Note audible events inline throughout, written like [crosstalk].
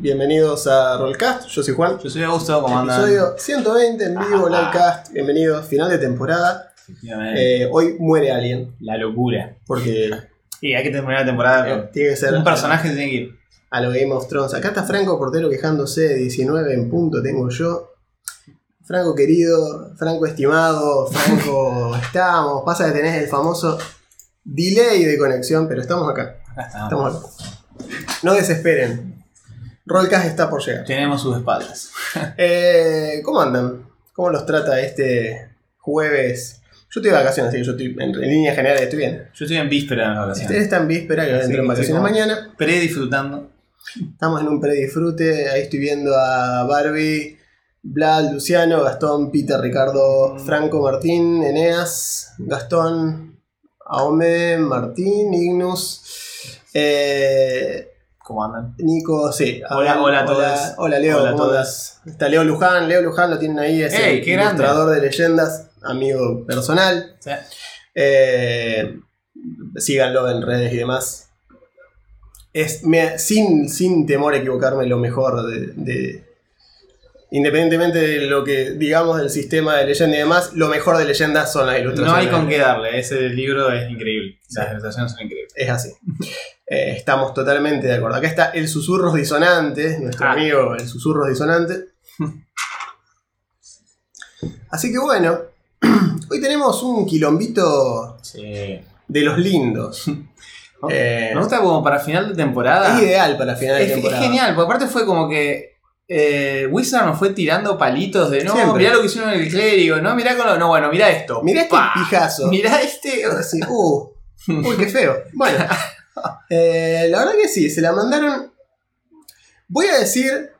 Bienvenidos a Rollcast, yo soy Juan. Yo soy Augusto, ¿cómo andan? Episodio 120 en vivo, Livecast. Bienvenidos, final de temporada. Efectivamente. Eh, hoy muere alguien, La locura. porque Y hay que terminar la temporada. eh, tiene que ser un personaje tiene que ir. a lo Game of Thrones. Acá está Franco Portero quejándose, 19 en punto tengo yo. Franco querido, Franco estimado, Franco [laughs] estamos. Pasa que tenés el famoso delay de conexión, pero estamos acá. Acá estamos. Estamos acá. No desesperen. Rollcast está por llegar. Tenemos sus espaldas. [laughs] Eh, ¿Cómo andan? ¿Cómo los trata este jueves? Yo estoy de vacaciones, así que yo estoy, en, en línea general estoy bien. Yo estoy en víspera de las Ustedes vacaciones. están en víspera, que Así entro en vacaciones mañana. Pre-disfrutando. Estamos en un predisfrute. Ahí estoy viendo a Barbie, Vlad, Luciano, Gastón, Peter, Ricardo, Franco, Martín, Eneas, Gastón, Aome, Martín, Ignus, eh, ¿Cómo andan? Nico, sí. Hola, hola a todos. Hola, Leo, Hola a ¿cómo todos. andás? Está Leo Luján, Leo Luján lo tienen ahí, es Ey, el qué grande. ilustrador de leyendas, amigo personal. Sí. Eh, síganlo en redes y demás. Es, me- sin, sin temor a equivocarme, lo mejor de, de- Independientemente de lo que digamos del sistema de leyenda y demás, lo mejor de leyendas son las ilustraciones. No hay con qué darle. Ese libro es increíble. Las ilustraciones son increíbles. Es así. Eh, estamos totalmente de acuerdo. Acá está el susurros disonante, nuestro Ah. amigo el susurros disonante. Así que bueno, [clears throat] hoy tenemos un quilombito Sí. de los lindos. [laughs] Eh, Me gusta como para final de temporada. es ideal para final de Es, es temporada. genial, porque aparte fue como que eh, Wizard nos fue tirando palitos de no, Siempre. mirá lo que hicieron en el clérigo, no, mirá con lo, no, bueno, mirá esto. Mirá este Pa. pijazo. Mirá este. [laughs] Uh, [laughs] uy, qué feo. Bueno, [laughs] eh, la verdad que sí, se la mandaron. Voy a decir.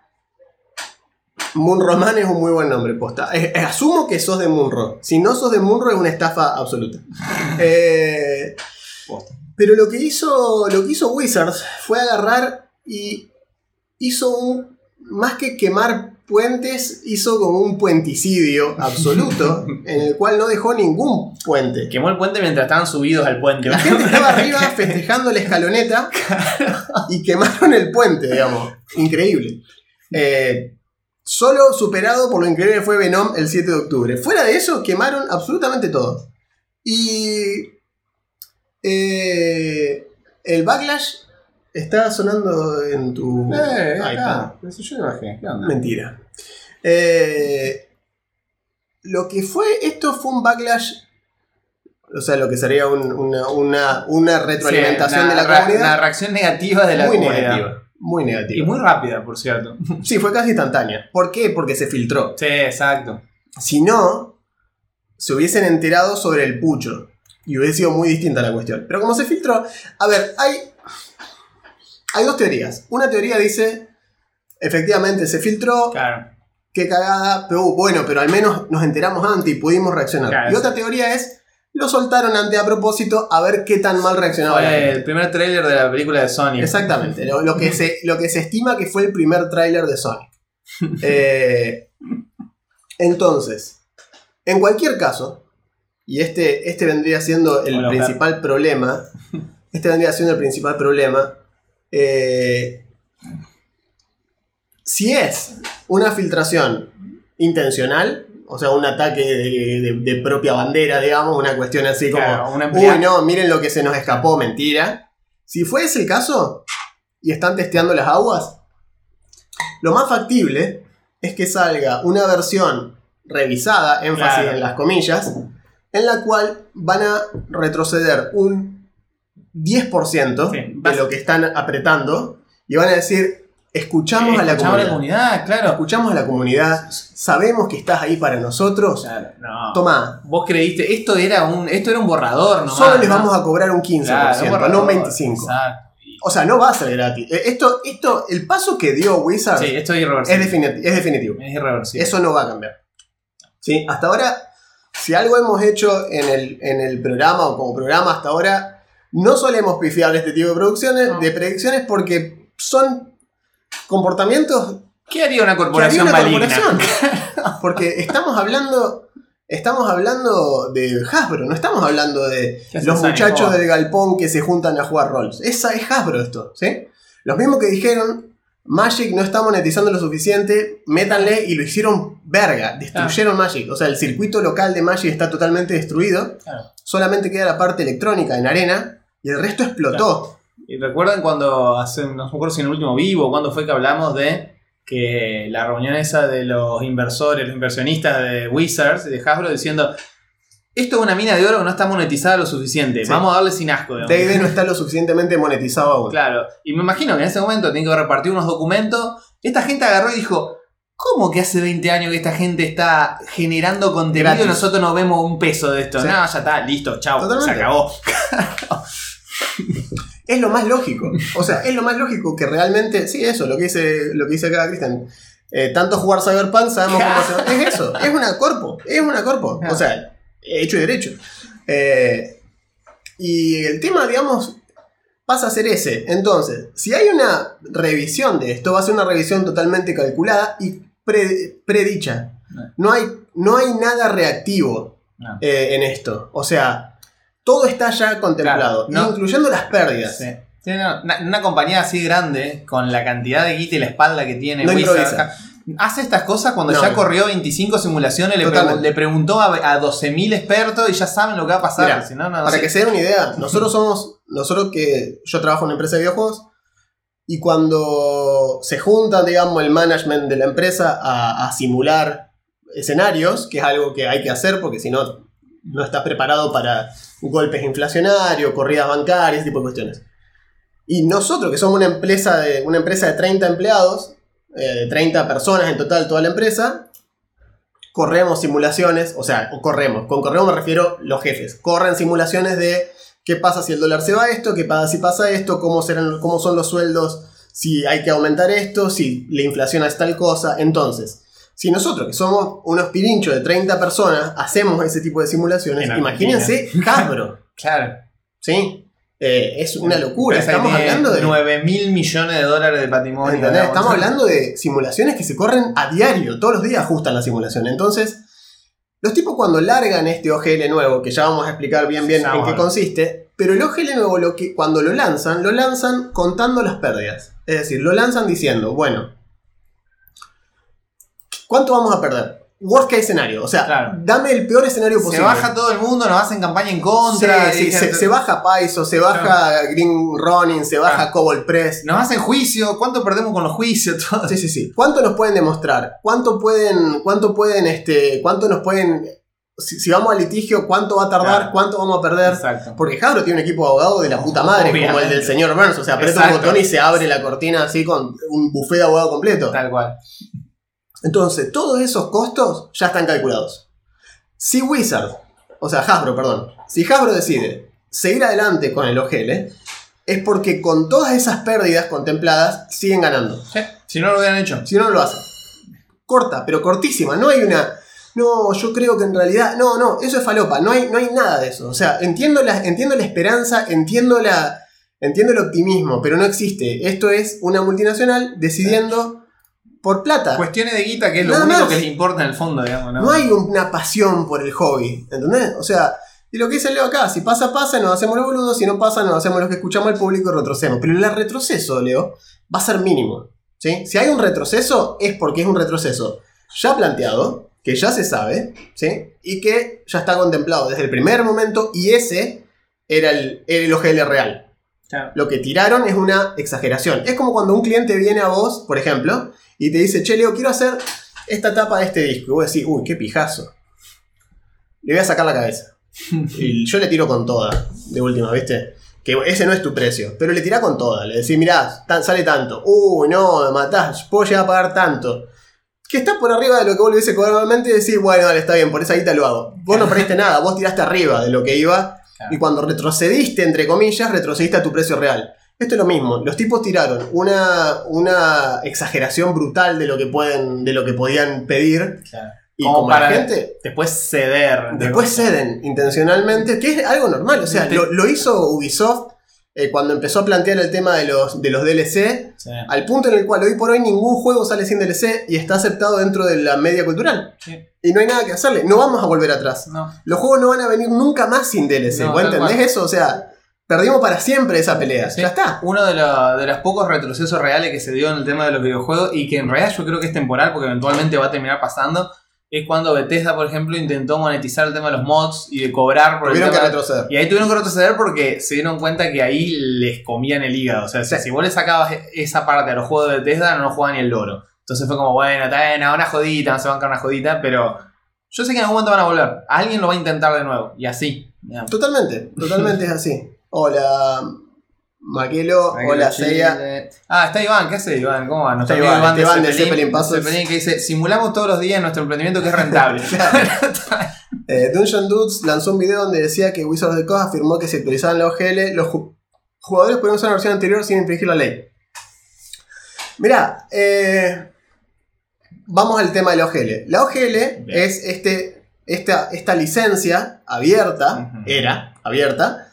Munro Man es un muy buen nombre, posta. Eh, eh, asumo que sos de Munro. Si no sos de Munro, es una estafa absoluta. [laughs] Eh, Posta. pero lo que hizo. Lo que hizo Wizards fue agarrar y hizo un. Más que quemar puentes, hizo como un puenticidio absoluto. [laughs] en el cual no dejó ningún puente. Quemó el puente mientras estaban subidos al puente. La gente estaba [laughs] arriba festejando la escaloneta [laughs] y quemaron el puente, digamos. Increíble. Eh, solo superado por lo increíble que fue Venom el 7 de octubre. Fuera de eso, quemaron absolutamente todo. Y. eh, el backlash está sonando en tu. Eh, iPad. Eso yo bajé. ¿Qué onda? Mentira. Eh, lo que fue, esto fue un backlash, o sea, lo que sería un- una, una- una retroalimentación de la ra- comunidad. Una reacción negativa de la muy comunidad. negativa. Muy Y negativa. muy rápida, por cierto. [laughs] Sí, fue casi instantánea. ¿Por qué? Porque se filtró. Sí, exacto. Si no, se hubiesen enterado sobre el pucho. Y hubiese sido muy distinta la cuestión. Pero como se filtró, a ver, hay, hay dos teorías. Una teoría dice, efectivamente se filtró, Claro. qué cagada, pero uh, bueno, pero al menos nos enteramos antes y pudimos reaccionar. Claro, y otra teoría es, lo soltaron ante a propósito a ver qué tan mal reaccionaba la Fue gente. el primer tráiler de la película de Sonic. Exactamente, lo, lo que se, lo que se estima que fue el primer tráiler de Sonic. [laughs] Eh, entonces, en cualquier caso, y este, este vendría siendo el Hola, principal problema, este vendría siendo el principal problema, eh, si es una filtración intencional, o sea, un ataque de, de- de propia bandera, digamos, una cuestión así como, Claro, una empleada- uy, no, miren lo que se nos escapó, mentira. Si fue ese el caso y están testeando las aguas, lo más factible es que salga una versión revisada, énfasis Claro. en las comillas, en la cual van a retroceder un 10% Sí, de lo que están apretando y van a decir, escuchamos a la Escuchamos comunidad. comunidad, claro. Escuchamos a la comunidad, sabemos que estás ahí para nosotros. Claro, no. Toma, Vos creíste, esto era un, esto era un borrador, solo les vamos a cobrar un 15%, Claro, no un 25%. Exacto. O sea, no va a ser gratis. Eh, Esto, esto, el paso que dio Wizard Sí, esto es es, irreversible. es definitivo. Es irreversible. Eso no va a cambiar. ¿Sí? Hasta ahora, si algo hemos hecho en el, en el programa o como programa hasta ahora, no solemos pifiar este tipo de producciones, No. de predicciones porque son comportamientos ¿Qué haría una haría corporación una maligna? corporación. [laughs] Porque estamos hablando, estamos hablando de Hasbro, no estamos hablando de ¿Qué hace los muchachos Joder. del galpón que se juntan a jugar roles. Esa es Hasbro esto, ¿sí? Los mismos que dijeron, Magic no está monetizando lo suficiente, métanle y lo hicieron verga, destruyeron Magic. O sea, el circuito local de Magic está totalmente destruido, Claro. solamente queda la parte electrónica en arena y el resto explotó. Y recuerden cuando hace, no me acuerdo si en el último vivo, cuando fue que hablamos de que la reunión esa de los inversores, los inversionistas de Wizards, de Hasbro, diciendo, esto es una mina de oro que no está monetizada lo suficiente, Sí. vamos a darle sin asco. digamos". D&D no está lo suficientemente monetizado aún. Claro, y me imagino que en ese momento tienen que repartir unos documentos. Esta gente agarró y dijo, ¿cómo que hace 20 años que esta gente está generando contenido Gratis. y nosotros no vemos un peso de esto? Sí. No, ya está, listo, chao, Totalmente. se acabó. [laughs] Es lo más lógico. O sea, es lo más lógico que realmente. Sí, eso, lo que dice, lo que dice acá Cristian. Eh, tanto jugar Cyberpunk, sabemos cómo se. Es eso, es una corpo. Es una corpo. O sea, hecho y derecho. Eh, y el tema, digamos, pasa a ser ese. Entonces, si hay una revisión de esto, va a ser una revisión totalmente calculada y pre- predicha. No hay, no hay nada reactivo eh, en esto. O sea, todo está ya contemplado, Claro, no. incluyendo las pérdidas. Sí. Sí, no, Una, una compañía así grande, con la cantidad de guita y la espalda que tiene No Wizard, improvisa. hace estas cosas cuando No. ya corrió 25 simulaciones, le, le preguntó a, a 12.000 expertos y ya saben lo que va a pasar. Si Para sé. que se den una idea, nosotros somos, nosotros que yo trabajo en una empresa de videojuegos y cuando se junta, digamos, el management de la empresa a, a simular escenarios, que es algo que hay que hacer porque si no, no estás preparado para golpes inflacionarios, corridas bancarias, ese tipo de cuestiones. Y nosotros, que somos una empresa de, una empresa de 30 empleados, eh, de 30 personas en total, toda la empresa, corremos simulaciones, o sea, corremos, con corremos me refiero los jefes, corren simulaciones de qué pasa si el dólar se va a esto, qué pasa si pasa esto, cómo, serán, cómo son los sueldos, si hay que aumentar esto, si la inflación es tal cosa. Entonces, si nosotros, que somos unos pirinchos de 30 personas, hacemos ese tipo de simulaciones, En imagínense Hasbro, [laughs] Claro. ¿sí? Eh, es una locura, estamos tiene hablando de... 9 mil millones de dólares de patrimonio. ¿Entendés? digamos. Estamos hablando de simulaciones que se corren a diario, todos los días ajustan la simulación. Entonces, los tipos cuando largan este OGL nuevo, que ya vamos a explicar bien bien Ya en vamos qué a ver. consiste, pero el OGL nuevo lo que, cuando lo lanzan, lo lanzan contando las pérdidas. Es decir, lo lanzan diciendo, bueno, ¿cuánto vamos a perder? Worst case escenario, o sea, Claro. dame el peor escenario Se posible. baja todo el mundo, nos hacen campaña en contra. Sí, sí, y- se, se baja Paizo, se baja Green Ronin, se baja Claro. Cobalt Press. Nos hacen juicio, ¿cuánto perdemos con los juicios? Todo. [laughs] Sí, sí, sí. ¿Cuánto nos pueden demostrar? ¿Cuánto pueden, cuánto pueden, este, cuánto nos pueden, si, si vamos al litigio, cuánto va a tardar, Claro. cuánto vamos a perder? Exacto. Porque Jabro tiene un equipo de abogados de la puta madre, como el del señor Burns. O sea, aprieta un botón y se abre la cortina así con un buffet de abogado completo. Tal cual. Entonces, todos esos costos ya están calculados. Si Wizard, o sea, Hasbro, perdón, si Hasbro decide seguir adelante con el OGL, es porque con todas esas pérdidas contempladas siguen ganando. Sí, Si no lo hubieran hecho. Si no, lo hacen. Corta, pero cortísima. No hay una. No, yo creo que en realidad. No, no, eso es falopa. No hay, no hay nada de eso. O sea, entiendo la, entiendo la esperanza, entiendo la. Entiendo el optimismo, pero no existe. Esto es una multinacional decidiendo por plata. Cuestiones de guita, que es lo único más. que les importa en el fondo, digamos. ¿no? No hay una pasión por el hobby. ¿Entendés? O sea, y lo que dice Leo acá, si pasa, pasa, nos hacemos los boludos, si no pasa, nos hacemos los que escuchamos al público y retrocedemos. Pero el retroceso, Leo, va a ser mínimo. ¿sí? Si hay un retroceso, es porque es un retroceso ya planteado, que ya se sabe, ¿sí? y que ya está contemplado desde el primer momento, y ese era el, era el OGL real. Claro. Lo que tiraron es una exageración. Es como cuando un cliente viene a vos, por ejemplo, y te dice, che, Leo, quiero hacer esta tapa de este disco. Y vos decís, uy, qué pijazo. Le voy a sacar la cabeza. [laughs] y yo le tiro con toda, de última, ¿viste? Que ese no es tu precio, pero le tirá con toda. Le decís, mirá, tan- sale tanto. Uy, no, me matás, puedo llegar a pagar tanto. Que está por arriba de lo que vos le hubiese cobrado normalmente y decís, bueno, dale, está bien, por esa guita lo hago. Vos no [laughs] perdiste nada, vos tiraste arriba de lo que iba Claro. y cuando retrocediste, entre comillas, retrocediste a tu precio real. Esto es lo mismo. Los tipos tiraron una, una exageración brutal de lo que pueden, de lo que podían pedir. Claro. Y Como como la gente Después ceder. después ceden intencionalmente, que es algo normal. O sea, Te- lo, lo hizo Ubisoft eh, cuando empezó a plantear el tema de los, de los DLC, Sí. al punto en el cual hoy por hoy ningún juego sale sin DLC y está aceptado dentro de la media cultural. Sí. Y no hay nada que hacerle, no vamos a volver atrás. No. Los juegos no van a venir nunca más sin DLC. No, ¿Vos entendés cual. eso? O sea, perdimos para siempre esa pelea. Sí. Ya está. Uno de, los- de los pocos retrocesos reales que se dio en el tema de los videojuegos y que en realidad yo creo que es temporal porque eventualmente va a terminar pasando es cuando Bethesda, por ejemplo, intentó monetizar el tema de los mods y de cobrar por el Tuvieron que tema- retroceder. Y ahí tuvieron que retroceder porque se dieron cuenta que ahí les comían el hígado. O sea, si- Sí. si vos le sacabas esa parte a los juegos de Bethesda, no nos juegan ni el loro. Entonces fue como, bueno, está bien, una jodita, no se van a una jodita, pero yo sé que en algún momento van a volver. Alguien lo va a intentar de nuevo. Y así. digamos. Totalmente, totalmente es así. Hola, Maquelo. Hola, Seiya. Ah, está Iván, ¿qué hace Iván? ¿Cómo va? Nuestro Está amigo Iván, Iván, Iván de Zeppelin, Puzzles. Zeppelin, que dice, simulamos todos los días nuestro emprendimiento que es rentable. [laughs] [laughs] Eh, Dungeon Dudes lanzó un video donde decía que Wizards of the Coast afirmó que si actualizaban la OGL, los ju- jugadores podían usar la versión anterior sin infringir la ley. Mirá, eh, vamos al tema de la OGL. La OGL Bien. es este, esta, esta licencia abierta, era abierta,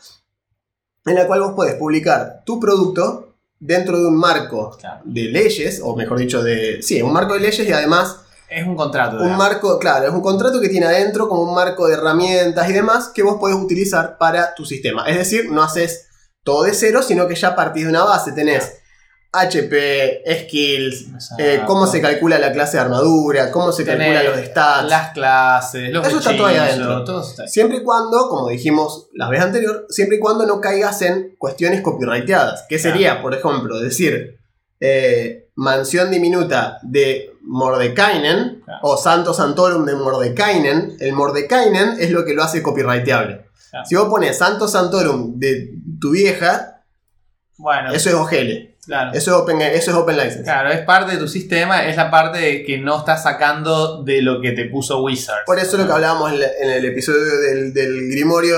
en la cual vos podés publicar tu producto dentro de un marco Claro. de leyes, o mejor dicho, de. Sí, un marco de leyes y además Es un contrato. un marco, claro, es un contrato que tiene adentro como un marco de herramientas y demás que vos podés utilizar para tu sistema. Es decir, no haces todo de cero, sino que ya partís de una base. Tenés HP, skills, eh, cómo se calcula la clase de armadura, cómo se Tenés calculan los stats. Las clases, los Eso está todo ahí adentro. todo eso está ahí. Siempre y cuando, como dijimos la vez anterior, siempre y cuando no caigas en cuestiones copyrighteadas. Que sería, por ejemplo, decir eh, mansión diminuta de Mordekainen Claro. o Santo Santorum de Mordekainen. El Mordekainen es lo que lo hace copyrighteable. Claro. Si vos pones Santo Santorum de tu vieja, Bueno, eso es OGL. Claro. Eso es Open, eso es open License. Claro, es parte de tu sistema, es la parte que no estás sacando de lo que te puso Wizards. Por eso lo que hablábamos en, el episodio del, del Grimorio,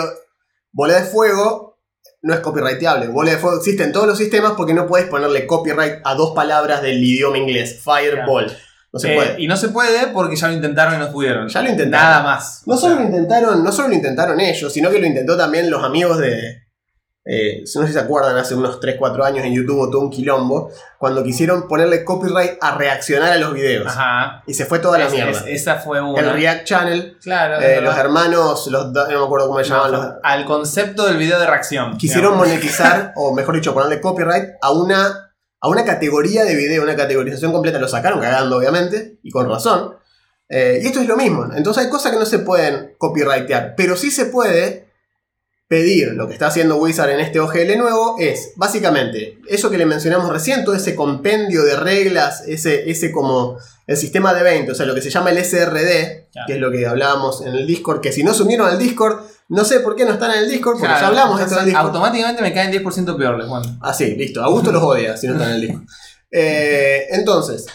bola de fuego no es copyrighteable. Bola de fuego existe en todos los sistemas porque no puedes ponerle copyright a dos palabras del idioma inglés. Fireball. No se Eh, puede. Y no se puede porque ya lo intentaron y no pudieron. Ya lo intentaron. Nada más. No solo lo intentaron, no solo lo intentaron ellos, sino que lo intentó también los amigos de. Eh, no sé si se acuerdan, hace unos 3-4 años en YouTube hubo todo un quilombo, cuando quisieron ponerle copyright a reaccionar a los videos. Ajá. Y se fue toda la Es- mierda. es- esa fue una. el React Channel, Claro. eh, los hermanos, los, no me acuerdo cómo se llamaban, los, Al concepto del video de reacción. quisieron digamos. monetizar, [laughs] o mejor dicho, ponerle copyright a una, a una categoría de video, una categorización completa. Lo sacaron cagando, obviamente, y con razón. Eh, y esto es lo mismo. Entonces hay cosas que no se pueden copyrightear, pero sí se puede pedir. Lo que está haciendo Wizard en este OGL nuevo es, básicamente, eso que le mencionamos recién, todo ese compendio de reglas, ese, ese como el sistema de 20, o sea, lo que se llama el SRD, Claro. que es lo que hablábamos en el Discord, que si no se unieron al Discord, no sé por qué no están en el Discord, porque Claro, ya hablamos de esto en el entonces, Discord. Automáticamente me caen 10% peor, les cuento. Ah, sí, listo. Augusto los odia si no están en el disco. [laughs] Eh, entonces,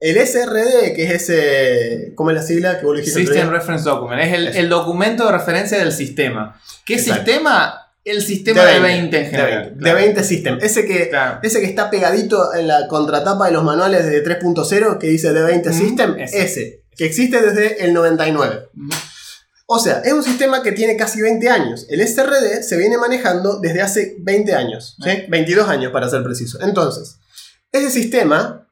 el SRD, que es ese. ¿Cómo es la sigla que vos le dijiste? System? Reference Document. Es el, el documento de referencia del sistema. ¿Qué Exacto. sistema? El sistema de 20, en general. De 20, claro. de 20 System. Ese que, Claro. ese que está pegadito en la contratapa de los manuales de 3.0 que dice de 20 Mm, System. ese. Ese. Que existe desde el 99. O sea, es un sistema que tiene casi 20 años. El SRD se viene manejando desde hace 20 años, ¿sí? 22 años para ser preciso. Entonces, ese sistema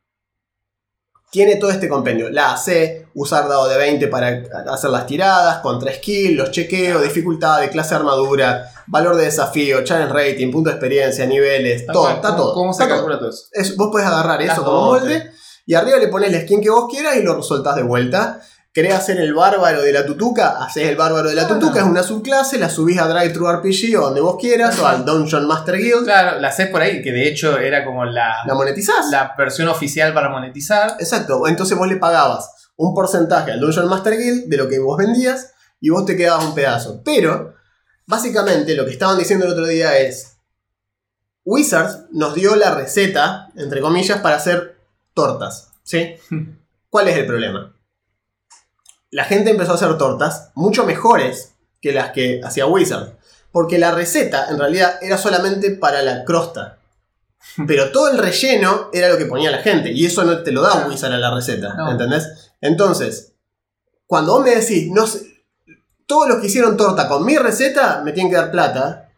tiene todo este compendio. La AC, usar dado de 20 para hacer las tiradas, contra skill, los chequeos, dificultad de clase de armadura, valor de desafío, challenge rating, punto de experiencia, niveles, todo, cual. está ¿Cómo- todo. ¿Cómo se está calcula todo eso? Es- vos puedes agarrar eso como molde y arriba le pones la skin que vos quieras y lo soltás de vuelta. ¿Querés hacer el bárbaro de la tutuca? Haces el bárbaro de la Claro. tutuca, es una subclase, la subís a Drive Thru RPG o donde vos quieras, o al Dungeon Master Guild, Claro, la haces por ahí, que de hecho era como la, la monetizás. la versión oficial para monetizar. Exacto, entonces vos le pagabas un porcentaje al Dungeon Master Guild de lo que vos vendías y vos te quedabas un pedazo. Pero, básicamente lo que estaban diciendo el otro día es, Wizards nos dio la receta, entre comillas, para hacer tortas. ¿Sí? [laughs] ¿Cuál es el problema? La gente empezó a hacer tortas mucho mejores que las que hacía Wizard. Porque la receta en realidad era solamente para la crosta. [laughs] Pero todo el relleno era lo que ponía la gente. Y eso no te lo da Wizard a la receta. No. ¿Entendés? Entonces, cuando vos me decís, no sé, todos los que hicieron torta con mi receta me tienen que dar plata,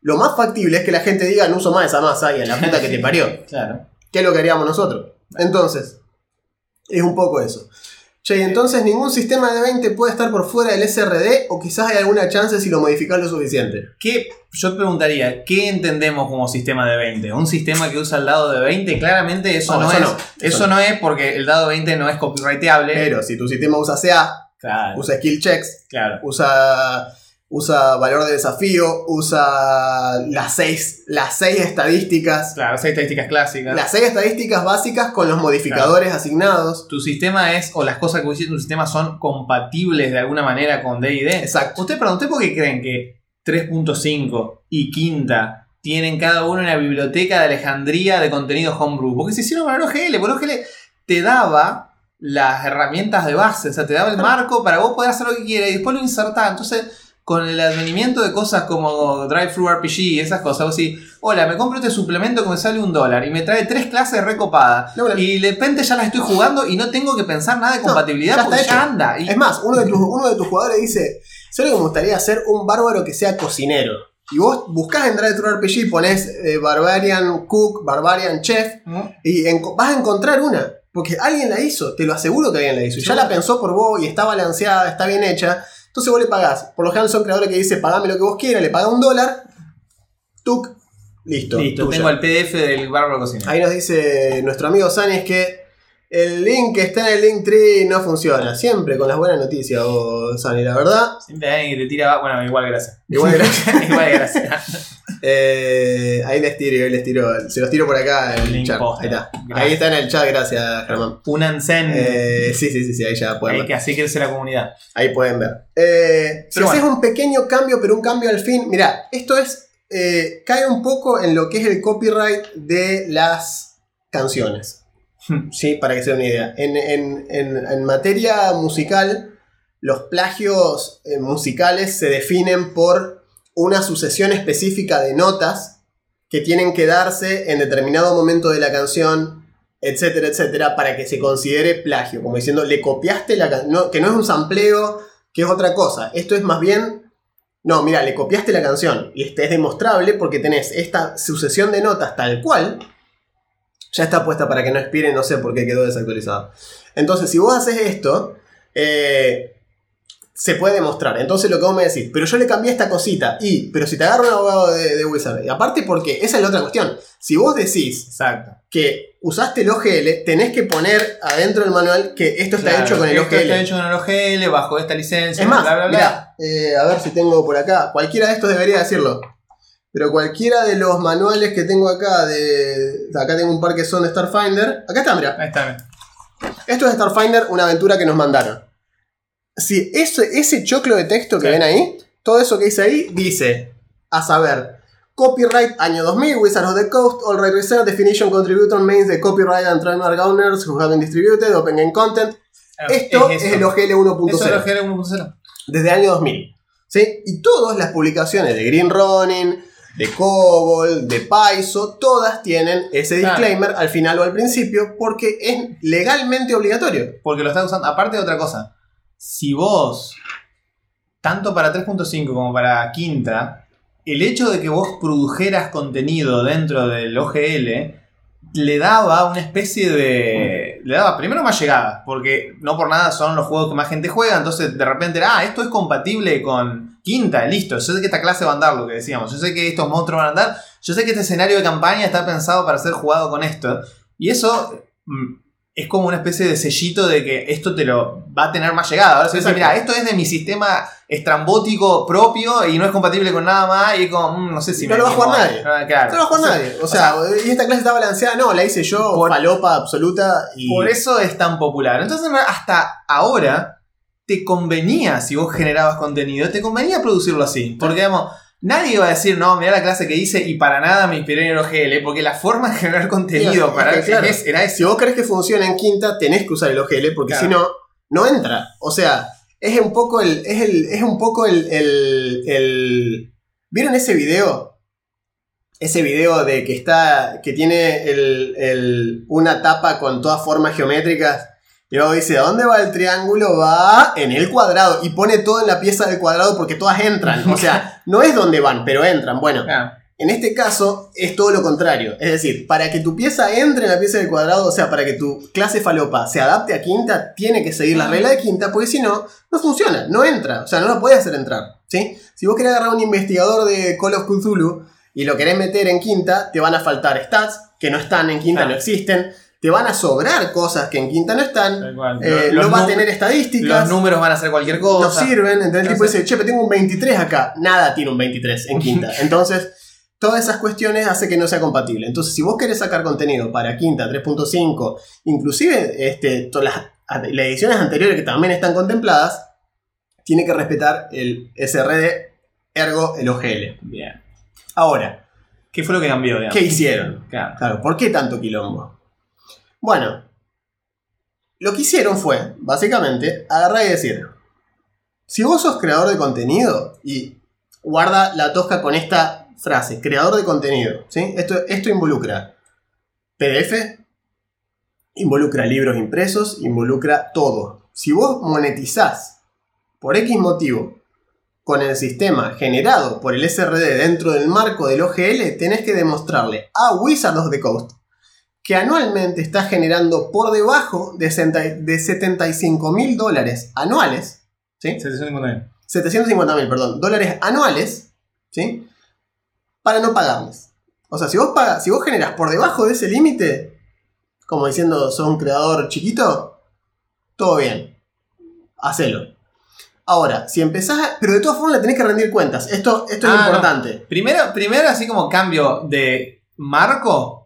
lo más factible es que la gente diga, no uso más esa masa y a la puta que te [laughs] parió. Claro. ¿Qué es lo que haríamos nosotros? Entonces, es un poco eso. Che, y entonces ningún sistema de 20 puede estar por fuera del SRD o quizás hay alguna chance si lo modificas lo suficiente. ¿Qué, yo te preguntaría, ¿qué entendemos como sistema de 20? ¿Un sistema que usa el dado de 20? Claramente eso No, no, eso es. no, Eso, eso no. es porque el dado 20 no es copyrighteable. Pero si tu sistema usa CA, claro, usa skill checks, claro. usa, usa valor de desafío, usa las seis, las seis estadísticas, Claro, esas estadísticas clásicas. las seis estadísticas básicas con los modificadores asignados. Tu sistema es, o las cosas que hiciste en tu sistema son compatibles de alguna manera con DD. Exacto. Usted, perdón, ¿usted por qué creen que 3.5 y quinta tienen cada uno una biblioteca de Alejandría de contenido homebrew? Porque se hicieron con OGL, el OGL te daba las herramientas de base, o sea, te daba el marco para vos poder hacer lo que quieras y después lo insertás. Entonces, con el advenimiento de cosas como Drive-Thru RPG y esas cosas, vos decís, hola, me compro este suplemento que me sale un dólar y me trae tres clases recopadas. No, Y de repente ya las estoy jugando y no tengo que pensar nada de No, compatibilidad ya porque ya anda. Y- Es más, uno de, tus, uno de tus jugadores dice, ¿sabes lo que me gustaría hacer? Un bárbaro que sea cocinero. Y vos buscás en Drive Thru RPG y pones eh, Barbarian Cook, Barbarian Chef, ¿no? y vas a encontrar una. Porque alguien la hizo, te lo aseguro que alguien la hizo. Y ya la pensó por vos y está balanceada, está bien hecha. Entonces vos le pagás. Por lo general son creadores que dicen, pagame lo que vos quieras, le pagás un dólar, tuk, listo. Listo, tuya. tengo el PDF del bárbaro cocinero. Ahí nos dice nuestro amigo Sani es que el link que está en el link tree no funciona. Siempre con las buenas noticias, vos, Sani, la verdad. Siempre alguien que te tira. Bueno, igual gracias. Igual [laughs] gracias. igual gracias. Eh, ahí les tiro, ahí les tiro. Se los tiro por acá en el chat. Ahí está. Gracias. Ahí está en el chat, gracias, Germán. Un Ansen. Eh, sí, sí, sí, sí, ahí ya pueden hay ver. que así crece la comunidad. Ahí pueden ver. Eh, si Pero haces bueno. un pequeño cambio, pero un cambio al fin. Mirá, esto es. eh, cae un poco en lo que es el copyright de las canciones. Sí, para que se den una idea. En, en- en- en materia musical, los plagios eh, musicales se definen por una sucesión específica de notas que tienen que darse en determinado momento de la canción, etcétera, etcétera, para que se considere plagio. Como diciendo, le copiaste la canción, que no es un sampleo, que es otra cosa. Esto es más bien, no, mira, le copiaste la canción. Y este es demostrable porque tenés esta sucesión de notas tal cual. Ya está puesta para que no expire, no sé por qué quedó desactualizado. Entonces, si vos haces esto, eh, se puede demostrar. Entonces, lo que vos me decís, pero yo le cambié esta cosita. Y, pero si te agarra un abogado de, de Wizard, y aparte porque, esa es la otra cuestión. Si vos decís Exacto. que usaste el OGL, tenés que poner adentro del manual que esto está Claro, hecho con el esto OGL. Está hecho con el OGL, bajo esta licencia, Es más, bla, bla, bla. mirá, eh, a ver si tengo por acá. Cualquiera de estos debería decirlo. Pero cualquiera de los manuales que tengo acá, de acá tengo un par que son de Starfinder. Acá está, mira. Ahí está. Esto es Starfinder, una aventura que nos mandaron. Si ese, ese choclo de texto que Sí. ven ahí, todo eso que dice ahí, dice, a saber, copyright año 2000, Wizards of the Coast, All Right Reserved, Definition Contributor Means the Copyright and Trademark Owners who have been distributed, Open Game Content. Esto es, es el 1.0, OGL 1.0. desde el año 2000. ¿sí? Y todas las publicaciones de Green Ronin, de Cobol, de Paizo, todas tienen ese Claro. disclaimer al final o al principio porque es legalmente obligatorio. Porque lo estás usando. Aparte de otra cosa. Si vos, tanto para 3.5 como para quinta, el hecho de que vos produjeras contenido dentro del OGL le daba una especie de. Le daba primero más llegada, porque no por nada son los juegos que más gente juega, entonces de repente era, ah, esto es compatible con quinta, listo, yo sé que esta clase va a andar, lo que decíamos, yo sé que estos monstruos van a andar, yo sé que este escenario de campaña está pensado para ser jugado con esto, y eso mm, es como una especie de sellito de que esto te lo va a tener más llegada. Ahora se dice, mira, esto es de mi sistema estrambótico propio y no es compatible con nada más, y es como, mm, no sé si No me lo va a jugar nadie. Ah, claro. No lo va a jugar nadie. O sea, y esta clase está balanceada. No, la hice yo, Por- falopa absoluta. Y Por eso es tan popular. Entonces, hasta ahora, te convenía, si vos generabas contenido, te convenía producirlo así. Porque, digamos, nadie iba a decir, no, mira la clase que hice y para nada me inspiré en el OGL, porque la forma de generar contenido para es que, claro. es- era si vos querés que funcione en quinta, tenés que usar el OGL, porque Claro. si no, no entra. O sea, es un poco el. Es, el, es un poco el, el, el- ¿Vieron ese video? Ese video de que está. que tiene el, el- una tapa con todas formas geométricas. Y luego dice, ¿a dónde va el triángulo? Va en el cuadrado. Y pone todo en la pieza del cuadrado porque todas entran. O sea, [laughs] no es donde van, pero entran. Bueno, Claro. en este caso es todo lo contrario. Es decir, para que tu pieza entre en la pieza del cuadrado, o sea, para que tu clase falopa se adapte a quinta, tiene que seguir la regla de quinta, porque si no, no funciona, no entra. O sea, no la puedes hacer entrar. ¿sí? Si vos querés agarrar un investigador de Call of Cthulhu y lo querés meter en quinta, te van a faltar stats que no están en quinta, no existen. Te van a sobrar cosas que en quinta no están. Eh, Los no va a tener estadísticas. Los números van a ser cualquier no cosa. sirven. Entonces el tipo dice, che, pero tengo un 23 acá. Nada tiene un 23 en quinta. [laughs] Entonces, todas esas cuestiones hace que no sea compatible. Entonces, si vos querés sacar contenido para quinta, 3.5, inclusive este, todas las, las ediciones anteriores que también están contempladas, tiene que respetar el SRD, ergo el OGL. Bien. Ahora, ¿Qué fue lo que cambió? digamos? ¿qué hicieron? Claro. Claro, ¿por qué tanto quilombo? Bueno, lo que hicieron fue, básicamente, agarrar y decir, si vos sos creador de contenido, y guarda la tosca con esta frase, creador de contenido, ¿sí? Esto, esto involucra PDF, involucra libros impresos, involucra todo. Si vos monetizás por X motivo con el sistema generado por el SRD dentro del marco del OGL, tenés que demostrarle a Wizard of the Coast que anualmente está generando por debajo de, 75 mil dólares anuales, ¿sí? 750. 750 mil, perdón, dólares anuales, ¿sí? Para no pagarles. O sea, si vos, pagas, si vos generas por debajo de ese límite, como diciendo, sos un creador chiquito, todo bien. Hacelo. Ahora, si empezás, a- pero de todas formas le tenés que rendir cuentas. Esto, esto es Ah, no. importante. Primero, primero, así como cambio de marco,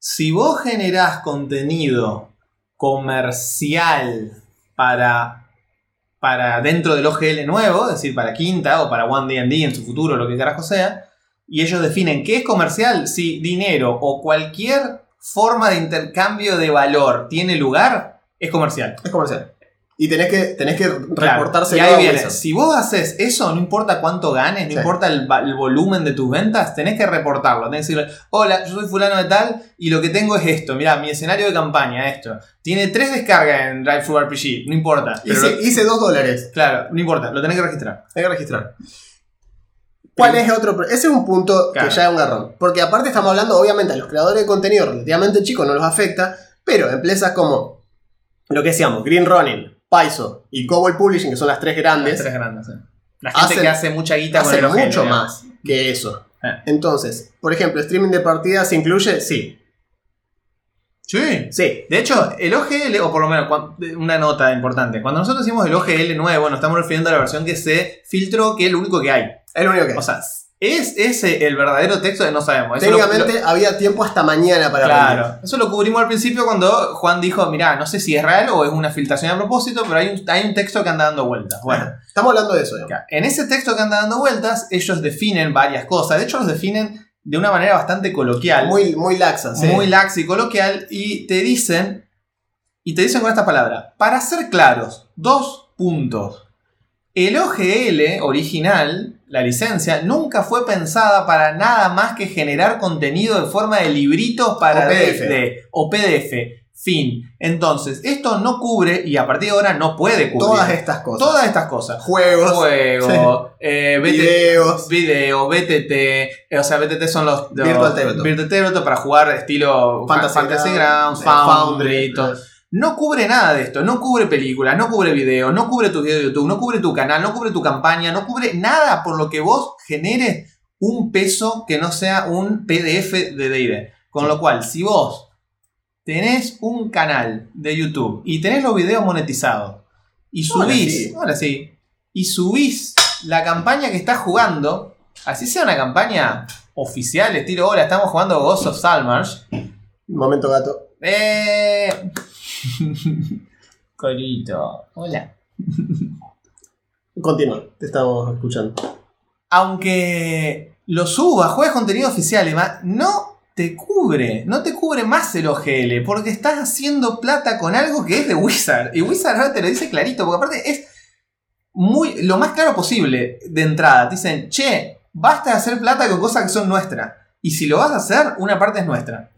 si vos generás contenido comercial para, para dentro del OGL nuevo, es decir, para Quinta o para One D&D en su futuro, lo que carajo sea, y ellos definen qué es comercial, si dinero o cualquier forma de intercambio de valor tiene lugar, es comercial. Es comercial. Y tenés que, tenés que Claro, reportarse y ahí viene. Si vos haces eso, no importa cuánto ganes, no Sí. importa el, volumen de tus ventas, tenés que reportarlo. Tenés que decirle, hola, yo soy fulano de tal y lo que tengo es esto. Mirá, mi escenario de campaña, esto. Tiene tres descargas en Drive RPG, no importa. Pero Hice, lo- hice dos dólares. claro, no importa, lo tenés que registrar. Hay que registrar. ¿Cuál es otro? Ese es un punto Claro. que ya es un garrón. Porque aparte estamos hablando, obviamente, a los creadores de contenido relativamente chicos no los afecta, pero empresas como lo que decíamos, Green Running, Paizo y Cobol Publishing, que son las tres grandes, Las tres grandes, sí. La gente Hacen- que hace mucha guita con hacen el mucho más que eso. Eh. Entonces, por ejemplo, streaming de partidas se incluye, sí. Sí. Sí. De hecho, el OGL, o por lo menos una nota importante, cuando nosotros decimos el OGL nuevo, nos estamos refiriendo a la versión que se filtró, que es lo único que hay. Es lo único que hay. O sea, ¿es ese el verdadero texto? No sabemos. Eso lo- Técnicamente había tiempo hasta mañana para claro. Eso lo cubrimos al principio cuando Juan dijo, mirá, no sé si es real o es una filtración a propósito, pero hay un, hay un texto que anda dando vueltas. Bueno, Estamos hablando de eso. en ese texto que anda dando vueltas, ellos definen varias cosas. De hecho, los definen de una manera bastante coloquial. Muy, muy laxa, sí. muy lax y coloquial, y te dicen, y te dicen con estas palabras, para ser claros, dos puntos. El OGL original, la licencia, nunca fue pensada para nada más que generar contenido en forma de libritos para O PDF. D&D o PDF. Fin. Entonces, esto no cubre, y a partir de ahora no puede cubrir, Todas estas cosas. todas estas cosas. Juegos, Juego, eh, BT videos. video, BTT, eh, o sea, BTT son los, los Virtual Tabletop. Virtual Tabletop para jugar estilo Fantasy Fantasy, Grounds, eh, Foundry, eh, No cubre nada de esto, no cubre películas, no cubre video, no cubre tu video de YouTube, no cubre tu canal, no cubre tu campaña, no cubre nada por lo que vos generes un peso que no sea un PDF de D&D. Con lo cual, si vos tenés un canal de YouTube y tenés los videos monetizados y Ahora subís, sí. ahora sí, y subís la campaña que estás jugando, así sea una campaña oficial, estilo, hola, estamos jugando Ghost of Salmars, Momento gato. Eh... [laughs] Corito. Hola. Continúa, te estamos escuchando. Aunque lo subas, juegues contenido oficial no te cubre, no te cubre más el OGL, porque estás haciendo plata con algo que es de Wizard. Y Wizard ahora te lo dice clarito, porque aparte es muy lo más claro posible de entrada. Te dicen, che, basta de hacer plata con cosas que son nuestras. Y si lo vas a hacer, una parte es nuestra.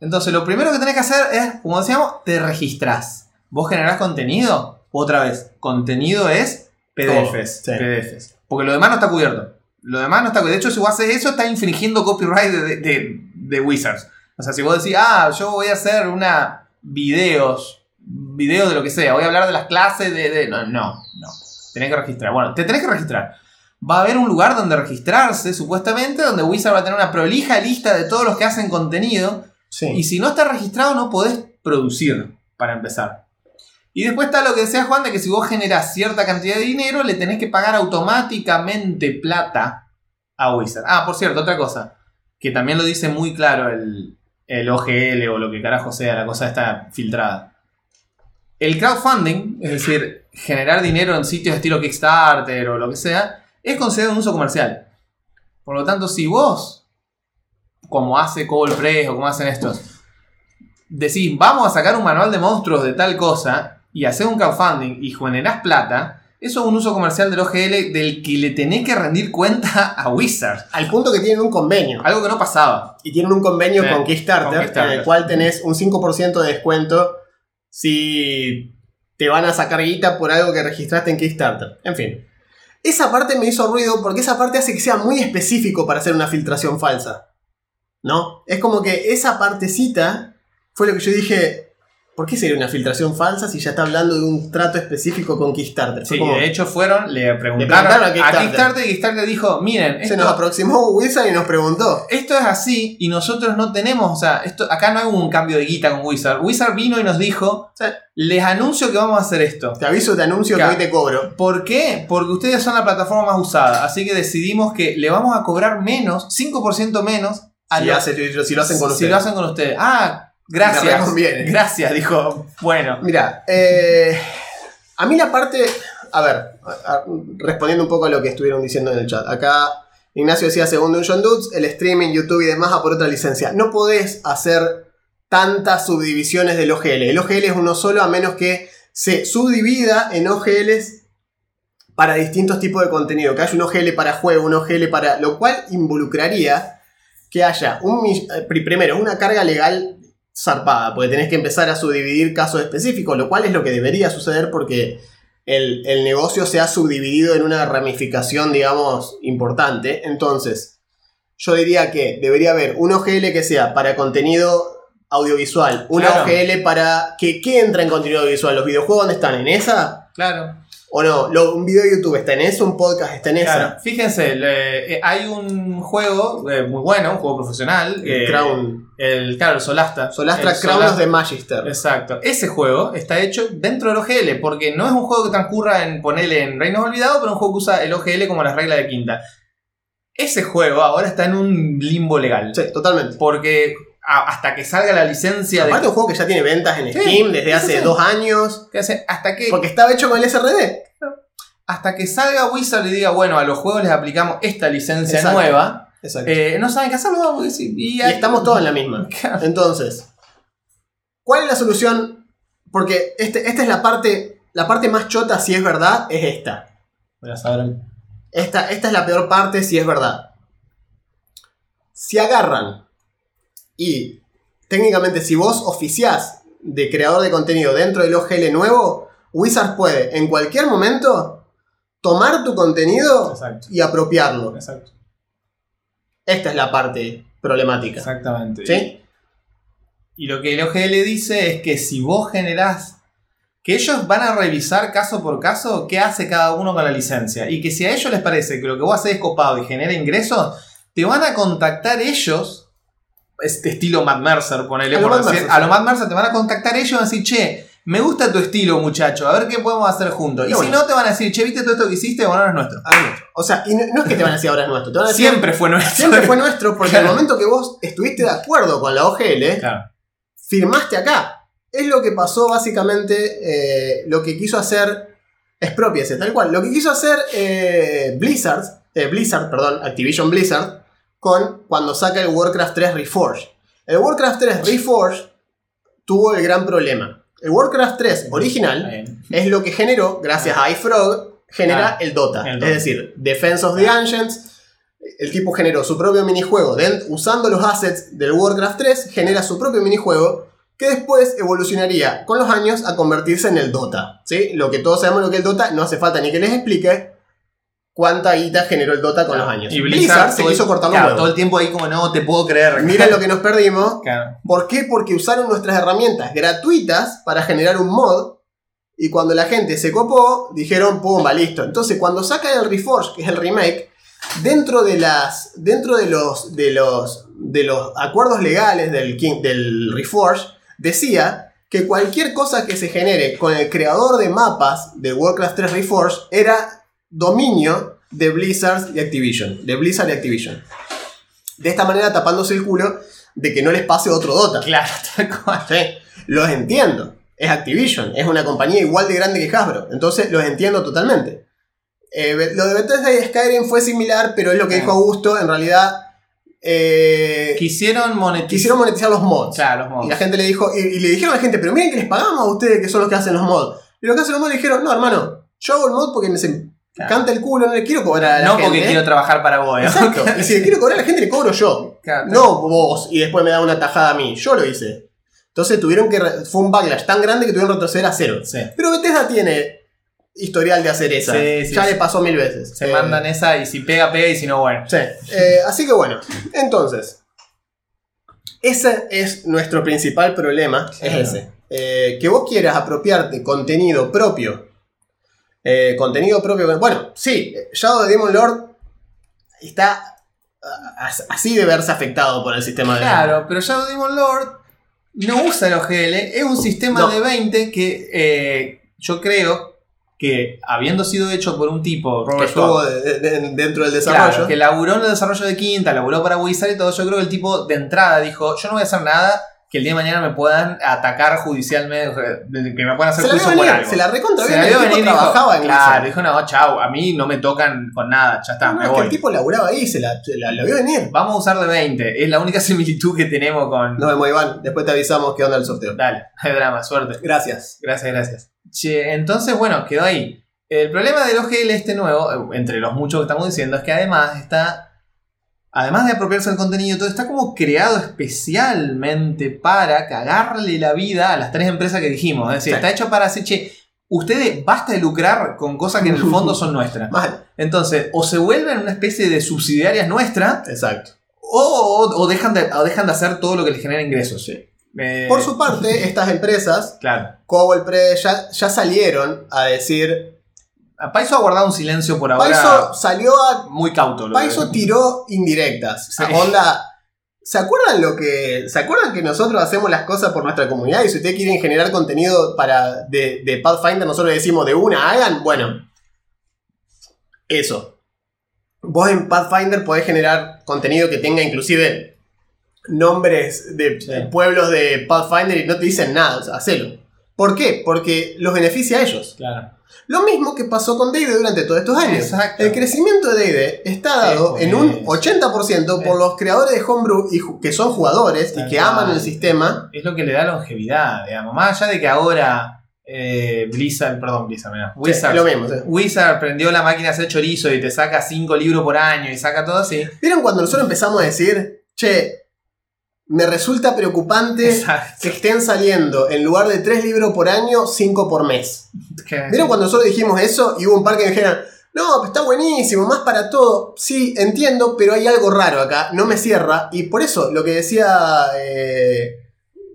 Entonces, lo primero que tenés que hacer es, como decíamos, te registrás. ¿Vos generás contenido? Otra vez, contenido es PDFs. Todo, sí. PDFs. Porque lo demás no está cubierto. Lo demás no está cubierto. De hecho, si vos haces eso, estás infringiendo copyright de, de- de Wizards. O sea, si vos decís, ah, yo voy a hacer una videos, video de lo que sea, voy a hablar de las clases de. de- No, no, no. Tenés que registrar. Bueno, te tenés que registrar. Va a haber un lugar donde registrarse, supuestamente, donde Wizard va a tener una prolija lista de todos los que hacen contenido. Y si no está registrado, no podés producir, para empezar. Y después está lo que decía Juan, de que si vos generás cierta cantidad de dinero, le tenés que pagar automáticamente plata a Wizard. Ah, por cierto, otra cosa, que también lo dice muy claro el, el OGL o lo que carajo sea, la cosa está filtrada. El crowdfunding, es decir, generar dinero en sitios estilo Kickstarter o lo que sea, es considerado un uso comercial. Por lo tanto, si vos, como hace Coldpress o como hacen estos, decís, vamos a sacar un manual de monstruos de tal cosa y hacer un crowdfunding y generás plata, eso es un uso comercial del OGL del que le tenés que rendir cuenta a Wizard. Al punto que tienen un convenio. Algo que no pasaba. Y tienen un convenio Sí, con, Kickstarter, con Kickstarter. en el cual tenés un 5% de descuento si te van a sacar guita por algo que registraste en Kickstarter. En fin. Esa parte me hizo ruido porque esa parte hace que sea muy específico para hacer una filtración falsa. ¿No? Es como que esa partecita fue lo que yo dije. ¿Por qué sería una filtración falsa si ya está hablando de un trato específico con Kickstarter? Sí, como, de hecho fueron, le preguntaron, preguntaron a a, Kickstarter. Kickstarter. y Kickstarter dijo, miren, se nos aproximó Wizard y nos preguntó. esto es así y nosotros no tenemos, o sea, esto, acá no hay un cambio de guita con Wizard. Wizard vino y nos dijo, Sí. les anuncio que vamos a hacer esto. Te aviso, te anuncio Claro. que hoy te cobro. ¿Por qué? Porque ustedes son la plataforma más usada, así que decidimos que le vamos a cobrar menos, 5% menos, a Si, los- hace- si lo hacen con si ustedes. lo hacen con ustedes. Ah, gracias. Gracias, dijo. Bueno. Mira, eh, a mí la parte. A ver, a- a- respondiendo un poco a lo que estuvieron diciendo en el chat. Acá Ignacio decía: según Dungeon Dudes, el streaming, YouTube y demás a por otra licencia. No podés hacer tantas subdivisiones del OGL. El OGL es uno solo, a menos que se subdivida en OGLs para distintos tipos de contenido. Que haya un OGL para juego, un OGL para. Lo cual involucraría que haya un. eh, pri- Primero, una carga legal zarpada, porque tenés que empezar a subdividir casos específicos, lo cual es lo que debería suceder porque el, el negocio se ha subdividido en una ramificación, digamos, importante. Entonces, yo diría que debería haber un OGL que sea para contenido audiovisual, un Claro. OGL para... que ¿Qué entra en contenido audiovisual? ¿Los videojuegos dónde están? ¿En esa? Claro. ¿O no? Lo- ¿Un video de YouTube está en eso? ¿Un podcast está en? Claro, fíjense, le- eh, hay un juego eh, muy bueno, un juego profesional. El eh, Crown. El, claro, el Solasta. Solastra El Crown Solastra- the Magister. Exacto. Ese juego está hecho dentro del OGL, porque no es un juego que transcurra en ponerle en Reinos Olvidados, pero un juego que usa el OGL como las reglas de quinta. Ese juego ahora está en un limbo legal. Sí, totalmente. Porque hasta que salga la licencia de. Aparte un juego que ya tiene ventas en Sí, Steam desde hace sí. dos años. hace- hasta que Porque estaba hecho con el SRD. hasta que salga Wizard y diga, bueno, a los juegos les aplicamos esta licencia Exacto. nueva, Exacto. eh, no saben qué hacerlo, porque sí, y, y estamos todos en la misma. [laughs] Entonces, ¿cuál es la solución? Porque este, esta es la parte, la parte más chota, si es verdad, es esta. Voy a saber. Esta, esta es la peor parte, si es verdad. Si agarran y técnicamente si vos oficiás de creador de contenido dentro del OGL nuevo, Wizard puede en cualquier momento tomar tu contenido Exacto. y apropiarlo. Exacto. Esta es la parte problemática. Exactamente. ¿Sí? Y lo que el OGL dice es que si vos generás. Que ellos van a revisar caso por caso qué hace cada uno con la licencia. Y que si a ellos les parece que lo que vos haces es copado y genera ingresos, te van a contactar ellos. Este estilo Matt Mercer, ponele A por Matt decir. Mercer, A lo Matt Mercer te van a contactar ellos y van a decir, che, me gusta tu estilo, muchacho, a ver qué podemos hacer juntos. Y Y si no, te van a decir, che, ¿viste todo esto que hiciste? Bueno, ahora es nuestro. Ah, nuestro. O sea, y no, no es que te van a decir ahora es nuestro, te van a decir Siempre fue nuestro. siempre fue nuestro porque Claro. al momento que vos estuviste de acuerdo con la OGL, Claro. firmaste acá. Es lo que pasó básicamente, eh, lo que quiso hacer, expropiese, tal cual, lo que quiso hacer eh, Blizzard, eh, Blizzard, perdón, Activision Blizzard, con cuando saca el Warcraft 3 Reforged. El Warcraft 3 Reforged tuvo el gran problema. El Warcraft 3 original es lo que generó, gracias a iFrog, genera Ah, el Dota. el Dota. Es decir, Defense of the Ancients. El tipo generó su propio minijuego. den- usando los assets del Warcraft 3, genera su propio minijuego que después evolucionaría con los años a convertirse en el Dota. ¿sí? Lo que todos sabemos lo que es el Dota, no hace falta ni que les explique cuánta guita generó el Dota con los años. Y Blizzard, Blizzard, se quiso cortar los claro, todo el tiempo ahí como no te puedo creer. [laughs] Miren lo que nos perdimos. Claro. ¿Por qué? Porque usaron nuestras herramientas gratuitas para generar un mod. Y cuando la gente se copó, dijeron, pumba, listo. Entonces, cuando sacan el Reforge, que es el remake, dentro de las. Dentro de los. de los. de los acuerdos legales del, King- del Reforge, decía que cualquier cosa que se genere con el creador de mapas de Warcraft 3 Reforge era dominio de Blizzard y Activision. De Blizzard y Activision. De esta manera tapándose el culo de que no les pase otro Dota. Claro, [laughs] los entiendo. Es Activision, es una compañía igual de grande que Hasbro. Entonces los entiendo totalmente. Eh, lo de Bethesda y Skyrim fue similar, pero es lo que dijo Augusto. En realidad, eh, Quisieron monetizar. quisieron monetizar los mods. Claro, los mods. Y la gente le dijo, y, y le dijeron a la gente, pero miren que les pagamos a ustedes que son los que hacen los mods. Y los que hacen los mods le dijeron, no, hermano, yo hago el mod porque me se Claro. canta el culo, no le quiero cobrar a la no gente. porque quiero trabajar para vos. ¿no? Exacto. Y si le quiero cobrar a la gente, le cobro yo. Claro, No vos y después me da una tajada a mí. Yo lo hice. Entonces tuvieron que. Fue un backlash tan grande que tuvieron que retroceder a cero. Sí. Pero Bethesda tiene historial de hacer esa. Sí, sí, ya le pasó mil veces. Se Eh, mandan esa y si pega, pega y si no, bueno. Sí. Eh, así que bueno. Entonces. Ese es nuestro principal problema. Es ese. Eh, que vos quieras apropiarte contenido propio. Eh, contenido propio. Bueno, sí. Shadow de Demon Lord está ah, así de verse afectado por el sistema de. Claro, pero Shadow Demon Lord no usa los GL, es un sistema No. de 20 que eh, yo creo que habiendo sido hecho por un tipo, que Robert estuvo de- de- dentro del desarrollo. claro, que laburó en el desarrollo de Quinta, laburó para Wizard y todo, yo creo que el tipo de entrada dijo, yo no voy a hacer nada que el día de mañana me puedan atacar judicialmente, que me puedan hacer se la por algo. se la recontra Se la el tipo venir y dijo, trabajaba en claro, dijo, no, chau, a mí no me tocan con nada, ya está, No, me es que el tipo laburaba ahí, se la, la, la vio venir. Vamos a usar de 20, es la única [laughs] similitud que tenemos con... Nos vemos, Iván. Después te avisamos qué onda el sorteo. Dale, [laughs] hay drama, suerte. Gracias. Gracias, gracias. Che, entonces, bueno, quedó ahí. El problema del OGL este nuevo, eh, entre los muchos que estamos diciendo, es que además está, además de apropiarse del contenido, y todo está como creado especialmente para cagarle la vida a las tres empresas que dijimos. Es decir, Sí. está hecho para decir, che, ustedes basta de lucrar con cosas que en el fondo son nuestras. [laughs] Mal. Entonces, o se vuelven una especie de subsidiarias nuestras, Exacto. o, dejan, de, o dejan de hacer todo lo que les genera ingresos. Eh, Por su parte, estas empresas, [laughs] Claro. Cobol Press, ya, ya salieron a decir. Paiso ha guardado un silencio por ahora Paiso salió a. muy cauto. lo Paiso que- tiró indirectas. Sí. Onda. ¿Se acuerdan lo que. ¿Se acuerdan que nosotros hacemos las cosas por nuestra comunidad? Y si ustedes quieren generar contenido para. de, de Pathfinder, nosotros decimos de una, hagan. Bueno. Eso. Vos en Pathfinder podés generar contenido que tenga inclusive nombres de Sí. pueblos de Pathfinder y no te dicen nada, o sea, hacelo. ¿Por qué? Porque los beneficia a ellos. Claro. Lo mismo que pasó con D&D durante todos estos años. Exacto. El crecimiento de D&D está dado Es en un eso. 80% por Es. los creadores de Homebrew y que son jugadores Tal y que cual. aman el sistema. Es lo que le da longevidad, digamos. Más allá de que ahora eh, Blizzard, perdón, Blizzard, mira, Wizard, es lo mismo. sí. Wizard prendió la máquina a hacer chorizo y te saca 5 libros por año y saca todo así. ¿Vieron cuando nosotros empezamos a decir, che, me resulta preocupante Exacto. que estén saliendo en lugar de 3 libros por año, 5 por mes? Que- ¿Vieron cuando nosotros dijimos eso y hubo un par que dijeron, no, está buenísimo, más para todo? Sí, entiendo, pero hay algo raro acá, no me cierra. Y por eso lo que decía eh,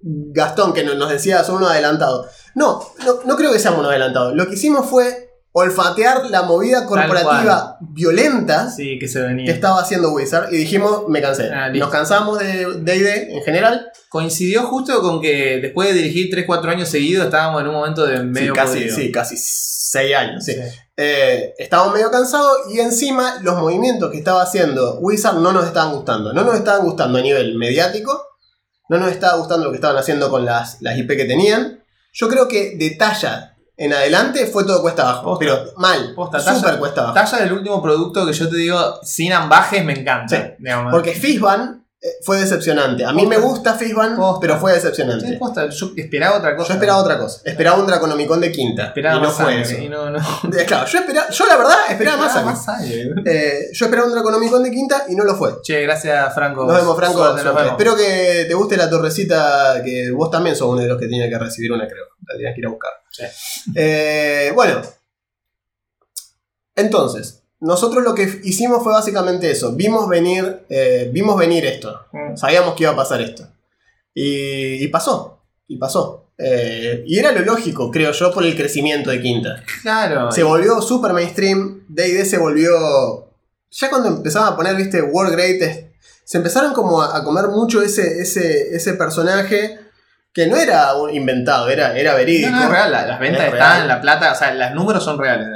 Gastón, que no- nos decía, son unos adelantados. No, no, no creo que seamos unos adelantados. Lo que hicimos fue olfatear la movida corporativa violenta Sí, que se venía. que estaba haciendo Wizard y dijimos, me cansé. Ah. Nos cansamos de D&D en general. Coincidió justo con que después de dirigir 3-4 años seguidos estábamos en un momento de Sí, medio casi, podrido. sí, casi 6 años. sí. Sí. Eh, estábamos medio cansados y encima los movimientos que estaba haciendo Wizard no nos estaban gustando. No nos estaban gustando a nivel mediático, no nos estaba gustando lo que estaban haciendo con las, las IP que tenían. Yo creo que de talla en adelante fue todo cuesta abajo, Posta. pero mal, Posta, súper talla- cuesta abajo. Talla del último producto que yo te digo, sin ambajes, me encanta. Sí. Porque Fishban eh, fue decepcionante. A mí me gusta Fishban, pero fue decepcionante. Sí, posta, yo esperaba otra cosa. Yo esperaba otra cosa. Esperaba un Draconomicon de quinta. Esperaba y no más fue sangre, eso. y no, no. [laughs] Eh, Claro, yo, esperaba, yo la verdad esperaba más. Esperaba más sangre. Eh, yo esperaba un Draconomicon de quinta y no lo fue. Che, gracias Franco. Nos vemos, Franco. Nos vemos. Espero que te guste la torrecita, que vos también sos uno de los que tenía que recibir una, creo. La tenías que ir a buscar. Sí. Eh, bueno. Entonces, nosotros lo que hicimos fue básicamente eso. Vimos venir, eh, vimos venir esto. Mm. Sabíamos que iba a pasar esto. Y, y pasó. Y pasó. Eh, y era lo lógico, creo yo, por el crecimiento de Quinta. Claro. Se volvió super mainstream. DD se volvió. Ya cuando empezaban a poner, viste, World Greatest. Se empezaron como a, a comer mucho ese, ese, ese personaje que no era inventado, era, era verídico. No, no, es real, la- las ventas Es están, real. la plata, o sea, los números son reales.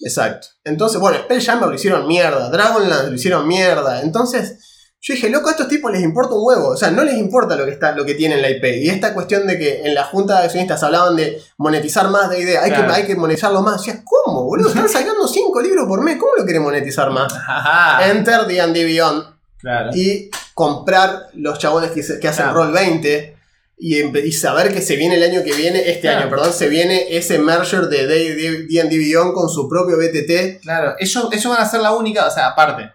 Exacto. Entonces, bueno, Spelljammer lo hicieron mierda, Dragonlance lo hicieron mierda. Entonces, yo dije, loco, a estos tipos les importa un huevo. O sea, no les importa lo que está, lo que tienen la IP. Y esta cuestión de que en la junta de accionistas hablaban de monetizar más de idea, hay, Claro. que, hay que monetizarlo más. Decías, ¿cómo, boludo? Están [laughs] sacando 5 libros por mes, ¿cómo lo quieren monetizar más? Ajá. Enter D&D Beyond Claro. y comprar los chabones que hacen Claro. Roll 20 y, saber que se viene el año que viene, este Claro. año, perdón, se viene ese merger de D&D Beyond con su propio BTT. Claro, ellos, ellos van a ser la única, o sea, aparte.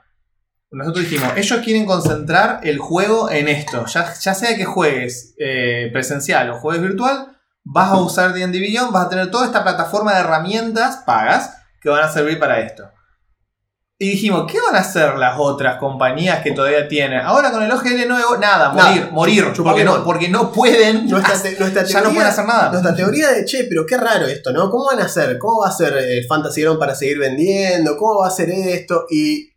Nosotros dijimos, ellos quieren concentrar el juego en esto. Ya, ya sea que juegues eh, presencial o juegues virtual, vas a usar D&D Beyond, vas a tener toda esta plataforma de herramientas pagas que van a servir para esto. Y dijimos, ¿qué van a hacer las otras compañías que todavía tienen? Ahora con el OGL nuevo, nada, Nada. morir, morir. Porque no, porque no pueden. Nuestra, te- nuestra ya no pueden hacer nada. Nuestra teoría de, che, pero qué raro esto, ¿no? ¿Cómo van a hacer? ¿Cómo va a ser eh, Fantasy Ground para seguir vendiendo? ¿Cómo va a ser esto? Y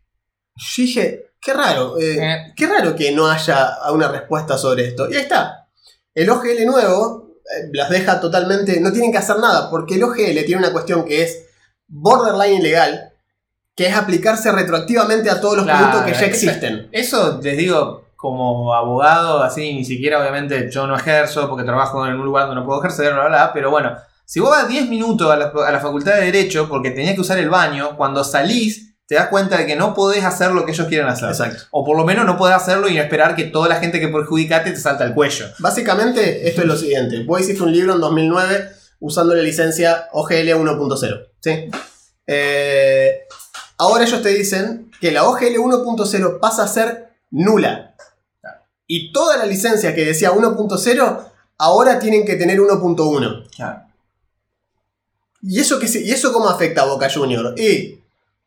yo dije, qué raro, eh, Eh. qué raro que no haya una respuesta sobre esto. Y ahí está. El OGL nuevo eh, las deja totalmente, no tienen que hacer nada, porque el OGL tiene una cuestión que es borderline ilegal, que es aplicarse retroactivamente a todos los Claro, productos que ya existen. Eso les digo como abogado, así, ni siquiera obviamente yo no ejerzo porque trabajo en un lugar donde no puedo ejercer, bla, bla, bla, pero bueno, si vos vas 10 minutos a la, a la facultad de Derecho porque tenías que usar el baño, cuando salís te das cuenta de que no podés hacer lo que ellos quieren hacer. Exacto. O por lo menos no podés hacerlo y no esperar que toda la gente que perjudicate te salta al cuello. Básicamente, esto es lo siguiente. Vos hiciste un libro en 2009 usando la licencia OGL 1.0. ¿sí? Eh, ahora ellos te dicen que la OGL 1.0 pasa a ser nula. Y toda la licencia que decía 1.0 ahora tienen que tener 1.1. ¿Y eso, qué, ¿Y eso cómo afecta a Boca Junior? Y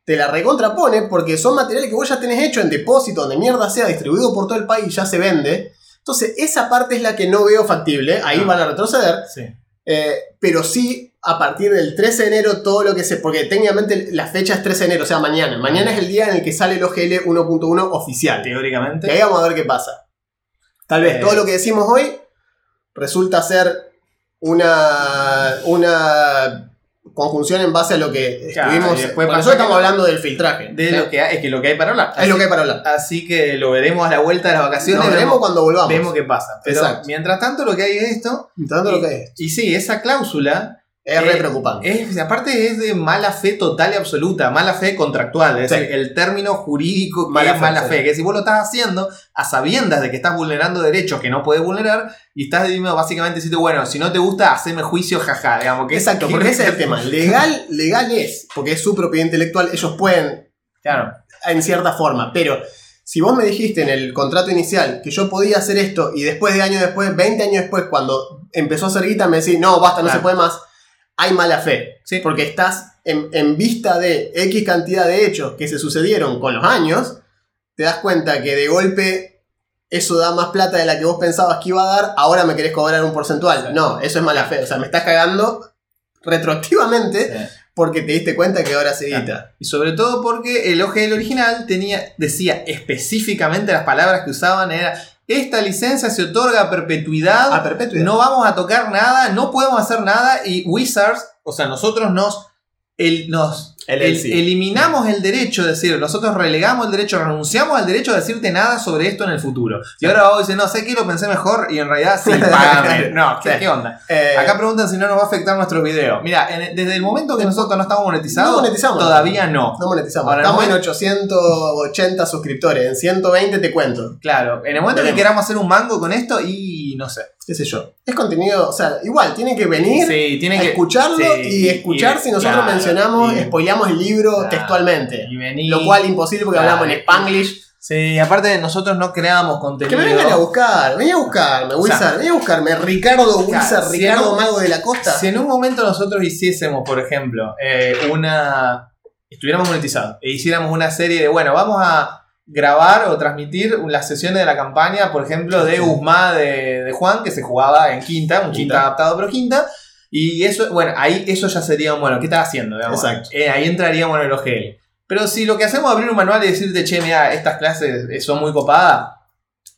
te la recontrapone porque son materiales que vos ya tenés hecho en depósito, donde mierda sea, distribuido por todo el país y ya se vende. Entonces, esa parte es la que no veo factible. Ahí Ah. van a retroceder. Sí. Eh, pero sí, a partir del 13 de enero, todo lo que se. Porque técnicamente la fecha es 13 de enero, o sea, mañana. Mañana es el día en el que sale el OGL 1.1 oficial. Y Teóricamente. ahí vamos a ver qué pasa. Tal vez Eh. todo lo que decimos hoy resulta ser una. una conjunción en base a lo que Claro, estuvimos. y después que estamos hablando del filtraje. De lo que hay, es que lo que hay para hablar. Es lo que hay para hablar. Así que lo veremos a la vuelta de las vacaciones. Nos veremos cuando volvamos. Vemos qué pasa. Pero Exacto. mientras tanto, lo que hay es esto. Tanto lo que es. Y sí, esa cláusula Es re Eh, preocupante. es, aparte es de mala fe total y absoluta, mala fe contractual, es Sí. decir, el término jurídico que Mala es fe, mala sí. fe, que si vos lo estás haciendo a sabiendas de que estás vulnerando derechos que no puedes vulnerar y estás diciendo básicamente bueno, si no te gusta, haceme juicio, jaja, digamos que Exacto, que- porque ese es el tema. [laughs] Legal, legal es, porque es su propiedad intelectual, ellos pueden Claro, en cierta forma, pero si vos me dijiste en el contrato inicial que yo podía hacer esto y después de años después, 20 años después, cuando empezó a hacer guita, me decís, no, basta, no Claro. se puede más, hay mala fe. Sí. Porque estás en, en vista de X cantidad de hechos que se sucedieron con los años, te das cuenta que de golpe eso da más plata de la que vos pensabas que iba a dar, ahora me querés cobrar un porcentual. No, eso es mala fe. O sea, me estás cagando retroactivamente sí. porque te diste cuenta que ahora se Claro. edita. Y sobre todo porque el OGL original tenía, decía específicamente las palabras que usaban era esta licencia se otorga a perpetuidad A perpetuidad. no vamos a tocar nada, no podemos hacer nada y Wizards, o sea, nosotros nos el, nos El el- sí. eliminamos el derecho de decir, nosotros relegamos el derecho, renunciamos al derecho de decirte nada sobre esto en el futuro. Y ahora vos dices, no, sé que lo pensé mejor y en realidad sí. [laughs] [laughs] No, ¿qué, Sí. qué onda? Eh, Acá preguntan si no nos va a afectar nuestros videos. Mira, en- desde el momento que nosotros no estamos monetizados, No monetizamos. todavía no. no monetizamos. Ahora, Estamos el en 880 suscriptores. En 120 te cuento. Claro, en el momento que Veremos. queramos hacer un mango con esto, y no sé. qué sé yo. Es contenido, o sea, igual, tienen que venir Sí, tiene a que escucharlo sí, y escuchar y- si nosotros claro, mencionamos, y- spoileamos el libro Claro. textualmente. y venir. Lo cual imposible porque Claro. hablamos en Spanglish. Sí, aparte nosotros no creamos Que contenido. me vengan a buscar, vení a buscarme, O sea, Wizard, vení a buscarme, Ricardo Wizard, si Ricardo Mago de la Costa. Si en un momento nosotros hiciésemos, por ejemplo, eh, una. estuviéramos monetizados e hiciéramos una serie de, bueno, vamos a grabar o transmitir las sesiones de la campaña, por ejemplo, de. Usma de, de Juan, que se jugaba en quinta, un quinta, Quinta. adaptado pero quinta. Y eso, bueno, ahí eso ya sería, bueno, ¿qué estás haciendo? digamos? Exacto. Eh, ahí entraríamos en el OGL. Pero si lo que hacemos es abrir un manual y decirte, che, mira, estas clases eh, son muy copadas,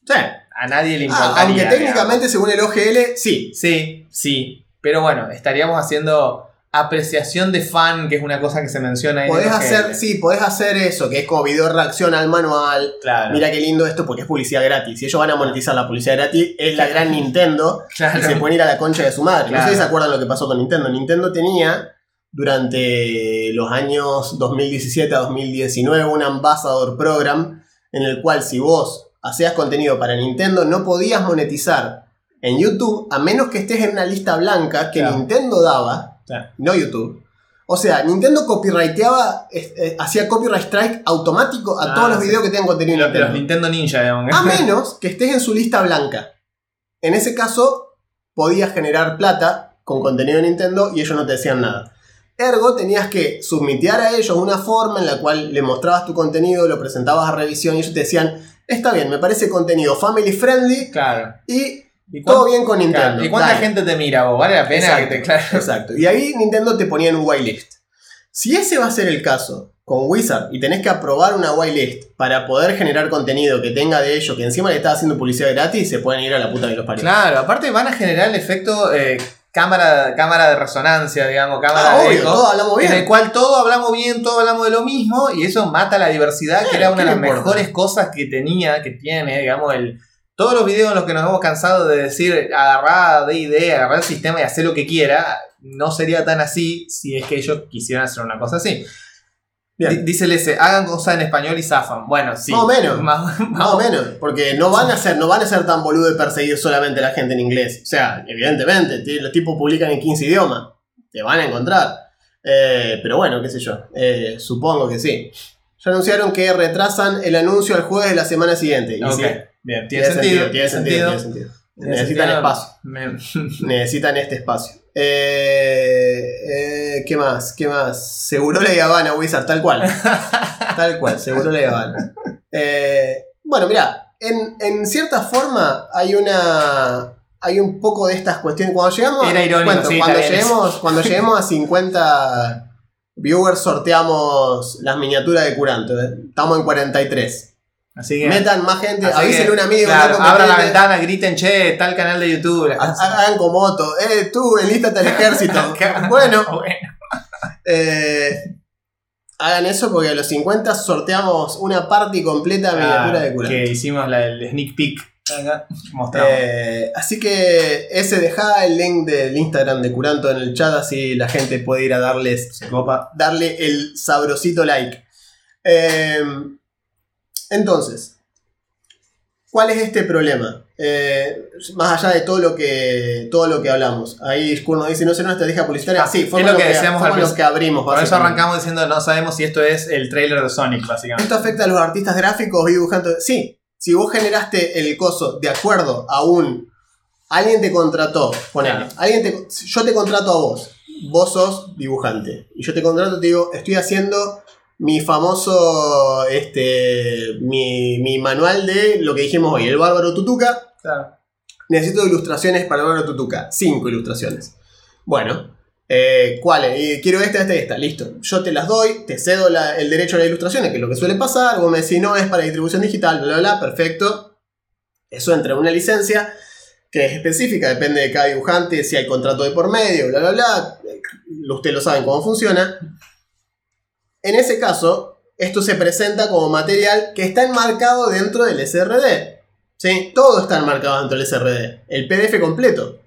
Sí. a nadie le Ah, importaría. aunque digamos. técnicamente, según el OGL, sí. Sí, sí. Pero bueno, estaríamos haciendo apreciación de fan, que es una cosa que se menciona ahí. Podés hacer, sí, podés hacer eso, que es como video reacción al manual. Claro. Mira qué lindo esto porque es publicidad gratis. Si ellos van a monetizar la publicidad gratis, es la gran Nintendo. [laughs] claro. y se pueden ir a la concha de su madre. Claro. No sé si se acuerdan lo que pasó con Nintendo. Nintendo tenía durante los años 2017 a 2019 un ambassador program en el cual si vos hacías contenido para Nintendo no podías monetizar en YouTube a menos que estés en una lista blanca que Claro. Nintendo daba, No YouTube. O sea, Nintendo copyrighteaba, eh, eh, hacía copyright strike automático a Ah, todos los sí. videos que tengan contenido en Los, Nintendo. los Nintendo Ninja, digamos. A [laughs] menos que estés en su lista blanca. En ese caso, podías generar plata con contenido de Nintendo y ellos no te decían nada. Ergo, tenías que submitear a ellos una forma en la cual le mostrabas tu contenido, lo presentabas a revisión y ellos te decían, está bien, me parece contenido family friendly Claro. y ¿Y todo bien con Nintendo. claro, ¿Y cuánta Dale. gente te mira vos? ¿Vale la pena Exacto, que te claro? Exacto. Y ahí Nintendo te ponía en un whitelist. Si ese va a ser el caso con Wizard y tenés que aprobar una whitelist para poder generar contenido que tenga de ello, que encima le estás haciendo publicidad gratis, se pueden ir a la puta que los parió. Claro, aparte van a generar el efecto eh, cámara, cámara de resonancia, digamos, cámara Ah, de obvio, eco, todos hablamos En el bien. cual todos hablamos bien, todos hablamos de lo mismo y eso mata la diversidad, que Eh, era una de ¿qué las importa? mejores cosas que tenía, que tiene, digamos, el... Todos los videos en los que nos hemos cansado de decir agarrar D&D, agarrar el sistema y hacer lo que quiera, no sería tan así si es que ellos quisieran hacer una cosa así. Bien. Dice el S, hagan cosas en español y zafan. Bueno, sí. Más o menos. [laughs] Más, [laughs] Más o menos, porque no van a ser, no van a ser tan boludo de perseguir solamente a la gente en inglés. O sea, evidentemente, los tipos publican en 15 idiomas. Te van a encontrar. Eh, pero bueno, qué sé yo. eh, supongo que sí. Ya anunciaron que retrasan el anuncio al jueves de la semana siguiente. Y Ok, sí, bien, tiene, sentido, tiene sentido, tiene sentido. Tiene Necesitan sentido. espacio. Me- [laughs] Necesitan este espacio. Eh, eh, ¿Qué más? ¿Qué más? Seguro la Habana, Wizard, tal cual. [laughs] tal cual, seguro la Habana. Eh, bueno, mira, en, en cierta forma hay una. Hay un poco de estas cuestiones. Cuando llegamos. Era irónico, cuento, sí, cuando, lleguemos, cuando [laughs] lleguemos a 50 viewers, sorteamos las miniaturas de Curanto. Estamos en 43. Así que. Metan más gente, que, a un amigo. claro, abran la ventana, griten, che, tal canal de YouTube. Hagan como Otto, eh, tú enlístate al ejército. [laughs] bueno, [laughs] bueno. eh, hagan eso porque a los 50 sorteamos una party completa de miniatura Ah, de cura. que hicimos la- el sneak peek. Acá. Eh, así que ese deja el link del Instagram de Curanto en el chat, así la gente puede ir a darles, Se copa. darle el sabrosito like. Eh, entonces, ¿cuál es este problema? Eh, más allá de todo lo que todo lo que hablamos. Ahí Shkur nos dice, no será una estrategia publicitaria. Ah, sí, fue es lo que decíamos al lo que abrimos. Por eso arrancamos diciendo no sabemos si esto es el trailer de Sonic, básicamente. ¿Esto afecta a los artistas gráficos y dibujantes? Sí. Si vos generaste el coso de acuerdo a un. Alguien te contrató, ponele. Claro. Alguien te, yo te contrato a vos. Vos sos dibujante. Y yo te contrato, te digo, estoy haciendo mi famoso. Este. Mi, mi manual de lo que dijimos hoy, el bárbaro tutuca. Claro. Necesito ilustraciones para el bárbaro tutuca. Cinco ilustraciones. Bueno. Eh, ¿Cuáles? Eh, quiero esta, esta, esta. Listo. Yo te las doy, te cedo la- el derecho a las ilustraciones, que es lo que suele pasar. Vos me decís, no, es para distribución digital, bla, bla, bla. Perfecto. Eso entra en una licencia que es específica, depende de cada dibujante, si hay contrato de por medio, bla, bla, bla. ustedes lo saben cómo funciona. En ese caso, esto se presenta como material que está enmarcado dentro del SRD. ¿Sí? Todo está enmarcado dentro del SRD. El PDF completo.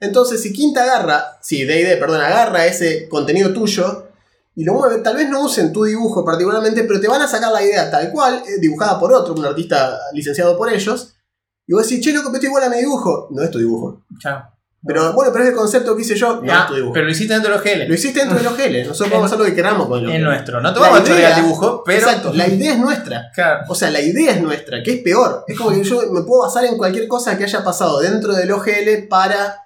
Entonces, si Quinta agarra, si D&D, perdón, agarra ese contenido tuyo y lo mueve, tal vez no usen tu dibujo particularmente, pero te van a sacar la idea tal cual, eh, dibujada por otro, un artista licenciado por ellos, y vos decís, che, loco, pero esto igual a mi dibujo. No es tu dibujo. Chao. Pero bueno, pero es el concepto que hice yo, no Ya, es tu dibujo. pero lo hiciste dentro de los geles. Lo hiciste dentro de los geles. Nosotros podemos hacer lo que queramos con los Es geles. nuestro. No te vamos a idea- el dibujo, pero. Exacto, la [laughs] idea es nuestra. Claro. O sea, la idea es nuestra, que es peor. Es como que yo me puedo basar en cualquier cosa que haya pasado dentro del OGL para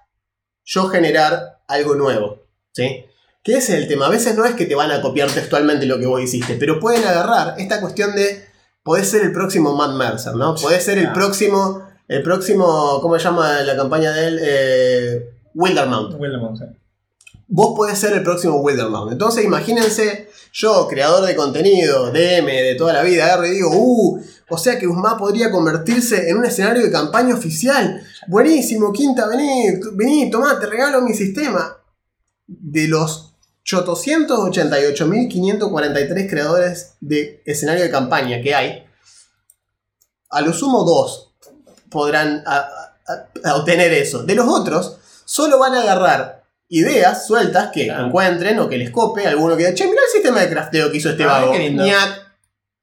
yo generar algo nuevo. ¿Sí? Que ese es el tema. A veces no es que te van a copiar textualmente lo que vos hiciste, pero pueden agarrar esta cuestión de. Podés ser el próximo Matt Mercer, ¿no? Podés ser el Ah. próximo. El próximo. ¿Cómo se llama la campaña de él? Eh, Wildermount. Wildermount, sí. Vos podés ser el próximo Wildermount. Entonces imagínense, yo, creador de contenido, DM de toda la vida, agarro y digo, uh, o sea que Usma podría convertirse en un escenario de campaña oficial. Buenísimo, Quinta, vení, vení, tomá, te regalo mi sistema. De los 888.543 creadores de escenario de campaña que hay, a lo sumo dos podrán a- a- a obtener eso. De los otros, solo van a agarrar ideas sueltas que Claro. encuentren o que les cope, alguno que diga, che, mirá el sistema de crafteo que hizo este vago. Ñac,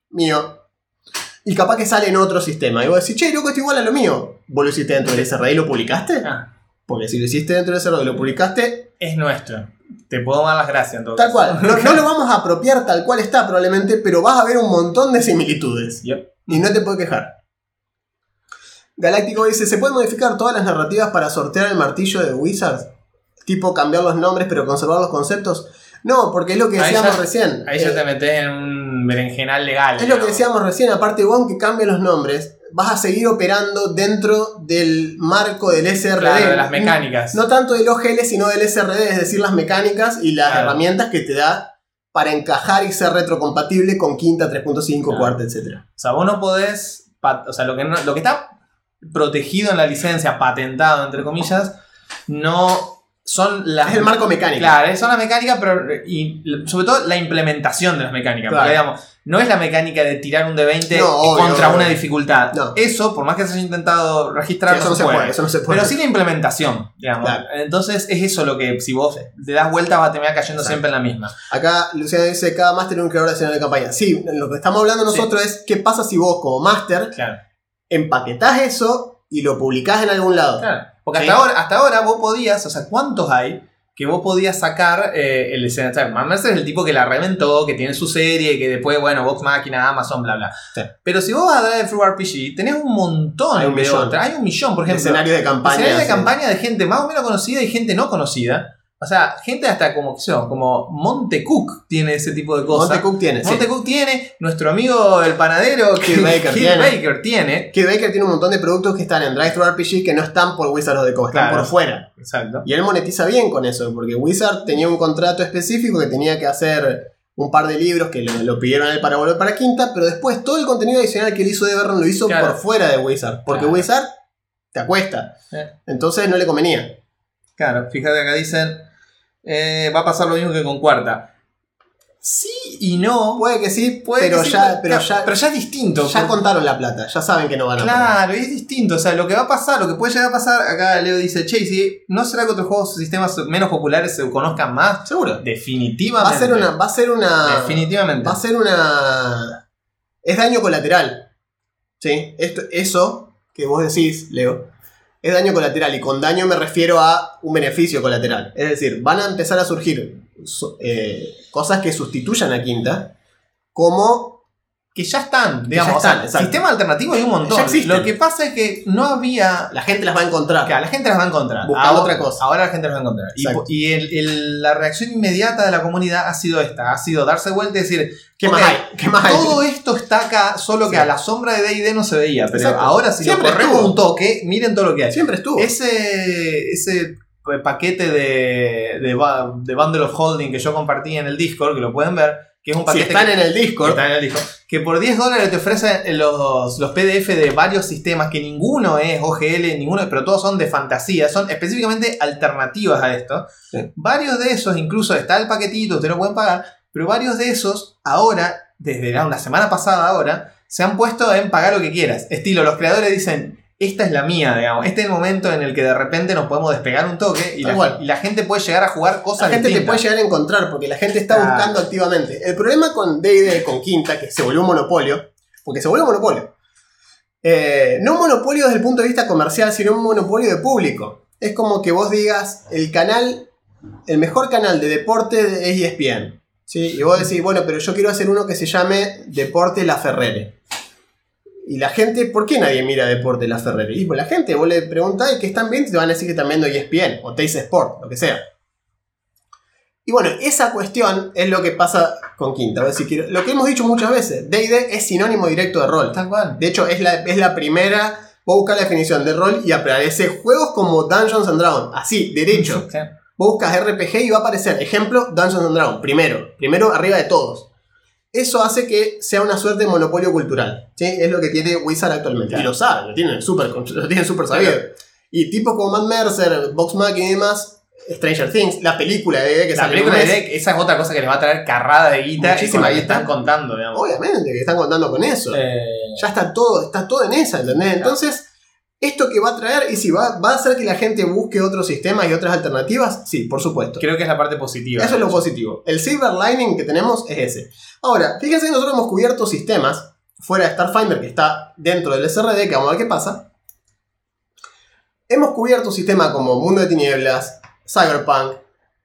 mío. Y capaz que sale en otro sistema. Y vos decís, che, loco, esto igual a lo mío. ¿Vos lo hiciste dentro del SRD y lo publicaste? Ah, Porque si lo hiciste dentro del SRD y lo publicaste, es nuestro. Te puedo dar las gracias en todo tal caso. cual. No, no [laughs] lo vamos a apropiar tal cual está probablemente, pero vas a ver un montón de similitudes. Yep. Y no te puedes quejar. Galáctico dice, ¿se pueden modificar todas las narrativas para sortear el martillo de Wizards? Tipo cambiar los nombres pero conservar los conceptos. No, porque es lo que Ahí decíamos ya- recién. Ahí ya Eh, te metes en un berenjenal legal. es lo que decíamos recién, aparte vos aunque cambie los nombres, vas a seguir operando dentro del marco del SRD. Claro, de las mecánicas. No tanto del OGL, sino del SRD, es decir, las mecánicas y las Claro. herramientas que te da para encajar y ser retrocompatible con quinta, 3.5, Claro. cuarta, etc. O sea, vos no podés. O sea, lo que, no- lo que está protegido en la licencia, patentado, entre comillas, no son las. Es el marco mecánico. Claro, son las mecánicas, pero. Y sobre todo la implementación de las mecánicas. Claro. Porque, digamos, no es la mecánica de tirar un D20 No, obvio, contra obvio. una dificultad. No. Eso, por más que se haya intentado registrar, Sí, eso no, se puede. eso no se puede. Pero sí la implementación, digamos. Claro. Entonces es eso lo que si vos le das vuelta va a terminar cayendo Exacto. siempre en la misma. Acá Luciano dice, cada máster tiene un creador de escenario de campaña. Sí, lo que estamos hablando Sí. nosotros es qué pasa si vos como máster Claro. Empaquetás eso y lo publicás en algún lado. Claro. Porque Sí. hasta, ahora, hasta ahora vos podías, o sea, ¿cuántos hay? Que vos podías sacar eh, el escenario. Mercer es el tipo que la reventó, que tiene su serie, que después, bueno, Vox Máquina, Amazon, bla, bla. Sí. Pero si vos vas a Drive Thru RPG, tenés un montón Hay un de millón. otras. Hay un millón, por ejemplo. escenarios de campaña. escenarios de sí. campaña de gente más o menos conocida y gente no conocida. O sea, gente hasta como, qué yo, como Monte Cook tiene ese tipo de cosas. Monte Cook tiene. sí. Monte Cook tiene, nuestro amigo el panadero Kid Baker Kid tiene. Baker tiene. Kid Baker tiene un montón de productos que están en Drive Thru RPG que no están por Wizards of the Coast, están por fuera. Exacto. Y él monetiza bien con eso, porque Wizard tenía un contrato específico que tenía que hacer un par de libros que lo, lo pidieron a él para volver para Quinta, pero después todo el contenido adicional que él hizo de Vernon lo hizo Claro. por fuera de Wizard, porque Claro. Wizard te acuesta. Eh. Entonces no le convenía. Claro, fíjate acá dicen, eh, va a pasar lo mismo que con cuarta. Sí y no. Puede que sí, Puede pero, que sí, ya, pero, ya, pero ya es distinto. ya porque- contaron la plata, ya saben que no van a. Claro, es distinto. O sea, lo que va a pasar, lo que puede llegar a pasar, acá Leo dice, che, si ¿no será que otros juegos sistemas menos populares se conozcan más? Seguro. Definitivamente. Va a ser una. Va a ser una. Definitivamente. Va a ser una. Es daño colateral. ¿Sí? Esto, eso que vos decís, Leo, es daño colateral. Y con daño me refiero a un beneficio colateral. Es decir, van a empezar a surgir eh, cosas que sustituyan a Quinta, como. Que ya están, digamos. ya o sea, están, exacto. sistemas alternativos hay un montón. Lo que pasa es que no había. La gente las va a encontrar. Claro, la gente las va a encontrar. Busca ahora, otra cosa. Ahora la gente las va a encontrar. Y, Exacto. y el- el- la reacción inmediata de la comunidad ha sido esta: ha sido darse vuelta y decir, ¿Qué más hay? ¿Qué más hay? Todo esto está acá, solo que Sí. a la sombra de DD no se veía. Pero Exacto. ahora si Siempre lo corremos estuvo. un toque, miren todo lo que hay. Siempre estuvo. Ese, ese paquete de, de, de Bundle of Holding que yo compartí en el Discord, que lo pueden ver, que es un paquete están que- en el Discord, Está en el disco. Que por 10 dólares te ofrece los, los PDF de varios sistemas que ninguno es OGL, ninguno, pero todos son de fantasía, son específicamente alternativas a esto. Sí. Varios de esos, incluso está el paquetito, ustedes lo pueden pagar, pero varios de esos ahora, desde la, una semana pasada ahora, se han puesto en pagar lo que quieras. Estilo, los creadores dicen, esta es la mía, digamos. Este es el momento en el que de repente nos podemos despegar un toque y, la, y la gente puede llegar a jugar la cosas gente te puede llegar a encontrar porque la gente está buscando activamente. El problema con D&D, con Quinta, que se volvió un monopolio, porque se volvió un monopolio. Eh, no un monopolio desde el punto de vista comercial, sino un monopolio de público. Es como que vos digas, el canal, el mejor canal de deporte es ESPN. ¿sí? Y vos decís, bueno, pero yo quiero hacer uno que se llame Deporte La Ferrere. Y la gente, ¿por qué nadie mira Deporte La Ferrere? Y pues la gente, vos le preguntás ¿y qué están viendo? Y te van a decir que están viendo ESPN o Teis Sport, lo que sea. Y bueno, esa cuestión es lo que pasa con Quinta. Si quiero- Lo que hemos dicho muchas veces, D&D es sinónimo directo de rol. Tal cual. De hecho, es la, es la primera. Vos buscas la definición de rol y aparece juegos como Dungeons and Dragons. Así, derecho. Claro. Vos buscas RPG y va a aparecer, ejemplo, Dungeons and Dragons. Primero. Primero arriba de todos. Eso hace que sea una suerte de monopolio cultural. ¿sí? Es lo que tiene Wizard actualmente. Claro. Y lo saben, lo tienen súper lo tienen súper sabido. Y tipos como Matt Mercer, Vox Machina y demás, Stranger Things, la película de que La película de Deck, esa es otra cosa que les va a traer carrada de guita Muchísima guita. están contando, digamos. Obviamente, que están contando con eso. Eh, ya está todo, está todo en esa, ¿entendés? Entonces, esto que va a traer, y si va, va a hacer que la gente busque otros sistemas y otras alternativas, sí, por supuesto. creo que es la parte positiva. Eso es lo positivo. El silver lining que tenemos es ese. Ahora, fíjense que nosotros hemos cubierto sistemas fuera de Starfinder, que está dentro del SRD, que vamos a ver qué pasa. Hemos cubierto sistemas como Mundo de Tinieblas, Cyberpunk,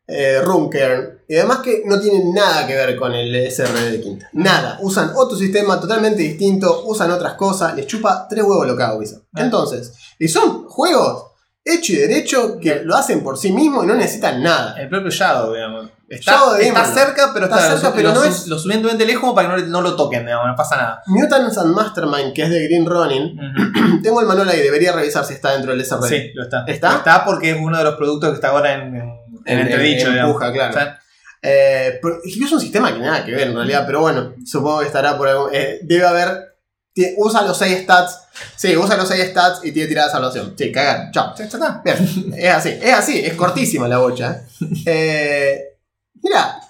eh, Runkern y demás que no tienen nada que ver con el SRD de Quinta. Nada. Usan otro sistema totalmente distinto, usan otras cosas, les chupa tres huevos lo que hago. Entonces, y son juegos hechos y derecho que lo hacen por sí mismos y no necesitan nada. El propio Shadow, digamos. Está, Shadow está cerca, pero Está está, cerca, lo, pero lo no es- lo suficientemente lejos como para que no, no lo toquen, digamos, no pasa nada. Mutants and Mastermind, que es de Green Ronin, Ujú. [clears throat] tengo el manual ahí, debería revisar si está dentro del SRD. Sí, lo está. ¿Está? Lo está porque es uno de los productos que está ahora en, en, en entredicho, en digamos. puja, claro. O sea, Eh, pero es un sistema que nada que ver en realidad, pero bueno, supongo que estará por algún. eh, debe haber. tie- Usa los 6 stats. Sí, usa los 6 stats y tiene tirada de salvación. Sí, cagar. Chao. ya está. Bien, es así, es así, es cortísima la bocha. Eh, mira,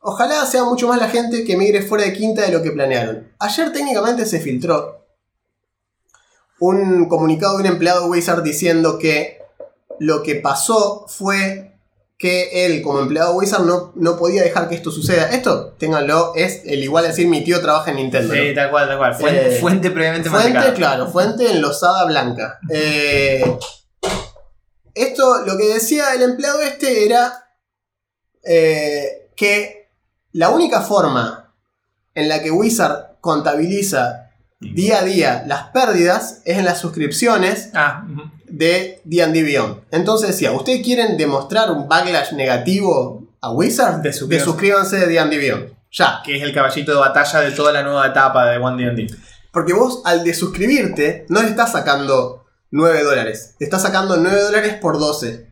ojalá sea mucho más la gente que migre fuera de quinta de lo que planearon. Ayer técnicamente se filtró un comunicado de un empleado de Wizard diciendo que lo que pasó fue que él como empleado de Wizard no, no podía dejar que esto suceda. Esto, ténganlo, es el igual a decir mi tío trabaja en Nintendo. ¿no? Sí, tal cual, tal cual. Fuente, Eh, fuente previamente Fuente, claro, fuente enlosada blanca. Eh, esto, lo que decía el empleado este era eh, que la única forma en la que Wizard contabiliza día a día las pérdidas es en las suscripciones Ah. De D&D Beyond. Entonces decía, ¿ustedes quieren demostrar un backlash negativo a Wizard? Desuscríbanse. De D&D Beyond. Ya. que es el caballito de batalla de toda la nueva etapa de One D&D. Porque vos al desuscribirte no le estás sacando 9 dólares. Estás sacando 9 dólares por 12.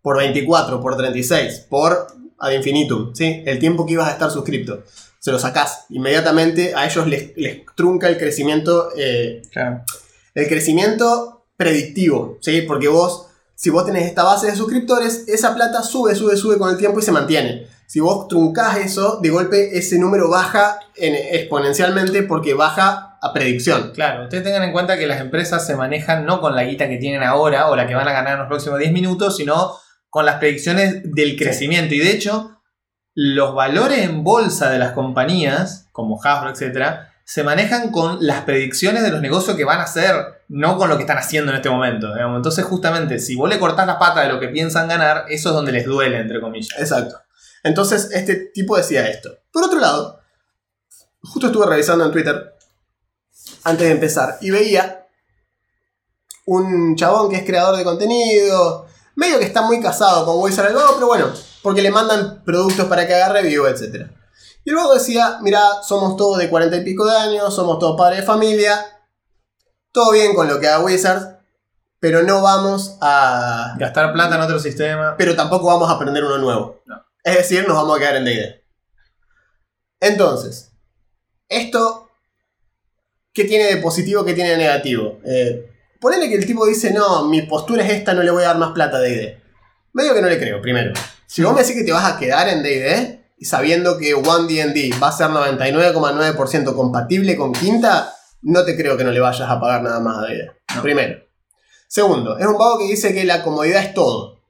Por 24, por 36, por ad infinitum. ¿sí? El tiempo que ibas a estar suscripto. Se lo sacás. Inmediatamente a ellos les, les trunca el crecimiento. eh, Claro. el crecimiento predictivo. ¿sí? Porque vos, si vos tenés esta base de suscriptores, esa plata sube, sube, sube con el tiempo y se mantiene. Si vos truncás eso, de golpe ese número baja en- exponencialmente porque baja a predicción. Claro, ustedes tengan en cuenta que las empresas se manejan no con la guita que tienen ahora o la que van a ganar en los próximos 10 minutos, sino con las predicciones del crecimiento. Y de hecho, los valores en bolsa de las compañías, como Hasbro, etcétera, se manejan con las predicciones de los negocios que van a hacer, no con lo que están haciendo en este momento. Entonces, justamente, si vos le cortás la pata de lo que piensan ganar, eso es donde les duele, entre comillas. Exacto. Entonces, este tipo decía esto. Por otro lado, justo estuve revisando en Twitter antes de empezar y veía un chabón que es creador de contenido, medio que está muy casado con Wizard Vago, pero bueno, porque le mandan productos para que haga review, etc. Y luego decía, mira, somos todos de cuarenta y pico de años, somos todos padres de familia, todo bien con lo que haga Wizard, pero no vamos a Gastar plata en otro sistema. pero tampoco vamos a aprender uno nuevo. No. Es decir, nos vamos a quedar en D&D. Entonces, esto, ¿qué tiene de positivo, qué tiene de negativo? Eh, ponele que el tipo dice, no, mi postura es esta, no le voy a dar más plata a D&D. Medio que no le creo, primero. Si vos me decís que te vas a quedar en D&D, y sabiendo que One D&D va a ser 99,9% compatible con Quinta, no te creo que no le vayas a pagar nada más a D&D. No. Primero. Segundo, es un vago que dice que la comodidad es todo.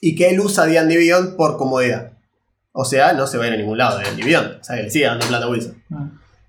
Y que él usa D&D Beyond por comodidad. O sea, no se va a ir a ningún lado de D&D Beyond. O sea, que le siga dando plata a Wilson.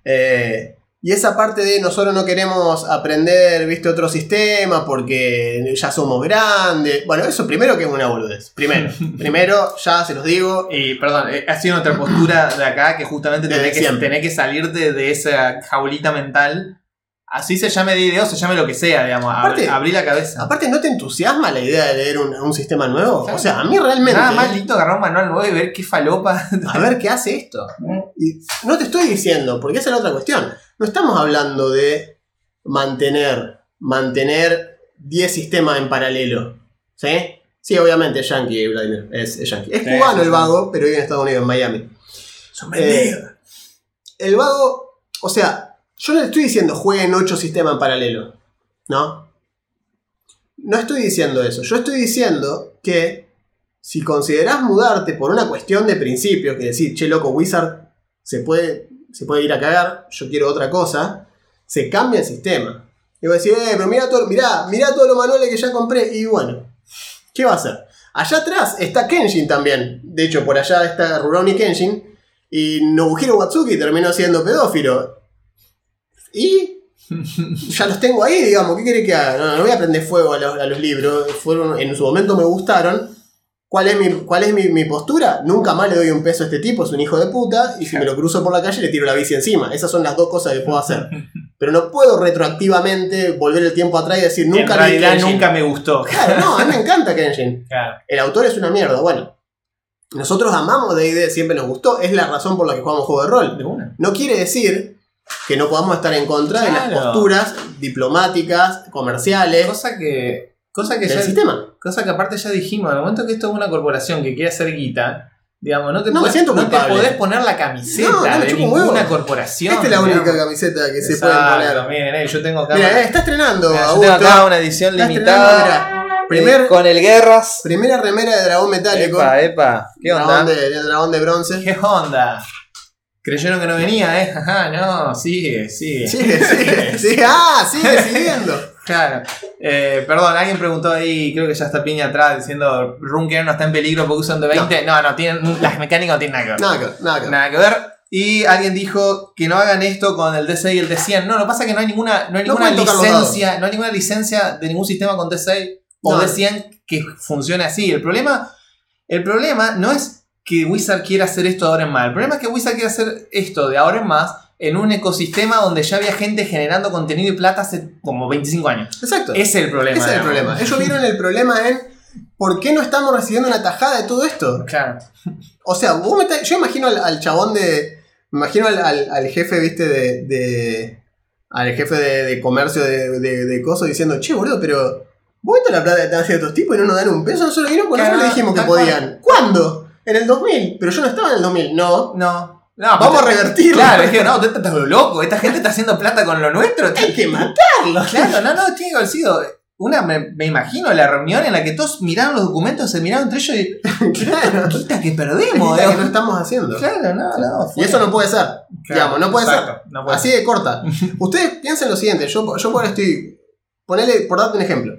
Eh, y esa parte de nosotros no queremos aprender, viste, otro sistema porque ya somos grandes. Bueno, eso primero que es una boludez. Primero. [laughs] primero, ya se los digo. Y perdón, eh, ha sido nuestra postura de acá que justamente tenés que, tenés que salirte de esa jaulita mental. Así se llame D&D o se llame lo que sea, digamos. Aparte- abrí la cabeza. Aparte, ¿no te entusiasma la idea de leer un, un sistema nuevo? Claro. O sea, a mí realmente. Nada más lindo agarrar un manual nuevo y ver qué falopa. A ver qué hace esto. [laughs] Y no te estoy diciendo, porque esa es la otra cuestión. No estamos hablando de mantener, mantener 10 sistemas en paralelo. ¿Sí? Sí, obviamente es yankee, Vladimir. Es, es yankee. Es Sí, cubano sí, el sí. vago, pero vive en Estados Unidos, en Miami. Son Eh, el vago, o sea, yo no le estoy diciendo jueguen 8 sistemas en paralelo. ¿No? No estoy diciendo eso. Yo estoy diciendo que si considerás mudarte por una cuestión de principio, que decir, che, loco, Wizard se puede, se puede ir a cagar, yo quiero otra cosa, se cambia el sistema. Y voy a decir, eh, pero mira todo, mirá, mirá todos los manuales que ya compré. Y bueno, ¿qué va a hacer? Allá atrás está Kenshin también. De hecho, por allá está Rurouni Kenshin. Y Nobuhiro Watsuki terminó siendo pedófilo. Y [laughs] ya los tengo ahí, digamos. ¿Qué quiere que haga? No, no voy a prender fuego a los, a los libros. Fueron, en su momento me gustaron. ¿Cuál es, mi, cuál es mi, mi postura? Nunca más le doy un peso a este tipo, es un hijo de puta. Y si me lo cruzo por la calle, le tiro la bici encima. Esas son las dos cosas que puedo hacer. [laughs] Pero no puedo retroactivamente volver el tiempo atrás y decir nunca en realidad nunca me gustó. Claro, no, a mí me [laughs] encanta Kenshin. Claro. El autor es una mierda. Bueno, nosotros amamos D&D, siempre nos gustó. Es la razón por la que jugamos juego de rol. De una. No quiere decir que no podamos estar en contra de las posturas diplomáticas, comerciales Cosa que. Cosa que del ya. sistema. Cosa que aparte ya dijimos, el momento que esto es una corporación que quiere hacer guita, digamos, no te, No me podés- siento no te podés poner la camiseta No, no me de chupa un ninguna huevo. corporación. Esta es la única digamos. camiseta que se puede poner. Miren, eh, yo tengo acá. Mira, eh, está estrenando, Mira, yo Augusto. tengo acá una edición limitada. mirá. Primer, eh, con el Guerras. Primera remera de dragón metálico. Epa, epa. ¿Qué dragón onda? de, de dragón de bronce. ¿Qué onda? Creyeron que no venía, ¿eh? Ajá, no, sigue, sigue. Sigue, sigue, sigue. [laughs] Ah, sigue siguiendo. Claro. Eh, perdón, alguien preguntó ahí, creo que ya está piña atrás, diciendo Runker no está en peligro porque usan de 20. No, no, tienen, las mecánicas no tienen nada que ver. Nada que ver, nada que ver. Nada que ver. Y alguien dijo que no hagan esto con el D6 y el D100. No, lo que pasa es que no hay ninguna, no hay No ninguna licencia, no hay ninguna licencia de ningún sistema con D6 o No. D100 que funcione así. El problema, el problema no es que Wizard quiera hacer esto de ahora en más. El problema es que Wizard quiere hacer esto de ahora en más en un ecosistema donde ya había gente generando contenido y plata hace como 25 años. Exacto. Ese es el problema. Ese es el problema. Ellos vieron el problema en por qué no estamos recibiendo una tajada de todo esto. Claro. O sea, vos me yo imagino al, al chabón de. Me imagino al, al- al jefe, viste, de. de- al jefe de, de comercio de, de, de coso diciendo, che, boludo, pero. Vos esta la plata que están haciendo estos tipos y no nos dan un peso, nosotros porque Claro, nosotros le dijimos que tal cual. podían. ¿Cuándo? En el 2000. Pero yo no estaba en el 2000. No. No. No, Vamos a revertirlo. Claro, es que no, tú estás loco. Esta gente está haciendo plata con lo nuestro. Hay que matarlo. Claro, no, no, tiene que haber sido. Una, me, me imagino la reunión en la que todos miraron los documentos, se miraron entre ellos y. [laughs] claro. Quita que Es perdemos, que no estamos haciendo. Claro, no, no. Y eso no puede ser. digamos, no puede exacto, no puede Así de corta. [laughs] Ustedes piensen lo siguiente, yo, yo por estoy. Ponele, por darte un ejemplo.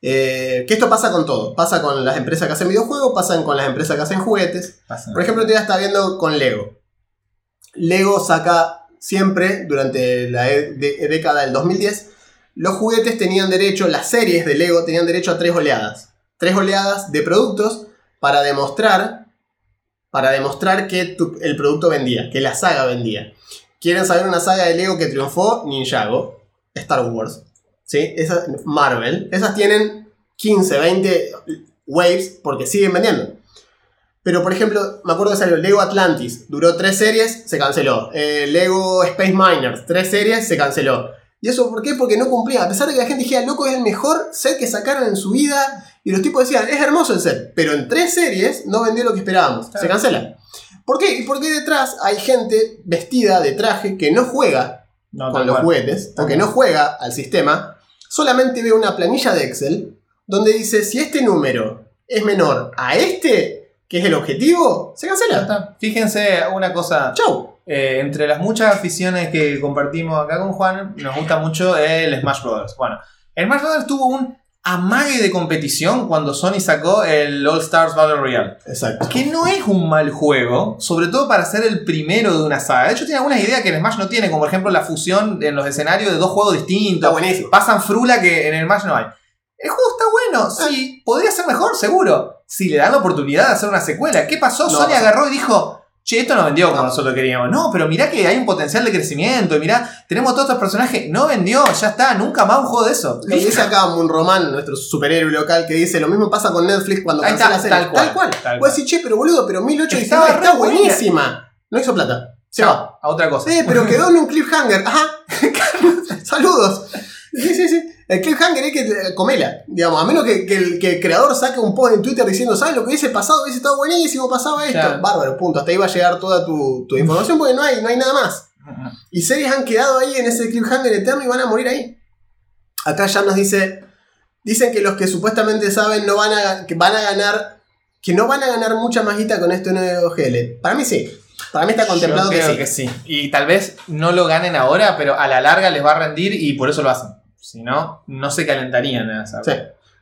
Eh, que esto pasa con todo. Pasa con las empresas que hacen videojuegos, pasan con las empresas que hacen juguetes. Por ejemplo, te está viendo con Lego. Lego saca siempre, durante la e- de- década del 2010, los juguetes tenían derecho, las series de Lego tenían derecho a tres oleadas. Tres oleadas de productos para demostrar, para demostrar que el producto vendía, que la saga vendía. ¿Quieren saber una saga de Lego que triunfó? Ninjago, Star Wars, ¿sí? Esas, Marvel. Esas tienen 15, 20 waves porque siguen vendiendo. Pero, por ejemplo, me acuerdo que salió Lego Atlantis, duró tres series, se canceló. Eh, Lego Space Miners, tres series, se canceló. ¿Y eso por qué? Porque no cumplía. A pesar de que la gente dijera, loco, es el mejor set que sacaron en su vida. Y los tipos decían, es hermoso el set. Pero en tres series no vendió lo que esperábamos. Se cancela. ¿Por qué? Y porque detrás hay gente vestida de traje que no juega No, con los cual. juguetes, o que no juega al sistema, solamente ve una planilla de Excel donde dice si este número es menor a este, que es el objetivo, se cancela. está. Fíjense una cosa. Chau. Eh, entre las muchas aficiones que compartimos acá con Juan, nos gusta mucho el Smash Brothers. Bueno, el Smash Brothers tuvo un amague de competición cuando Sony sacó el All Stars Battle Royale. Exacto. Que no es un mal juego, sobre todo para ser el primero de una saga. De hecho, tiene algunas ideas que el Smash no tiene, como por ejemplo la fusión en los escenarios de dos juegos Está distintos. buenísimo. Pasan frula que en el Smash no hay. El juego está bueno, sí, podría ser mejor, seguro. Si le dan la oportunidad de hacer una secuela. ¿Qué pasó? No, Sony agarró y dijo, che, esto no vendió como No. nosotros queríamos. No, pero mirá que hay un potencial de crecimiento. y Mirá, tenemos todos estos personajes. No vendió, ya está, nunca más un juego de eso. Lo dice acá Román, nuestro superhéroe local, que dice lo mismo pasa con Netflix cuando Ahí cancela está, series. tal cual, Tal cual. tal Vos cual. decís, che, pero boludo, pero 1819 Estaba está buena. buenísima. No hizo plata. Se va. A otra cosa. Eh, pero quedó en un cliffhanger. Ajá. [laughs] Saludos. Sí, sí, sí. El cliffhanger es que eh, comela. Digamos, a menos que, que el, que el creador saque un post en Twitter diciendo, ¿sabes lo que hubiese pasado? Hubiese estado buenísimo, pasaba esto. Claro. Bárbaro, punto. Hasta ahí va a llegar toda tu, tu información porque no hay, no hay nada más. Y series han quedado ahí en ese cliffhanger eterno y van a morir ahí. Acá ya nos dice. Dicen que los que supuestamente saben no van a, que van a ganar. Que no van a ganar mucha más guita con este nuevo GL. Para mí sí. Para mí está contemplado Yo que creo sí. que sí. Y tal vez no lo ganen ahora, pero a la larga les va a rendir y por eso lo hacen. Si no, no se calentarían en esa. Sí.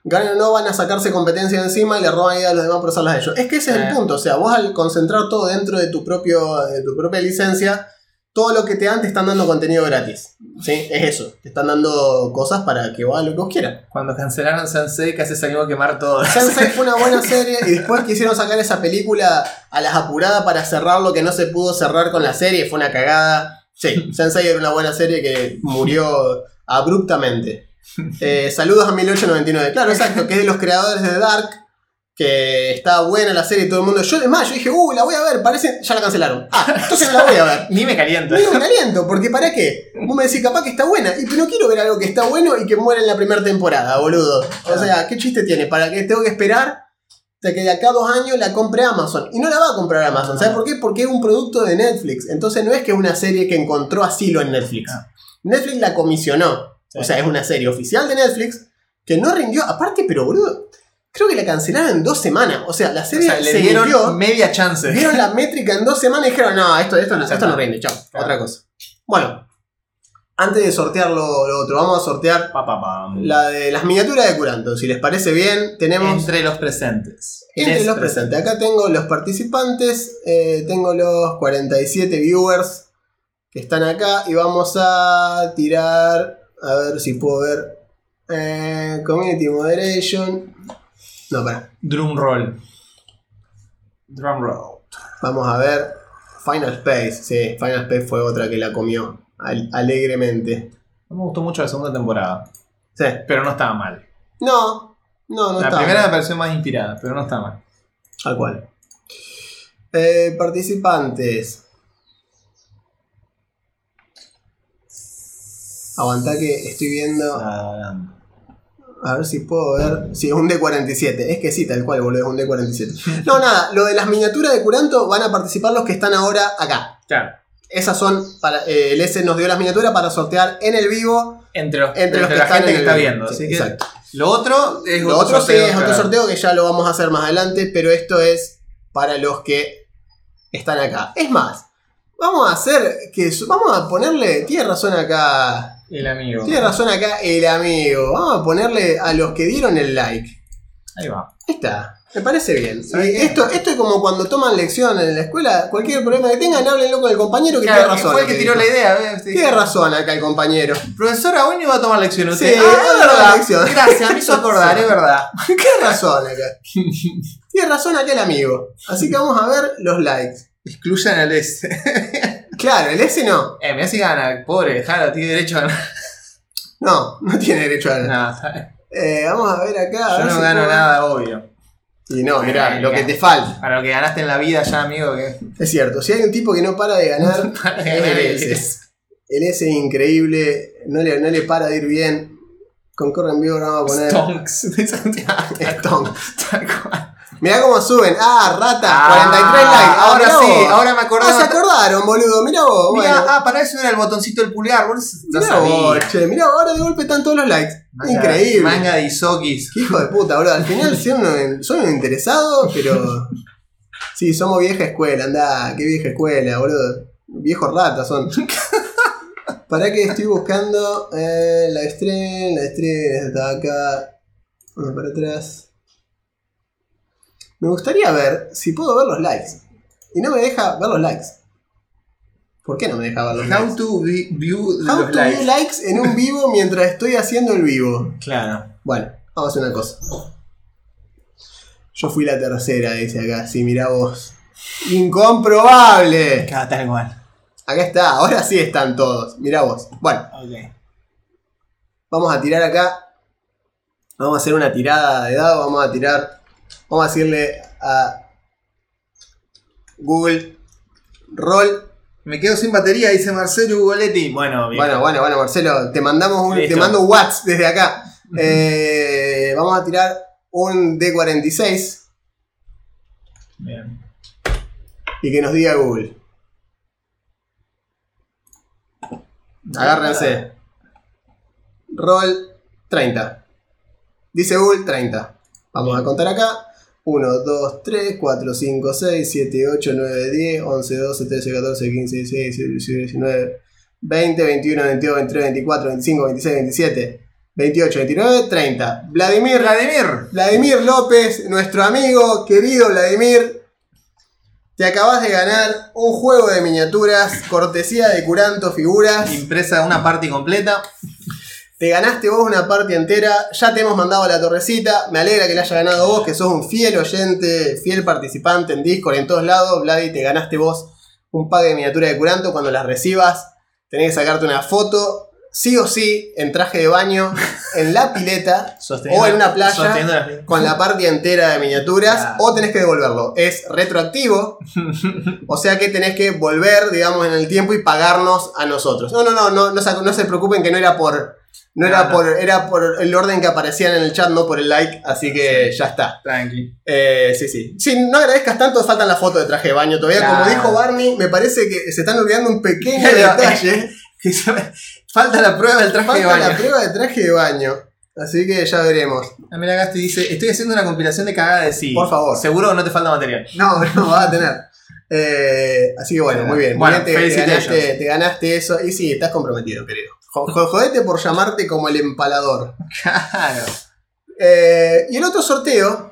Ganan o no van a sacarse competencia encima y le roban ideas a los demás por usarlas a ellos. Es que ese es el Eh. punto. O sea, vos al concentrar todo dentro de tu, propio, de tu propia licencia, todo lo que te dan te están dando contenido gratis. ¿Sí? Es eso. Te están dando cosas para que vos hagas lo que vos quieras. Cuando cancelaron Sensei casi salimos a quemar todo. Sensei [laughs] fue una buena serie y después quisieron sacar esa película a las apuradas para cerrar lo que no se pudo cerrar con la serie. Fue una cagada. Sí, Sensei era una buena serie que murió abruptamente. [laughs] Eh, saludos a 1899. Claro, exacto, que es de los creadores de Dark. Que está buena la serie y todo el mundo. Yo, es más, yo dije, uh, la voy a ver, parece. Ya la cancelaron. Ah, entonces no la voy a ver. [laughs] Ni me calienta. No me caliento, porque ¿para qué? Vos me decís capaz que está buena, y pero no quiero ver algo que está bueno y que muere en la primera temporada, boludo. O sea, ¿qué chiste tiene? ¿Para qué tengo que esperar hasta que de acá a dos años la compre Amazon? Y no la va a comprar Amazon, ¿sabes por qué? Porque es un producto de Netflix. Entonces no es que es una serie que encontró asilo en Netflix. Netflix la comisionó. Sí. O sea, es una serie oficial de Netflix que no rindió. Aparte, pero boludo, creo que la cancelaron en dos semanas. O sea, la O serie le dieron media chance. Vieron la métrica en dos semanas y dijeron, no, esto, esto, no, esto no rinde, chao, Claro. otra cosa. Bueno, antes de sortear lo, lo otro, vamos a sortear Pa, pa, pam. la de las miniaturas de Curanto. Si les parece bien, tenemos entre, Entre los presentes. los presentes. Acá tengo los participantes, eh, tengo los 47 viewers que están acá y vamos a tirar, a ver si puedo ver, eh, Community Moderation. No, para. Drum roll. Drum roll. Vamos a ver. Final Space, sí, Final Space fue otra que la comió al- alegremente. No me gustó mucho la segunda temporada. Sí. Pero no estaba mal. No, no, no la está. primera me pareció más inspirada, pero no estaba mal. Tal cual. Eh, participantes. Aguantá que estoy viendo. Ah, A ver si puedo ver. Sí, es un D47. Es que sí, tal cual, boludo, es un D47. No, nada, lo de las miniaturas de Curanto van a participar los que están ahora acá. claro. Esas son para. eh, el S nos dio las miniaturas para sortear en el vivo Entre, los, entre los que la están gente en que está vivo. viendo. Sí, Así que exacto. lo otro es Lo otro sí es otro claro. sorteo que ya lo vamos a hacer más adelante, pero esto es para los que están acá. Es más, vamos a hacer que vamos a ponerle, tiene razón acá, El amigo. tiene razón acá el amigo. Vamos a ponerle a los que dieron el like. Ahí va. Ahí está. Me parece bien. ¿Sabe Y qué? esto, esto es como cuando toman lección en la escuela. Cualquier problema que tengan, háblenlo con el compañero que Claro, tiene razón. fue el que tiró la idea. Tiene razón acá el compañero. Profesora, hoy no iba a tomar lección. Sí, Usted, ah, es va a verdad. lección. Gracias, me hizo acordar, es verdad. [laughs] Tiene razón acá. Tiene razón acá el amigo. Así que vamos a ver los likes. Excluyan al S. Claro, el S no. eh, me hace gana, pobre, dejalo, tiene derecho a ganar. [laughs] No, no tiene derecho a ganar. No, está bien. Eh, vamos a ver acá. a Yo ver no si gano puedo- nada, obvio. Y no, mirá, lo que te falta. Para lo que ganaste en la vida ya, amigo, que. Es cierto, si hay un tipo que no para de ganar, [laughs] Para es ganar el el S. El S es increíble, no le, no le para de ir bien. Concorre en vivo, vamos a poner. Stonks [laughs] de Santiago. Stonks. Tal cual. Mirá cómo suben. Ah, rata, Ah, 43 likes. Ah, ahora sí, vos. avisaron, boludo. Mirá vos. Mirá, bueno. ah, para eso era el botoncito del pulgar. Vos Mirá vos, che. Mirá, ahora de golpe están todos los likes. Manga- Increíble. Manga de Isokis. Qué hijo de puta, boludo. Al final soy un, soy un interesado, pero. [laughs] Sí, somos vieja escuela, andá, qué vieja escuela, boludo. Viejos ratas son. [laughs] Para que estoy buscando eh, la stream, la stream está acá. Vamos para atrás. Me gustaría ver si puedo ver los likes. Y no me deja ver los likes. ¿Por qué no me deja ver los How likes? to vi- view How los to likes. view likes en un vivo [laughs] mientras estoy haciendo el vivo. Claro. Bueno, vamos a hacer una cosa. Yo fui la tercera, dice acá. Sí, mirá vos. ¡Incomprobable! Cada tal cual. Acá está, ahora sí están todos. Mirá vos. Bueno, Ok. vamos a tirar acá. Vamos a hacer una tirada de dado. Vamos a tirar. Vamos a decirle a Google Roll. Me quedo sin batería, dice Marcelo Ugoletti. Bueno, bien. Bueno, bueno, bueno, Marcelo, te mandamos un, te mando watts desde acá. Eh, vamos a tirar un D46 Bien. y que nos diga Google. Agárrense. Roll 30. Dice Google 30. Vamos a contar acá. 1, 2, 3, 4, 5, 6, 7, 8, 9, 10, 11, 12, 13, 14, 15, 16, 17, 19, 20, 21, 22, 23, 24, 25, 26, 27, 28, 29, 30. Vladimir, Vladimir. Vladimir López, nuestro amigo, querido Vladimir, te acabas de ganar un juego de miniaturas, cortesía de Curanto Figuras. Impresa una parte completa. Te ganaste vos una parte entera, ya te hemos mandado a la torrecita. Me alegra que la haya ganado vos, que sos un fiel oyente, fiel participante en Discord, en todos lados. Vladi, te ganaste vos un pack de miniaturas de Curanto. Cuando las recibas, tenés que sacarte una foto, sí o sí, en traje de baño, [laughs] en la pileta. O en una playa, con la parte entera de miniaturas o tenés que devolverlo. Es retroactivo, [laughs] o sea que tenés que volver, digamos, en el tiempo y pagarnos a nosotros. No, no, no, no, no se preocupen que no era por. No era por. Era por el orden que aparecían en el chat, no por el like, así que ya está. Tranqui. Eh, sí, sí. Si no agradezcas tanto, faltan las fotos de traje de baño todavía. Como dijo Barney, me parece que se están olvidando un pequeño detalle. [laughs] Que se me- Falta la prueba del traje de Falta baño. la prueba de traje de baño. Así que ya veremos. Ah, Mira, Gasti dice: Estoy haciendo una compilación de cagada de sí. Por favor. Seguro que no te falta material. No, [laughs] no vas a tener. Eh, así que bueno, muy bien. Muy bien, te, te felicitations. ganaste, te ganaste eso. Y sí, estás comprometido, querido. Jo- jo- Jodete por llamarte como el empalador. Claro. Eh, y el otro sorteo.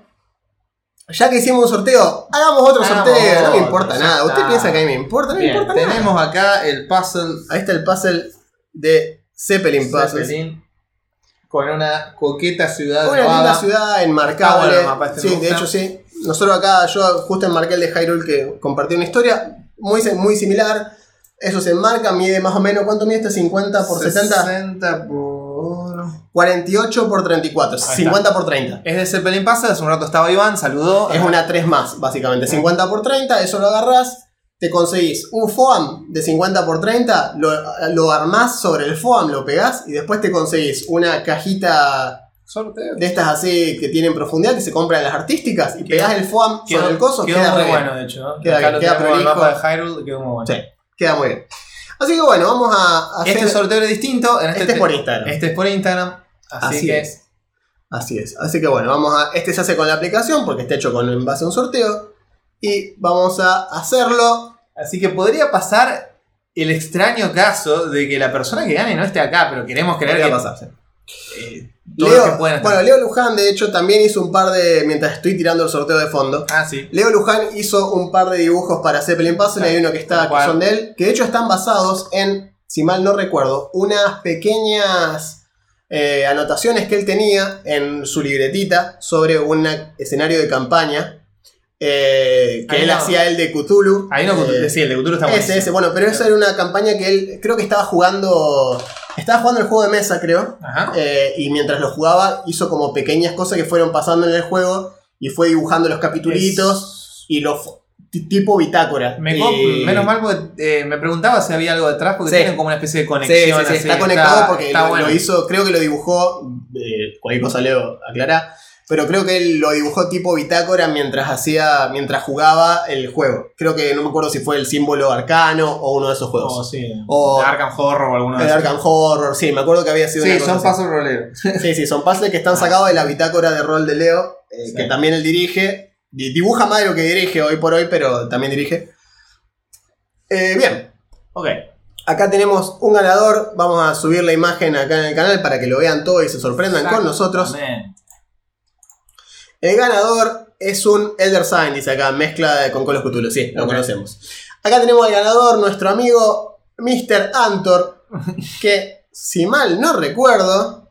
Ya que hicimos un sorteo, hagamos otro Hagamos sorteo. No me otro, importa ya nada. ¿Usted piensa que a mí me importa? No me importa nada. tenemos acá el puzzle Ahí está el puzzle de Zeppelin Puzzles. Zeppelin con una coqueta ciudad Una nevada. linda ciudad enmarcable. Está bueno el mapa, este me sí, de gusta. hecho sí. Nosotros acá, yo justo enmarqué el de Hyrule que compartió una historia muy, muy similar. Eso se enmarca, mide más o menos, ¿cuánto mide este? 50 por 70? 60 por... 48 por 34, está. 50 por 30. Es de Zeppelin Puzzle, hace un rato estaba Iván, saludó. Es una 3 más, básicamente. 50 por 30, eso lo agarrás, te conseguís un FOAM de 50 por 30, lo, lo armás sobre el FOAM, lo pegás y después te conseguís una cajita Sorteo. de estas así que tienen profundidad que se compran en las artísticas y Quedó- pegás el FOAM Quedó, sobre el coso, quedó queda muy bien. bueno, de hecho. ¿no? Queda Acá bien, lo queda tenemos el prolijo. mapa de Hyrule, quedó muy bueno. Sí, queda muy bien. Así que bueno, vamos a hacer. Este sorteo es distinto. En este, Este es por Instagram. Este es por Instagram. Así, Así que es. Así es. Así que bueno, vamos a. Este se hace con la aplicación porque está hecho con en base a un sorteo. Y vamos a hacerlo. Así que podría pasar el extraño caso de que la persona que gane no esté acá, pero queremos creer Podría que pasarse. Eh, Leo, bueno, Leo Luján, de hecho, también hizo un par de. Mientras estoy tirando el sorteo de fondo. Ah, sí. Leo Luján hizo un par de dibujos para Zeppelin Puzzle. Hay uno que está que son de él. Que de hecho están basados en, si mal no recuerdo, unas pequeñas eh, anotaciones que él tenía en su libretita sobre un escenario de campaña. Eh, que Ahí él no. hacía el de Cthulhu. Ahí no, Eh, sí, el de Cthulhu está ese, buenísimo. ese, bueno, pero esa era una campaña que él creo que estaba jugando. Estaba jugando el juego de mesa, creo. Ajá. eh, y mientras lo jugaba, hizo como pequeñas cosas que fueron pasando en el juego. Y fue dibujando los capitulitos. Y los ti- tipo bitácora. Me Y- co- Menos mal porque eh, me preguntaba si había algo detrás porque Sí. tienen como una especie de conexión. sí, sí, así, está conectado porque está lo, bueno. lo hizo, creo que lo dibujó. eh, cualquier cosa Leo aclará. Pero creo que él lo dibujó tipo bitácora mientras hacía, mientras jugaba el juego. Creo que no me acuerdo si fue el símbolo arcano o uno de esos juegos. O sí. O- Arkham Horror o alguno de el esos. Arkham Horror, sí, me acuerdo que había sido Sí, son pasos roleros. Sí, sí, son puzzles que están sacados de la bitácora de rol de Leo, eh, Sí. que también él dirige. Di- Dibuja más de lo que dirige hoy por hoy, pero también dirige. Eh, bien, Ok. acá tenemos un ganador. Vamos a subir la imagen acá en el canal para que lo vean todo y se sorprendan con nosotros. Amén. El ganador es un Elder Sign, dice acá, mezcla con Call of Cthulhu. Sí, lo conocemos. Acá tenemos al ganador, nuestro amigo Mr. Antor, [laughs] que si mal no recuerdo,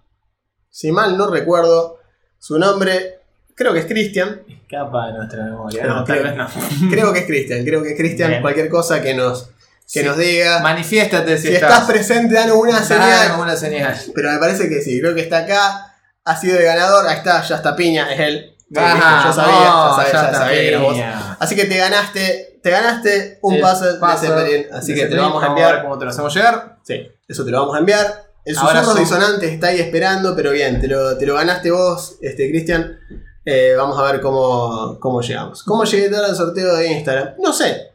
si mal no recuerdo, su nombre creo que es Cristian. Escapa de nuestra memoria. No, No, tal creo- vez no. [laughs] Creo que es Cristian, creo que es Cristian. Bien. Cualquier cosa que nos, que Sí. nos diga. Manifiéstate si, si estás presente, danos una señal. Una señal. Pero me parece que sí, creo que está acá. Ha sido el ganador, ahí está, ya está piña, es él. Ah, yo sabía, ya sabía, ya sabía que era vos. Así que te ganaste, te ganaste un puzzle de Zeppelin. Así que te lo vamos a ver enviar. cómo te lo hacemos llegar. Sí, eso te lo vamos a enviar. El susurro son- disonante está ahí esperando, pero bien, te lo, te lo ganaste vos, este, Cristian. Eh, vamos a ver cómo, cómo llegamos. ¿Cómo llegué tarde al sorteo de Instagram? No sé.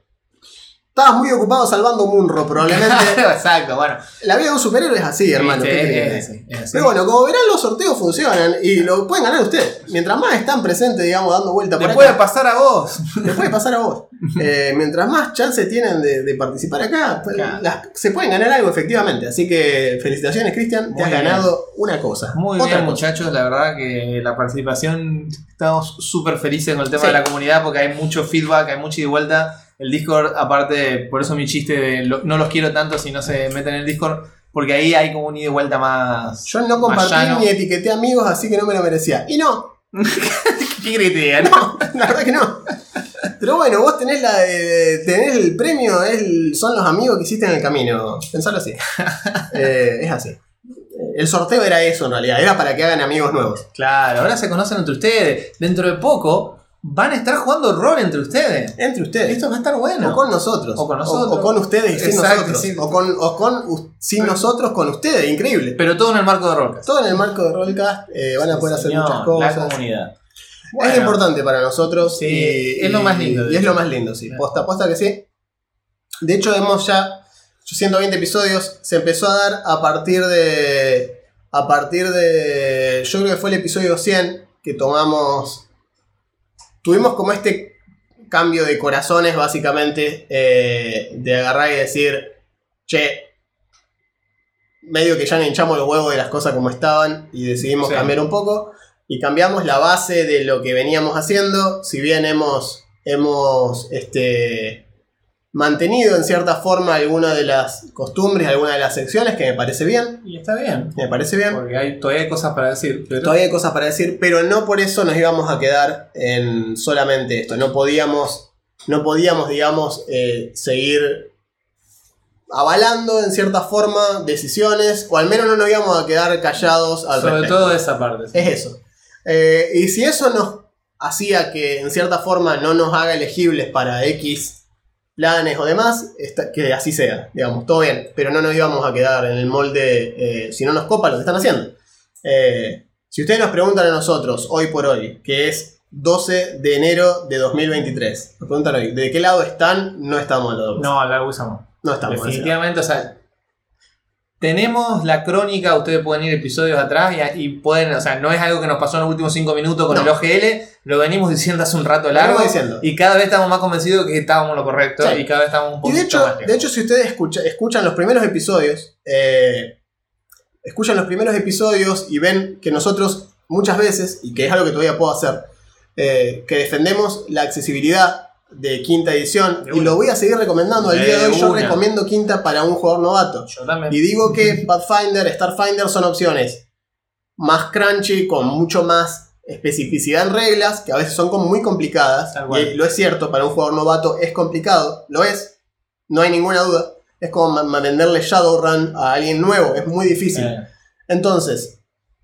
Estabas muy ocupado salvando Munro, probablemente. [laughs] Exacto, bueno. La vida de un superhéroe es así, hermano. ¿qué querés es es así. Pero bueno, como verán, los sorteos funcionan y lo pueden ganar ustedes. Mientras más están presentes, digamos, dando vuelta por Te puede pasar a vos. te puede pasar a vos. [laughs] Eh, mientras más chances tienen de, de participar acá, pues, Claro. las- se pueden ganar algo efectivamente. Así que felicitaciones, Cristian. Te has bien. ganado una cosa. Muy Otra bien, cosa. muchachos. La verdad que la participación, estamos súper felices con el tema Sí. de la comunidad porque hay mucho feedback, hay mucho ida y vuelta. El Discord, aparte, por eso mi chiste de lo- no los quiero tanto si no se meten en el Discord, porque ahí hay como un ida y vuelta más. Yo no compartí ni etiqueté amigos, así que no me lo merecía. Y no, [laughs] ¿Qué crees no? [laughs] la verdad que no. Pero bueno, vos tenés la de, tenés el premio, es el- son los amigos que hiciste en el camino. Pensalo así. [laughs] Eh, es así. El sorteo era eso en realidad, era para que hagan amigos nuevos. Claro, ahora se conocen entre ustedes. Dentro de poco van a estar jugando rol entre ustedes. Entre ustedes. Esto va a estar bueno. O con nosotros. O con nosotros. O, con ustedes y sin Exacto, nosotros. sí. O con, o con u- sin nosotros con ustedes. Increíble. Pero todo en el marco de Rollcast. Todo en el marco de Rollcast eh, van a poder hacer Señor, muchas La cosas. comunidad. Es importante para nosotros. Sí, y, es lo más lindo, Y, es lo más lindo, sí. Sí. Posta, posta que sí. De hecho, hemos ya 120 episodios. Se empezó a dar a partir de. A partir de. Yo creo que fue el episodio 100 que tomamos. Tuvimos como este cambio de corazones, básicamente. eh, de agarrar y decir. Che. Medio que ya nos hinchamos los huevos de las cosas como estaban. Y decidimos Sí. cambiar un poco y cambiamos la base de lo que veníamos haciendo. Si bien hemos, hemos este, mantenido en cierta forma alguna de las costumbres, alguna de las secciones, que me parece bien. Y está bien. Me parece bien. Porque hay, todavía hay cosas para decir. Pero Todavía hay cosas para decir, pero no por eso nos íbamos a quedar en solamente esto. No podíamos, no podíamos digamos, eh, seguir avalando en cierta forma decisiones, o al menos no nos íbamos a quedar callados al sobre respecto. todo esa parte. Es eso. Eh, y si eso nos hacía que en cierta forma no nos haga elegibles para X planes o demás, está- que así sea, digamos, todo bien, pero no nos íbamos a quedar en el molde eh, si no nos copa lo que están haciendo. Eh, si ustedes nos preguntan a nosotros, hoy por hoy, que es 12 de enero de 2023, nos preguntan hoy, ¿de qué lado están? No estamos al lado. No, la usamos. no estamos. al lado. Definitivamente, o sea. Tenemos la crónica, ustedes pueden ir episodios atrás y, y pueden, o sea, no es algo que nos pasó en los últimos 5 minutos con No. el OGL, lo venimos diciendo hace un rato largo diciendo. y cada vez estamos más convencidos que estábamos lo correcto Sí. y cada vez estamos un Y poquito de hecho, más lejos. de hecho, si ustedes escucha- escuchan los primeros episodios, eh, escuchan los primeros episodios y ven que nosotros muchas veces, y que es algo que todavía puedo hacer, eh, que defendemos la accesibilidad de quinta edición, De y lo voy a seguir recomendando al día de hoy, yo una. recomiendo quinta para un jugador novato. Yo también. Y digo que Pathfinder, Starfinder son opciones más crunchy, con mucho más especificidad en reglas, que a veces son como muy complicadas. Y lo es cierto, para un jugador novato es complicado, lo es, no hay ninguna duda. Es como ma- ma- venderle Shadowrun a alguien nuevo, es muy difícil. Eh, Entonces,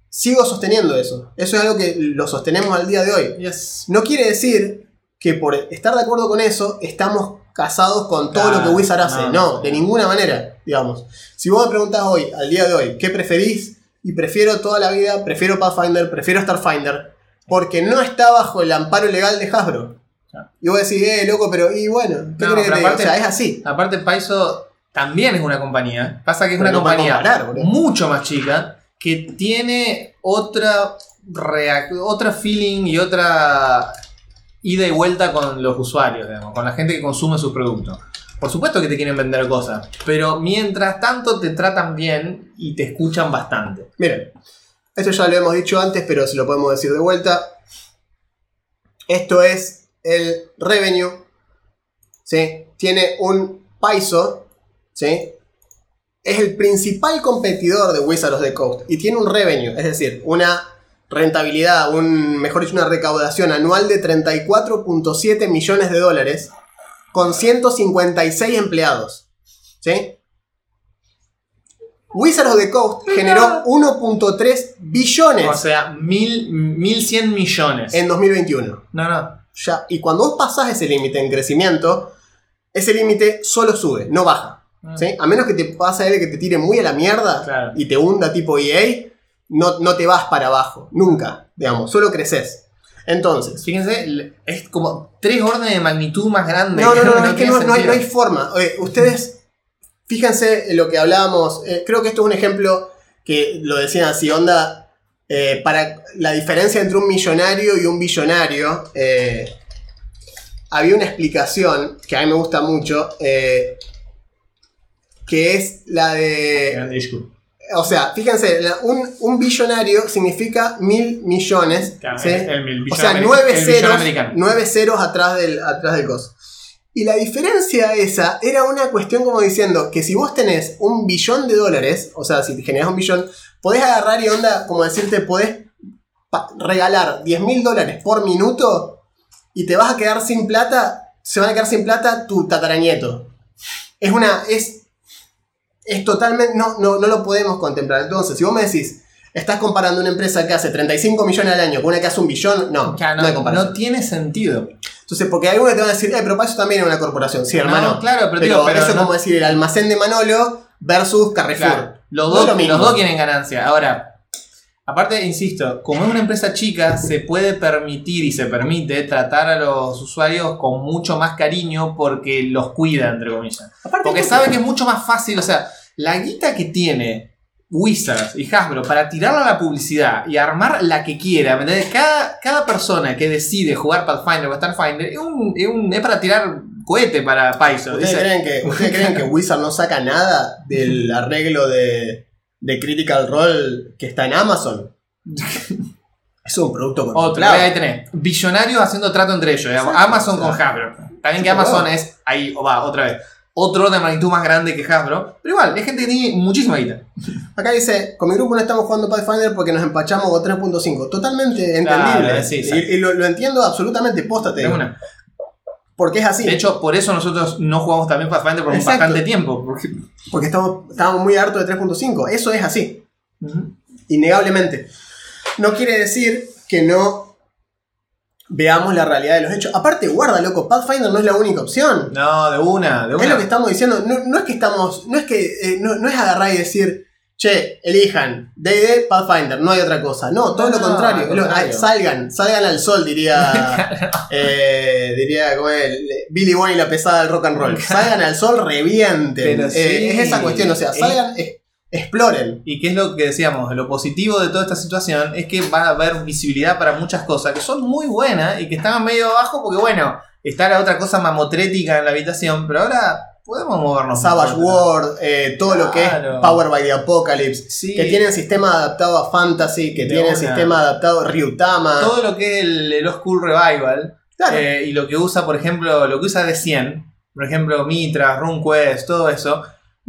sigo sosteniendo eso. Eso es algo que lo sostenemos al día de hoy. yes. No quiere decir que por estar de acuerdo con eso estamos casados con todo Claro, lo que Wizard hace. no, de ninguna manera, digamos. Si vos me preguntás hoy, al día de hoy, ¿qué preferís? Y prefiero toda la vida, prefiero Pathfinder, prefiero Starfinder. porque no está bajo el amparo legal de Hasbro. Claro. Y vos decís, eh, loco, pero y bueno, ¿qué No, querés que te aparte- O sea, es así. Aparte, Paizo también es una compañía. Pasa que es Pero una no compañía comparar, mucho más chica que tiene otra, otra feeling y otra ida y vuelta con los usuarios, digamos, con la gente que consume sus productos. Por supuesto que te quieren vender cosas, pero mientras tanto te tratan bien y te escuchan bastante. Miren, esto ya lo hemos dicho antes, pero se lo podemos decir de vuelta. Esto es el revenue. ¿sí? Tiene un Paizo. ¿sí? Es el principal competidor de Wizards of the Coast. Y tiene un revenue, es decir, una rentabilidad, un, mejor dicho, una recaudación anual de 34.7 millones de dólares con 156 empleados. ¿sí? Wizards of the Coast generó 1.3 billones O sea, mil, 1100 millones. en 2021. No, no. Ya, y cuando vos pasás ese límite en crecimiento, ese límite solo sube, no baja. ¿sí? A menos que te pase él que te tire muy a la mierda Claro. y te hunda tipo EA, no, no te vas para abajo, nunca, digamos, solo creces. Entonces, Fíjense, es como tres órdenes de magnitud más grandes. no, no, [laughs] no, no, es que no, no hay, no hay sentido. forma. Oye, ustedes, fíjense en lo que hablábamos, eh, creo que esto es un ejemplo que lo decían así, onda, eh, para la diferencia entre un millonario y un billonario, eh, había una explicación que a mí me gusta mucho, eh, que es la de... O sea, fíjense, un, un billonario significa mil millones. Claro, ¿sí? el- el o sea, nueve ceros, nueve ceros atrás del, atrás del coso. Y la diferencia esa era una cuestión como diciendo que si vos tenés un billón de dólares, o sea, si te generas un billón, podés agarrar y onda, como decirte, podés regalar 10 mil dólares por minuto y te vas a quedar sin plata, se van a quedar sin plata tu tataranieto. Es una, es, es totalmente, no, no, no lo podemos contemplar. Entonces, si vos me decís, estás comparando una empresa que hace 35 millones al año con una que hace un billón, no, Claro, no, hay no, comparación. no tiene sentido. Entonces, porque algunos te van a decir, eh, pero para eso también es una corporación. Sí, No, hermano. claro, pero pero, digo, pero eso es no- como decir el almacén de Manolo versus Carrefour. Claro, los, No dos, lo los dos quieren ganancia. Ahora, aparte, insisto, como es una empresa chica, se puede permitir y se permite tratar a los usuarios con mucho más cariño porque los cuida, entre comillas. Aparte, Porque sabe que es mucho más fácil, o sea, la guita que tiene Wizards y Hasbro para tirarla a la publicidad y armar la que quiera. Cada, cada persona que decide jugar Pathfinder o Starfinder es, un, es, un- es para tirar cohete para Paizo. ¿Ustedes, creen que, ¿Ustedes creen que Wizard no saca nada del arreglo de, de Critical Role que está en Amazon? [laughs] Es un producto Otro, contemplado. ahí tenés. Billonarios haciendo trato entre ellos, Amazon con Hasbro. También que Amazon es, ahí o va, otra vez, otro de magnitud más grande que Hasbro. Pero igual, es gente que tiene muchísima guita. Acá dice, con mi grupo no estamos jugando Pathfinder porque nos empachamos con 3.5. Totalmente Claro, entendible. sí, y sí. y lo, lo entiendo absolutamente, póstate. De una. Porque es así. De hecho, por eso nosotros no jugamos también Pathfinder por Exacto. bastante tiempo. Porque... porque estamos, estábamos muy hartos de 3.5. Eso es así. Ujú. innegablemente. No quiere decir que no veamos la realidad de los hechos. Aparte, guarda, loco, Pathfinder no es la única opción. No, de una, de una. Es lo que estamos diciendo. No, no es que estamos. No es que. eh, no, no es agarrar y decir. Che, elijan DD, Pathfinder, no hay otra cosa. No, todo No, lo contrario. ah, salgan, salgan al sol, diría. [laughs] eh, diría como el, Billy Boy y la pesada del rock and roll. [laughs] Salgan al sol, revienten. Eh, es esa cuestión, o sea, salgan, exploren. Y qué es lo que decíamos, lo positivo de toda esta situación es que va a haber visibilidad para muchas cosas que son muy buenas y que estaban medio abajo porque bueno, está la otra cosa mamotrética en la habitación, pero ahora podemos movernos. Savage. World, eh, todo lo que es. Power by the Apocalypse, Sí. que tienen sistema adaptado a Fantasy, que tienen sistema adaptado a Ryutama. Todo lo que es el, el Revival Claro. eh, y lo que usa, por ejemplo, lo que usa de 100, por ejemplo, Mitra, RuneQuest, todo eso,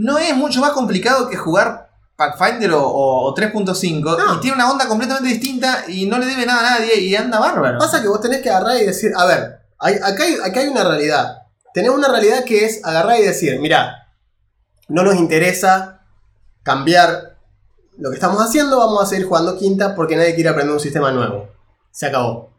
no es mucho más complicado que jugar Pathfinder o, o- o 3.5 No. y tiene una onda completamente distinta y no le debe nada a nadie y anda bárbaro. Pasa que vos tenés que agarrar y decir, a ver, hay- acá, hay, acá hay una realidad. Tenemos una realidad que es agarrar y decir, mira, no nos interesa cambiar lo que estamos haciendo, vamos a seguir jugando quinta porque nadie quiere aprender un sistema nuevo. Se acabó.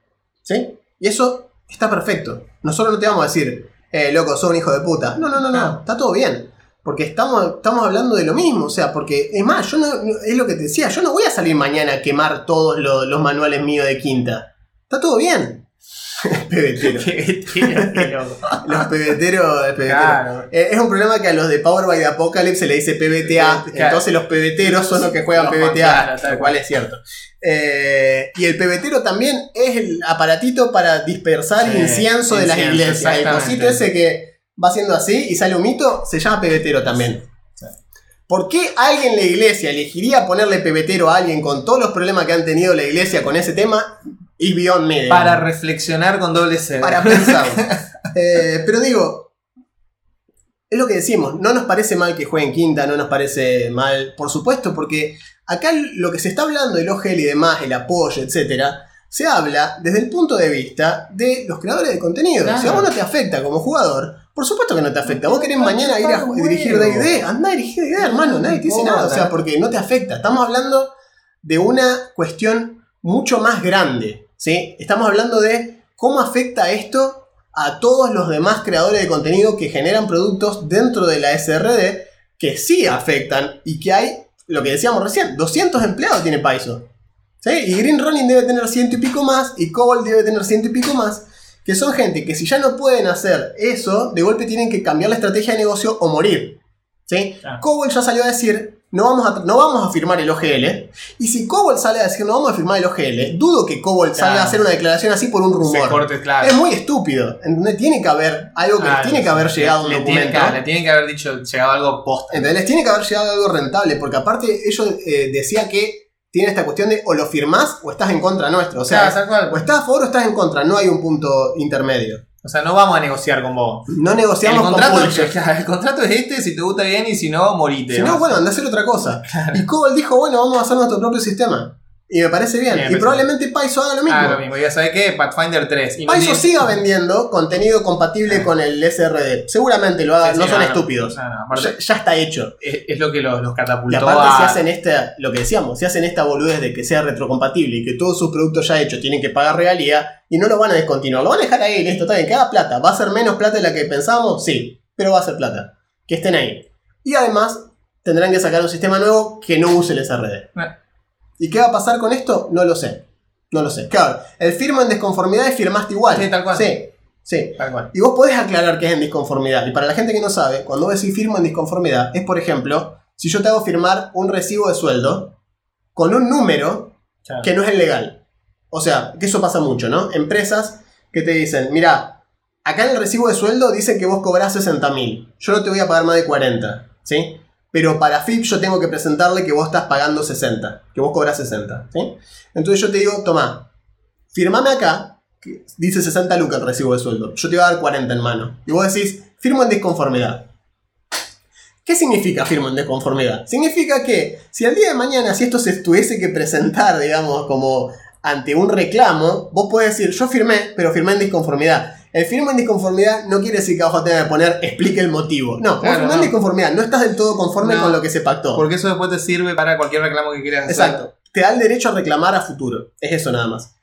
¿Sí? Y eso está perfecto. Nosotros no te vamos a decir, eh, loco, sos un hijo de puta. No, no, no, no, No. está todo bien. Porque estamos, estamos hablando de lo mismo. O sea, porque es más, yo no, es lo que te decía, yo no voy a salir mañana a quemar todos lo- los manuales míos de quinta. Está todo bien. [laughs] pebetero. Pebetero, qué loco. [laughs] Los pebeteros. pebetero. Claro. Eh, es un problema que a los de Power by the Apocalypse se le dice PBTA. Claro. Entonces los pebeteros son los que juegan Los PBTA. lo cual es cierto. Eh, y el pebetero también es el aparatito para dispersar Sí, incienso de las iglesias. El cosito ese que va haciendo así y sale un mito se llama pebetero también. Sí. ¿Por qué alguien en la iglesia elegiría ponerle pebetero a alguien con todos los problemas que han tenido la iglesia con ese tema? Is beyond me. digamos Para reflexionar con doble C. para pensar. [laughs] Eh, pero digo, es lo que decimos, no nos parece mal que jueguen quinta, no nos parece mal, por supuesto, porque acá lo que se está hablando del OGL y demás, el apoyo, etcétera, se habla desde el punto de vista de los creadores de contenido. Claro. Si a vos no te afecta como jugador, por supuesto que no te afecta. Vos querés mañana ir a dirigir huevo. DD, anda a dirigir DD, hermano, nadie te dice nada, o sea, porque no te afecta. Estamos hablando de una cuestión mucho más grande, ¿sí? Estamos hablando de cómo afecta esto a todos los demás creadores de contenido que generan productos dentro de la SRD que sí afectan y que hay, lo que decíamos recién, 200 empleados tiene Paizo. ¿sí? Y Green Running debe tener ciento y pico más y Cobalt debe tener ciento y pico más. Que son gente que si ya no pueden hacer eso, de golpe tienen que cambiar la estrategia de negocio o morir. ¿sí? Cobalt ya salió a decir, no vamos a, no vamos a firmar el OGL. Y si Cobalt sale a decir, no vamos a firmar el OGL, dudo que Cobalt salga a hacer una declaración así por un rumor. corte, claro. Es muy estúpido. ¿entendés? Tiene que haber algo que les tiene que haber llegado a un le, documento. tiene, claro, le tiene que haber dicho, llegado algo. ¿entendés? Les tiene que haber llegado algo rentable. Porque aparte ellos eh, decía que tiene esta cuestión de o lo firmás o estás en contra nuestro. O sea, Claro, o estás a favor o estás en contra. No hay un punto intermedio. O sea, no vamos a negociar con vos. No El negociamos con contrato, publishers. [laughs] claro, el contrato es este, si te gusta bien y si no, morite. Si no, ¿no? bueno, anda a hacer otra cosa. Y Cobalt dijo, bueno, vamos a hacer nuestro propio sistema. Y me parece bien. Y probablemente Paizo haga lo mismo. Ah, lo mismo. Ya sabes qué, Pathfinder 3. Y no Paizo siga vendiendo contenido compatible con el SRD. Seguramente lo haga, Sí, no son no, estúpidos. No, no, aparte, Ya, ya está hecho. es, es lo que los, los catapultó Y aparte, a- si hacen esta, lo que decíamos, si hacen esta boludez de que sea retrocompatible y que todos sus productos ya hechos tienen que pagar regalía y no lo van a descontinuar, lo van a dejar ahí, listo, está bien, que haga plata. ¿Va a ser menos plata de la que pensábamos? Sí, pero va a ser plata. Que estén ahí. Y además, tendrán que sacar un sistema nuevo que no use el SRD. Eh. ¿Y qué va a pasar con esto? No lo sé. No lo sé. Claro, el firma en disconformidad y firmaste igual. Sí, tal cual. Sí, sí. Tal cual. Y vos podés aclarar que es en disconformidad. Y para la gente que no sabe, cuando vos decís firmo en disconformidad, es por ejemplo, si yo te hago firmar un recibo de sueldo con un número Claro. que no es el legal. O sea, que eso pasa mucho, ¿no? Empresas que te dicen, mira, acá en el recibo de sueldo dicen que vos cobrás 60 mil. Yo no te voy a pagar más de 40, ¿sí? Pero para FIP yo tengo que presentarle que vos estás pagando 60, que vos cobrás 60, ¿sí? Entonces yo te digo, toma, firmame acá, dice 60 lucas el recibo de sueldo. Yo te voy a dar 40 en mano. Y vos decís, firmo en disconformidad. ¿Qué significa firmo en disconformidad? Significa que si al día de mañana, si esto se tuviese que presentar, digamos, como ante un reclamo, vos podés decir, yo firmé, pero firmé en disconformidad. El firmo en disconformidad no quiere decir que abajo tenga que poner explique el motivo. No, Claro, firmás en no. disconformidad, no estás del todo conforme No. con lo que se pactó. Porque eso después te sirve para cualquier reclamo que quieras hacer. Exacto. Te da el derecho a reclamar a futuro. Es eso nada más.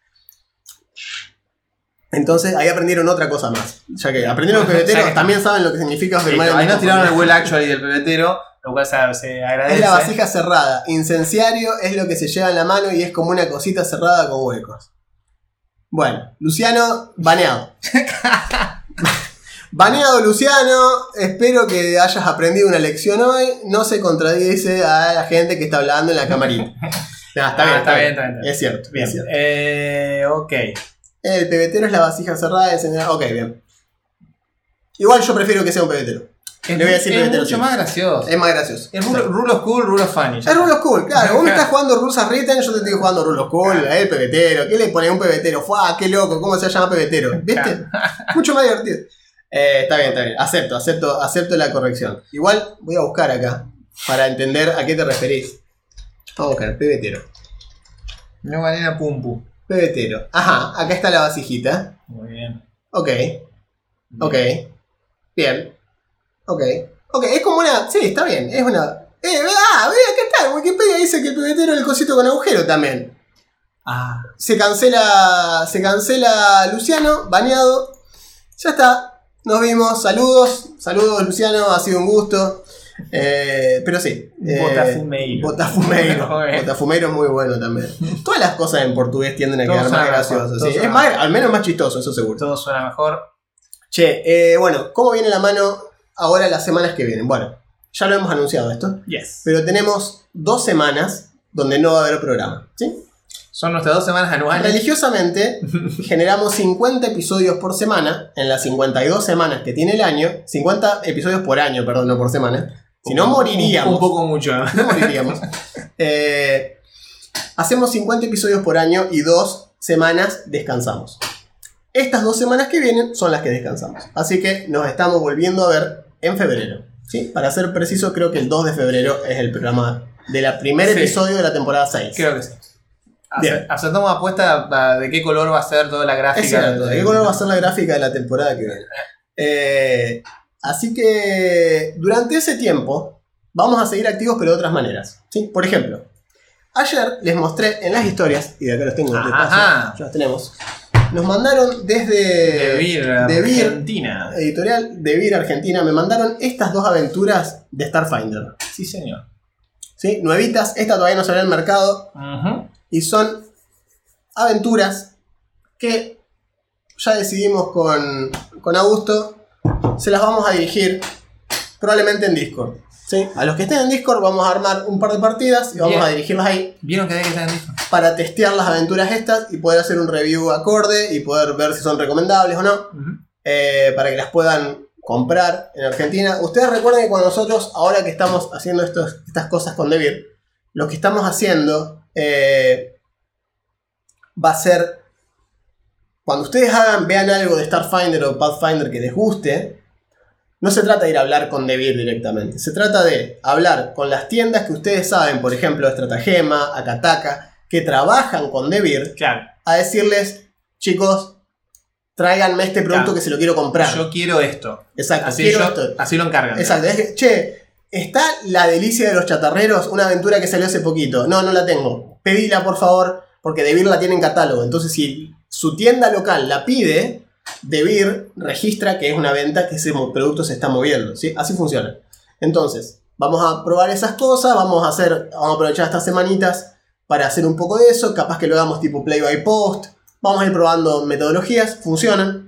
Entonces ahí aprendieron otra cosa más. Ya que aprendieron [laughs] pebeteros, que- también saben lo que significa firmar Listo, en Ahí nos tiraron el well actually del pebetero, lo cual se, se agradece. Es la vasija cerrada. Incenciario es lo que se lleva en la mano y es como una cosita cerrada con huecos. Bueno, Luciano, baneado. [laughs] baneado Luciano, espero que hayas aprendido una lección hoy. No se contradice a la gente que está hablando en la camarita. No, está, Ah, bien, está bien, está bien, está bien. Es cierto, Bien. es cierto. Eh, ok. El pebetero es la vasija cerrada. Ok, bien. Igual yo prefiero que sea un pebetero. Es, Le voy a decir es mucho más gracioso. Es más gracioso. Es rule of cool, rule of funny. Es está. Cool, claro. Vos me [laughs] estás jugando Rules of Written, yo te estoy jugando Rulos Cool, el pebetero. ¿Qué le pone un pebetero? ¡Fua! ¡Qué loco! ¿Cómo se llama pebetero? ¿Viste? [laughs] Mucho más divertido. Eh, está bien, está bien. Acepto, acepto, acepto la corrección. Igual voy a buscar acá para entender a qué te referís. Vamos a buscar, pebetero. No banana pum pum. Pebetero. Ajá, acá está la vasijita. Muy bien. Ok, ok. Bien. Ok. Ok, es como una. Sí, está bien. Es una. Eh, ah, vea, ¿qué tal? Wikipedia dice que el pebetero es el cosito con agujero también. Ah, Se cancela. Se cancela Luciano, baneado. Ya está. Nos vimos. Saludos. Saludos, Luciano. Ha sido un gusto. Eh, pero sí. eh, Botafumeiro. Botafumeiro. [laughs] Botafumeiro es muy bueno también. Todas las cosas en portugués tienden a Todo quedar más graciosas. sí. Es más, al menos más chistoso, eso seguro. Todo suena mejor. Che, eh, bueno, ¿cómo viene la mano ahora las semanas que vienen? Bueno, ya lo hemos anunciado esto, Yes. pero tenemos dos semanas donde no va a haber programa. ¿sí? Son nuestras dos semanas anuales. Religiosamente [laughs] generamos 50 episodios por semana en las 52 semanas que tiene el año. 50 episodios por año, perdón, no por semana. Si no, moriríamos. Un poco mucho. No moriríamos. [laughs] Eh, hacemos 50 episodios por año y dos semanas descansamos. Estas dos semanas que vienen son las que descansamos. Así que nos estamos volviendo a ver en febrero. ¿sí? Para ser preciso, creo que el 2 de febrero es el programa del primer Sí. episodio de la temporada 6. Creo que sí. Aceptamos apuesta de qué color va a ser toda la gráfica. Es cierto, ¿de qué color va a ser la gráfica de la temporada que viene? Eh, así que durante ese tiempo vamos a seguir activos pero de otras maneras. ¿sí? Por ejemplo, ayer les mostré en las historias, y de acá los tengo de paso, ya los tenemos, nos mandaron desde De Vir, de Vir, Argentina. editorial de Vir Argentina, me mandaron estas dos aventuras de Starfinder. Sí, señor. ¿sí? Nuevitas, esta todavía no salió al mercado, Ujú. y son aventuras que ya decidimos con, con Augusto, se las vamos a dirigir probablemente en Discord. ¿Sí? A los que estén en Discord vamos a armar un par de partidas y vamos Bien. a dirigirlas ahí ¿Vieron que hay que estar en Discord? para testear las aventuras estas y poder hacer un review acorde y poder ver si son recomendables o no, eh, para que las puedan comprar en Argentina. Ustedes recuerden que cuando nosotros, ahora que estamos haciendo estos, estas cosas con Devir, lo que estamos haciendo eh, va a ser, cuando ustedes hagan, vean algo de Starfinder o Pathfinder que les guste, no se trata de ir a hablar con Devir directamente, se trata de hablar con las tiendas que ustedes saben, por ejemplo, Estratagema, Akataka, que trabajan con Devir, Claro. a decirles, chicos, tráiganme este producto Claro. que se lo quiero comprar. Yo quiero esto. Exacto, Así, quiero yo- esto. así lo encargan. Exacto, es que, che, ¿está la delicia de los chatarreros? Una aventura que salió hace poquito. No, no la tengo. Pedila, por favor, porque Devir la tiene en catálogo. Entonces, si su tienda local la pide, Devir registra que es una venta que ese producto se está moviendo. ¿sí? Así funciona. Entonces, vamos a probar esas cosas, vamos a hacer, vamos a aprovechar estas semanitas para hacer un poco de eso. Capaz que lo hagamos tipo play by post. Vamos a ir probando metodologías, funcionan.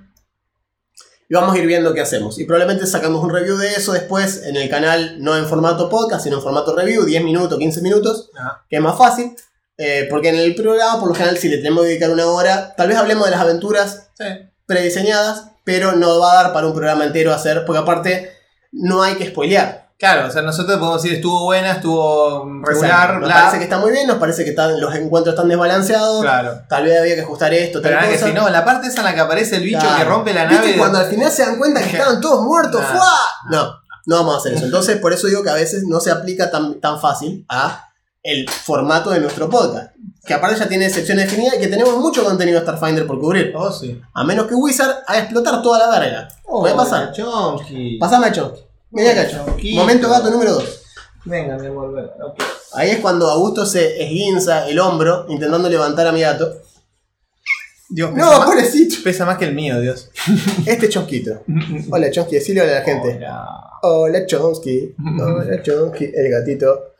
Y vamos a ir viendo qué hacemos. Y probablemente sacamos un review de eso después en el canal, no en formato podcast, sino en formato review, 10 minutos, 15 minutos, Ajá. que es más fácil. Eh, porque en el programa, por lo general, si le tenemos que dedicar una hora, tal vez hablemos de las aventuras Sí. Prediseñadas, pero no va a dar para un programa entero hacer, porque aparte no hay que spoilear. Claro, o sea, nosotros podemos decir estuvo buena, estuvo regular, Exacto. Nos bla. parece que está muy bien, nos parece que están, los encuentros están desbalanceados, Claro. tal vez había que ajustar esto, tal Pero nada que cosa. si no, la parte esa en la que aparece el bicho Claro. que rompe la ¿Viste nave. de- cuando al final se dan cuenta que [laughs] estaban todos muertos? Nah. ¡Fua! No, no vamos a hacer eso. Entonces, por eso digo que a veces no se aplica tan, tan fácil a el formato de nuestro podcast. Que aparte ya tiene secciones definidas y que tenemos mucho contenido de Starfinder por cubrir. Oh, sí. A menos que Wizard haga explotar toda la verga. Puede pasar. Chonky. Pasame a Chonky. Vení acá, Chonky. Momento gato número 2. Venga, ven. Ok. Ahí es cuando Augusto se esguinza el hombro intentando levantar a mi gato. Dios, No, más, pobrecito. pesa más que el mío, Dios. Este es Chonquito. [laughs] Hola, Chonky. Decirle hola a la gente. Hola. Hola Chomsky, hola Chomsky, el gatito.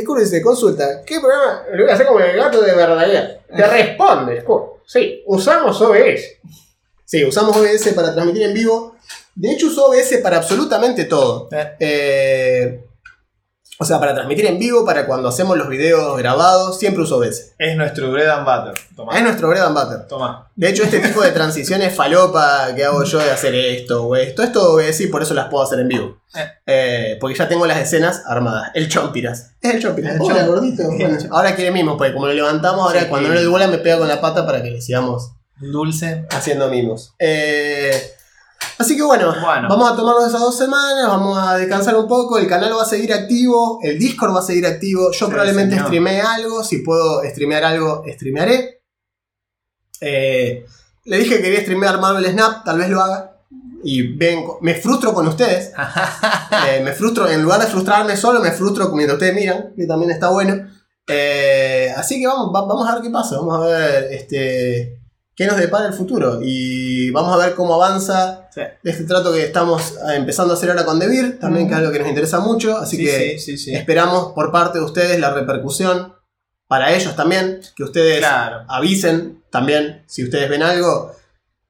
Scur dice, consulta, ¿qué programa? Lo voy a hacer como el gato de verdadera. Te responde, Scur. Sí, usamos OBS. Sí, usamos OBS para transmitir en vivo. De hecho, uso OBS para absolutamente todo. Eh, Eh, o sea, para transmitir en vivo, para cuando hacemos los videos grabados, siempre uso OBS. Es nuestro bread and butter. Toma. Es nuestro bread and butter. Toma. De hecho, este tipo de transiciones falopa que hago yo de hacer esto o esto, es todo OBS y por eso las puedo hacer en vivo. Eh. Eh, porque ya tengo las escenas armadas. El Chompiras. Es el Chompiras. El Hola, gordito. Bueno, Chomp. ahora quiere mimos, porque como lo levantamos, ahora Sí. cuando no le doy bola me pega con la pata para que le sigamos Dulce. haciendo mimos. Eh, así que bueno, Bueno. vamos a tomarnos esas dos semanas, vamos a descansar un poco, el canal va a seguir activo, el Discord va a seguir activo, yo Sí, probablemente señor. streamee algo, si puedo streamear algo, streamearé. Eh, le dije que quería streamear Marvel Snap, tal vez lo haga. Y ven, me frustro con ustedes. [laughs] Eh, me frustro, en lugar de frustrarme solo, me frustro mientras ustedes miran, que también está bueno. Eh, así que vamos, va- vamos a ver qué pasa. Vamos a ver este, qué nos depara el futuro. Y vamos a ver cómo avanza Sí. este trato que estamos eh, empezando a hacer ahora con Debir, también que es algo que nos interesa mucho. Así Sí, que sí. esperamos por parte de ustedes la repercusión para ellos también, que ustedes Claro. avisen también si ustedes ven algo.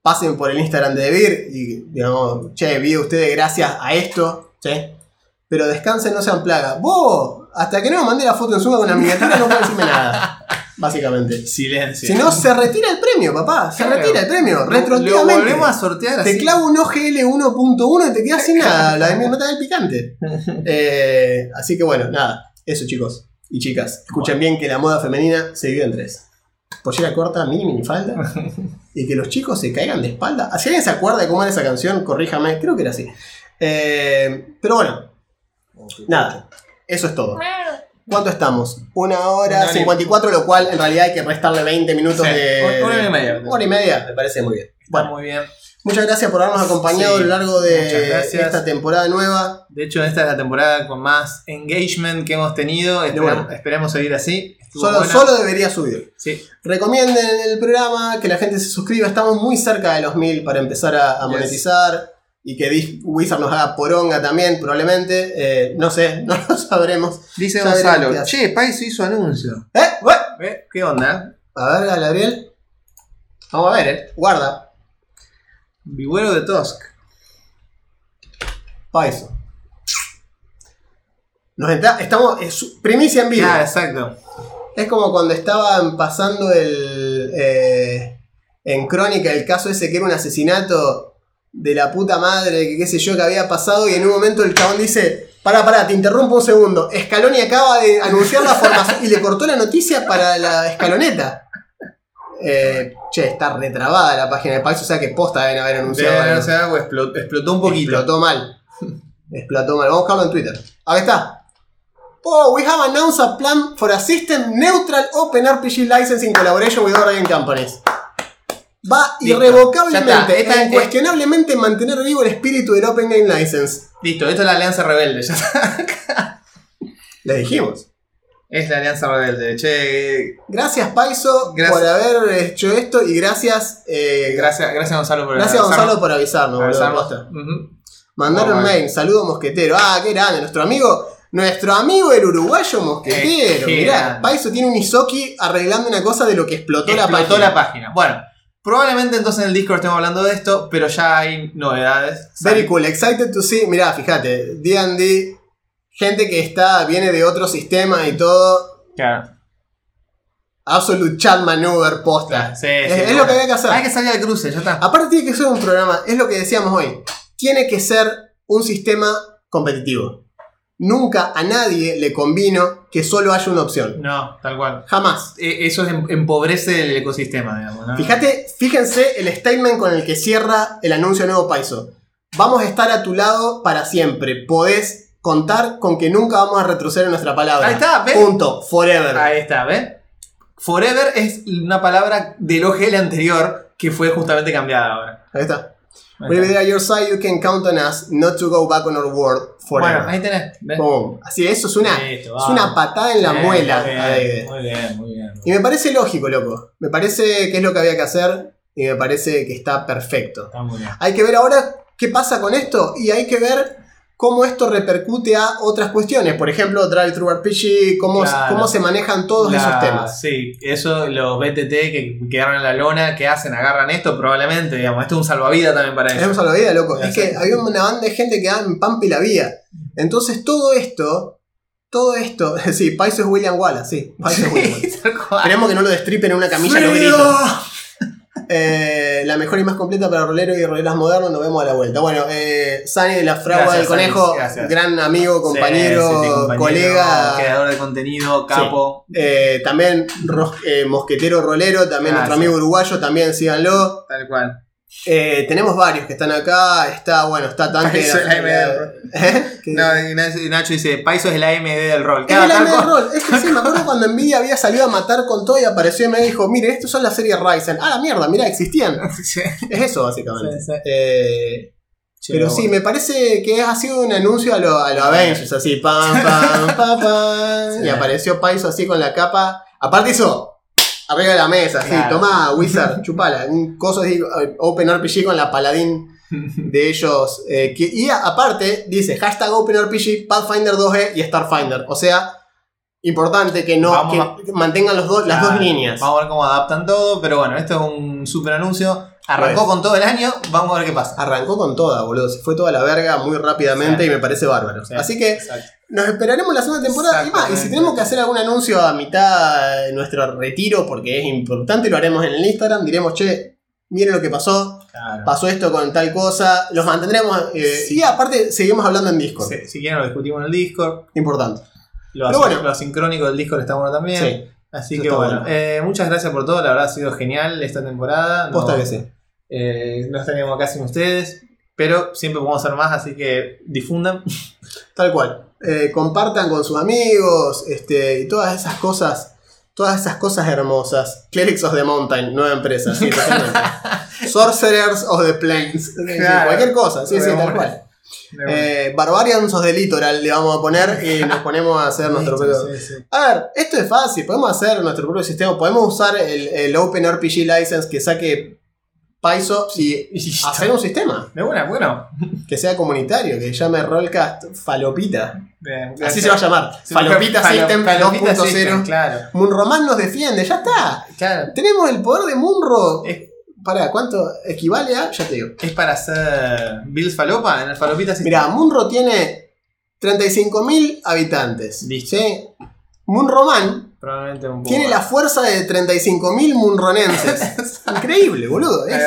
Pasen por el Instagram de Debir y digamos, che, vi ustedes gracias a esto, ¿sí? Pero descansen, no sean plaga. Vos, hasta que no me mandé la foto en suma con la miniatura, no puedo decirme nada. [laughs] Básicamente. Silencio. Si no, se retira el premio, papá. Se Claro. retira el premio. Retroactivamente. Lo volvemos a sortear así. Te clavo un OGL 1.1 y te quedas sin nada. La de mi nota del picante. [laughs] Eh, así que bueno, nada. Eso, chicos y chicas. Escuchen bien que la moda femenina se divide en tres: pollera corta, mini, mini falda. [laughs] Y que los chicos se caigan de espalda. Si alguien se acuerda de cómo era esa canción, corríjame. Creo que era así. Eh, pero bueno, nada. Eso es todo. ¿Cuánto estamos? Una hora hora y- 54, lo cual en realidad hay que restarle 20 minutos Sí, de. una hora y media. Una hora y media, me parece muy bien. Está Bueno, muy bien. muchas gracias por habernos acompañado Sí, a lo largo de esta temporada nueva. De hecho, esta es la temporada con más engagement que hemos tenido. Esperamos, bueno. esperemos seguir así. Solo, debería subir. Sí. Recomienden el programa, que la gente se suscriba. Estamos muy cerca de los mil para empezar a, a Yes. Y que Dis- Wizard nos haga poronga también, probablemente. Eh, no sé, [laughs] no lo sabremos. Dice Gonzalo, che, Paiso hizo anuncio. ¿Eh? ¿Ve? ¿Qué onda? A ver, Gabriel. Vamos a ver, eh. Guarda. Vigüero de Tosk. Paiso. Nos entra- estamos. Es primicia en vivo. Ah, exacto. Es como cuando estaban pasando el. eh, en crónica el caso ese que era un asesinato de la puta madre, que qué sé yo, que había pasado, y en un momento el chabón dice. Pará, pará, te interrumpo un segundo. Scaloni acaba de anunciar la formación y le cortó la noticia para la escaloneta. Eh, che, está retrabada la página de Pax, o sea que posta deben haber anunciado. Debe algo. haberse algo, explotó, explotó un poquito. Explotó mal. Explotó mal. Vamos a buscarlo en Twitter. Ahí está. Oh, we have announced a plan for a system neutral open RPG license in collaboration with game companies. Va Listo. irrevocablemente. Esta es- incuestionablemente mantener vivo el espíritu del Open Game License. Listo, esto es la Alianza Rebelde. Ya está. [laughs] Le dijimos. Es la Alianza Rebelde. Che, Gracias, Paiso, Gracias. por haber hecho esto y gracias. eh, gracias, gracias Gonzalo por gracias, avisarnos- Gonzalo, por avisarnos. avisarnos. Ujú. Mandaron bueno. mail, saludo mosquetero. Ah, qué grande, nuestro amigo, nuestro amigo el uruguayo mosquetero. Eh, Mirá. Paiso tiene un Isoki arreglando una cosa de lo que explotó, la Explotó página. la página. Bueno, probablemente entonces en el Discord estemos hablando de esto, pero ya hay novedades. Very cool, excited to see. Mirá, fíjate, D&D, gente que está, viene de otro sistema y todo. Claro. Absolute chat maneuver posta. Sí, es sí, es bueno. lo que había que hacer. Hay que salir al cruce, ya está. Aparte tiene que ser un programa, es lo que decíamos hoy, tiene que ser un sistema competitivo. Nunca a nadie le convino que solo haya una opción. No, tal cual. Jamás. E- Eso es em- empobrece el ecosistema, digamos. ¿no? Fíjate, fíjense el statement con el que cierra el anuncio nuevo Paiso. Vamos a estar a tu lado para siempre. Podés contar con que nunca vamos a retroceder en nuestra palabra. Ahí está, ¿ves? Punto. Forever. Ahí está, ¿ves? Forever es una palabra del OGL anterior que fue justamente cambiada ahora. Ahí está. Ahí está. at your side. You can count on us not to go back on our word forever. Bueno, ahí tenés. Así, eso es una, Listo, es una patada en la muela. A muy bien, muy bien. Y me parece lógico, loco. Me parece que es lo que había que hacer. Y me parece que está perfecto. Está muy bien. Hay que ver ahora qué pasa con esto y hay que ver cómo esto repercute a otras cuestiones. Por ejemplo, Drive Thru RPG, cómo, Claro. cómo se manejan todos La- esos temas. Sí, eso, los BTT que quedaron en la lona, ¿qué hacen? Agarran esto probablemente, digamos. Esto es un salvavidas también para Es ellos. un vida, loco. Ya Es que había una banda de gente que daba en Pampa y la vía. Entonces todo esto, todo esto, [laughs] sí, Paiso es William Wallace, sí. Paiso es William [laughs] Wallace. Esperemos que no lo destripen en una camilla no ¡Frío! grito. Eh, la mejor y más completa para roleros y roleras modernos. Nos vemos a la vuelta. Bueno, eh, Sani de la Fragua Gracias, del Conejo, gracias. gran amigo, compañero, Sí, sí, sí, compañero, colega. Creador de contenido, capo. Eh, también ros- eh, Mosquetero Rolero, también nuestro amigo uruguayo, también síganlo. Tal cual. Eh, tenemos varios que están acá. Está, bueno, está Tanque Paiso es la M del ¿Eh? No, y Nacho dice, Paiso es la MD del rol. Es tal AMD. Es que sí, me acuerdo cuando Nvidia había salido a matar con todo y apareció y me dijo, mire, estos son las series Ryzen. Ah, la mierda, mira, existían. [laughs] Sí. Es eso, básicamente. Sí, sí. Eh, pero sí, bueno. me parece que ha sido un anuncio a los a lo Avengers, así, pam, pam, [laughs] pam. Y apareció Paiso así con la capa. Aparte hizo arriba de la mesa, sí, Claro. tomá, Wizard, chupala. Un coso así, Open RPG con la paladín de ellos. eh, que, y a- aparte dice hashtag OpenRPG, Pathfinder 2E y Starfinder. O sea, importante que no mantengan los dos, las dos líneas. Vamos a ver cómo adaptan todo, pero bueno, esto es un super anuncio. Arrancó con todo el año, vamos a ver qué pasa. Arrancó con toda, boludo. Se fue toda la verga muy rápidamente Sí. y me parece bárbaro. Sí, Así que exacto. Nos esperaremos la segunda temporada y más. Y si tenemos que hacer algún anuncio a mitad de nuestro retiro, porque es importante, lo haremos en el Instagram. Diremos, che, miren lo que pasó. Claro. Pasó esto con tal cosa. Los mantendremos. eh, Sí. Y aparte, seguimos hablando en Discord. Si, si quieren lo discutimos en el Discord. Importante. Lo, Pero bueno. lo asincrónico del Discord está bueno también. Sí. Así Eso que bueno, bueno. eh, muchas gracias por todo, la verdad ha sido genial esta temporada. No, Posta que sí. eh, no estaríamos acá sin ustedes, pero siempre podemos hacer más, así que difundan. [laughs] Tal cual. Eh, compartan con sus amigos. Este, y todas esas cosas. Todas esas cosas hermosas. Clerics of the Mountain, nueva empresa. Sí. [laughs] Sorcerers of the Plains. Claro. cualquier cosa. Sí, sí, tal cual. Eh, Barbarians of the Littoral le vamos a poner y [laughs] nos ponemos a hacer nuestro propio. Sí, sí. A ver, esto es fácil, podemos hacer nuestro propio sistema, podemos usar el, el Open RPG License que saque Paizo y hacer un sistema De buena, bueno. que sea comunitario, que llame Rollcast Falopita. Bien, Así se va a llamar. Falopita Falo- System Falopita 2.0. System, Claro, Munroman nos defiende, ya está. claro. Tenemos el poder de Munro. Es, Pará, ¿cuánto equivale a? Ya te digo. es para hacer Bills Falopa en el Falopita System. Mira, Munro tiene 35.000 habitantes. ¿sí? Munroman Probablemente un poco. tiene la fuerza de 35.000 munronenses. [laughs] Increíble, boludo. Es,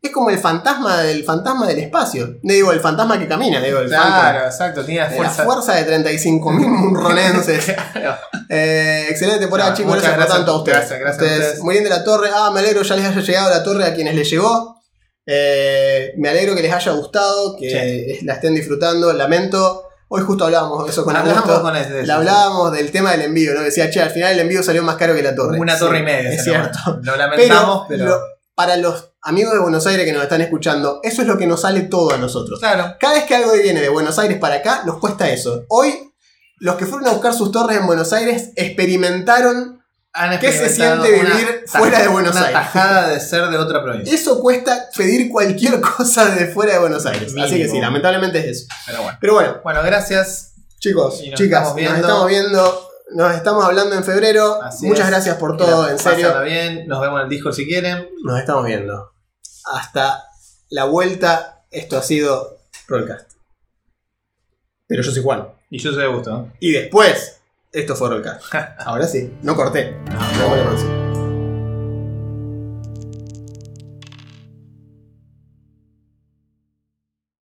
es como el fantasma del fantasma del espacio. No digo el fantasma que camina, digo el Claro, exacto, tiene la La fuerza. fuerza de 35.000 [laughs] munronenses. Claro. Eh, excelente temporada, No, chicos. muchas Gracias por gracias, tanto a ustedes. gracias, gracias a ustedes. Muy bien de la torre. Ah, me alegro ya les haya llegado la torre a quienes les llegó. Eh, me alegro que les haya gustado, que Sí. la estén disfrutando. Lamento. Hoy justo hablábamos de eso con Augusto. con ese- Le hablábamos del tema del envío, ¿no? Decía, che, al final el envío salió más caro que la torre. Una Sí, torre y media. Es cierto. Lo lamentamos, Pero, pero. lo- para los amigos de Buenos Aires que nos están escuchando, eso es lo que nos sale todo a nosotros. Claro. Cada vez que algo viene de Buenos Aires para acá, nos cuesta eso. Hoy, los que fueron a buscar sus torres en Buenos Aires experimentaron ¿Qué se siente vivir fuera de Buenos una Aires? tajada de ser de otra provincia. Eso cuesta pedir cualquier [laughs] cosa de fuera de Buenos Aires. Así que sí, lamentablemente es eso. Pero bueno. Pero bueno, Bueno, gracias. chicos, nos chicas, estamos nos estamos viendo. Nos estamos hablando en febrero. Así Muchas es. gracias por todo, en serio. Bien. Nos vemos en el Discord si quieren. Nos estamos viendo. Hasta la vuelta, esto ha sido Rollcast. Pero yo soy Juan. Y yo soy Augusto. Y después, esto fue Rollcast. [laughs] Ahora sí, no corté. Nos vemos la próxima.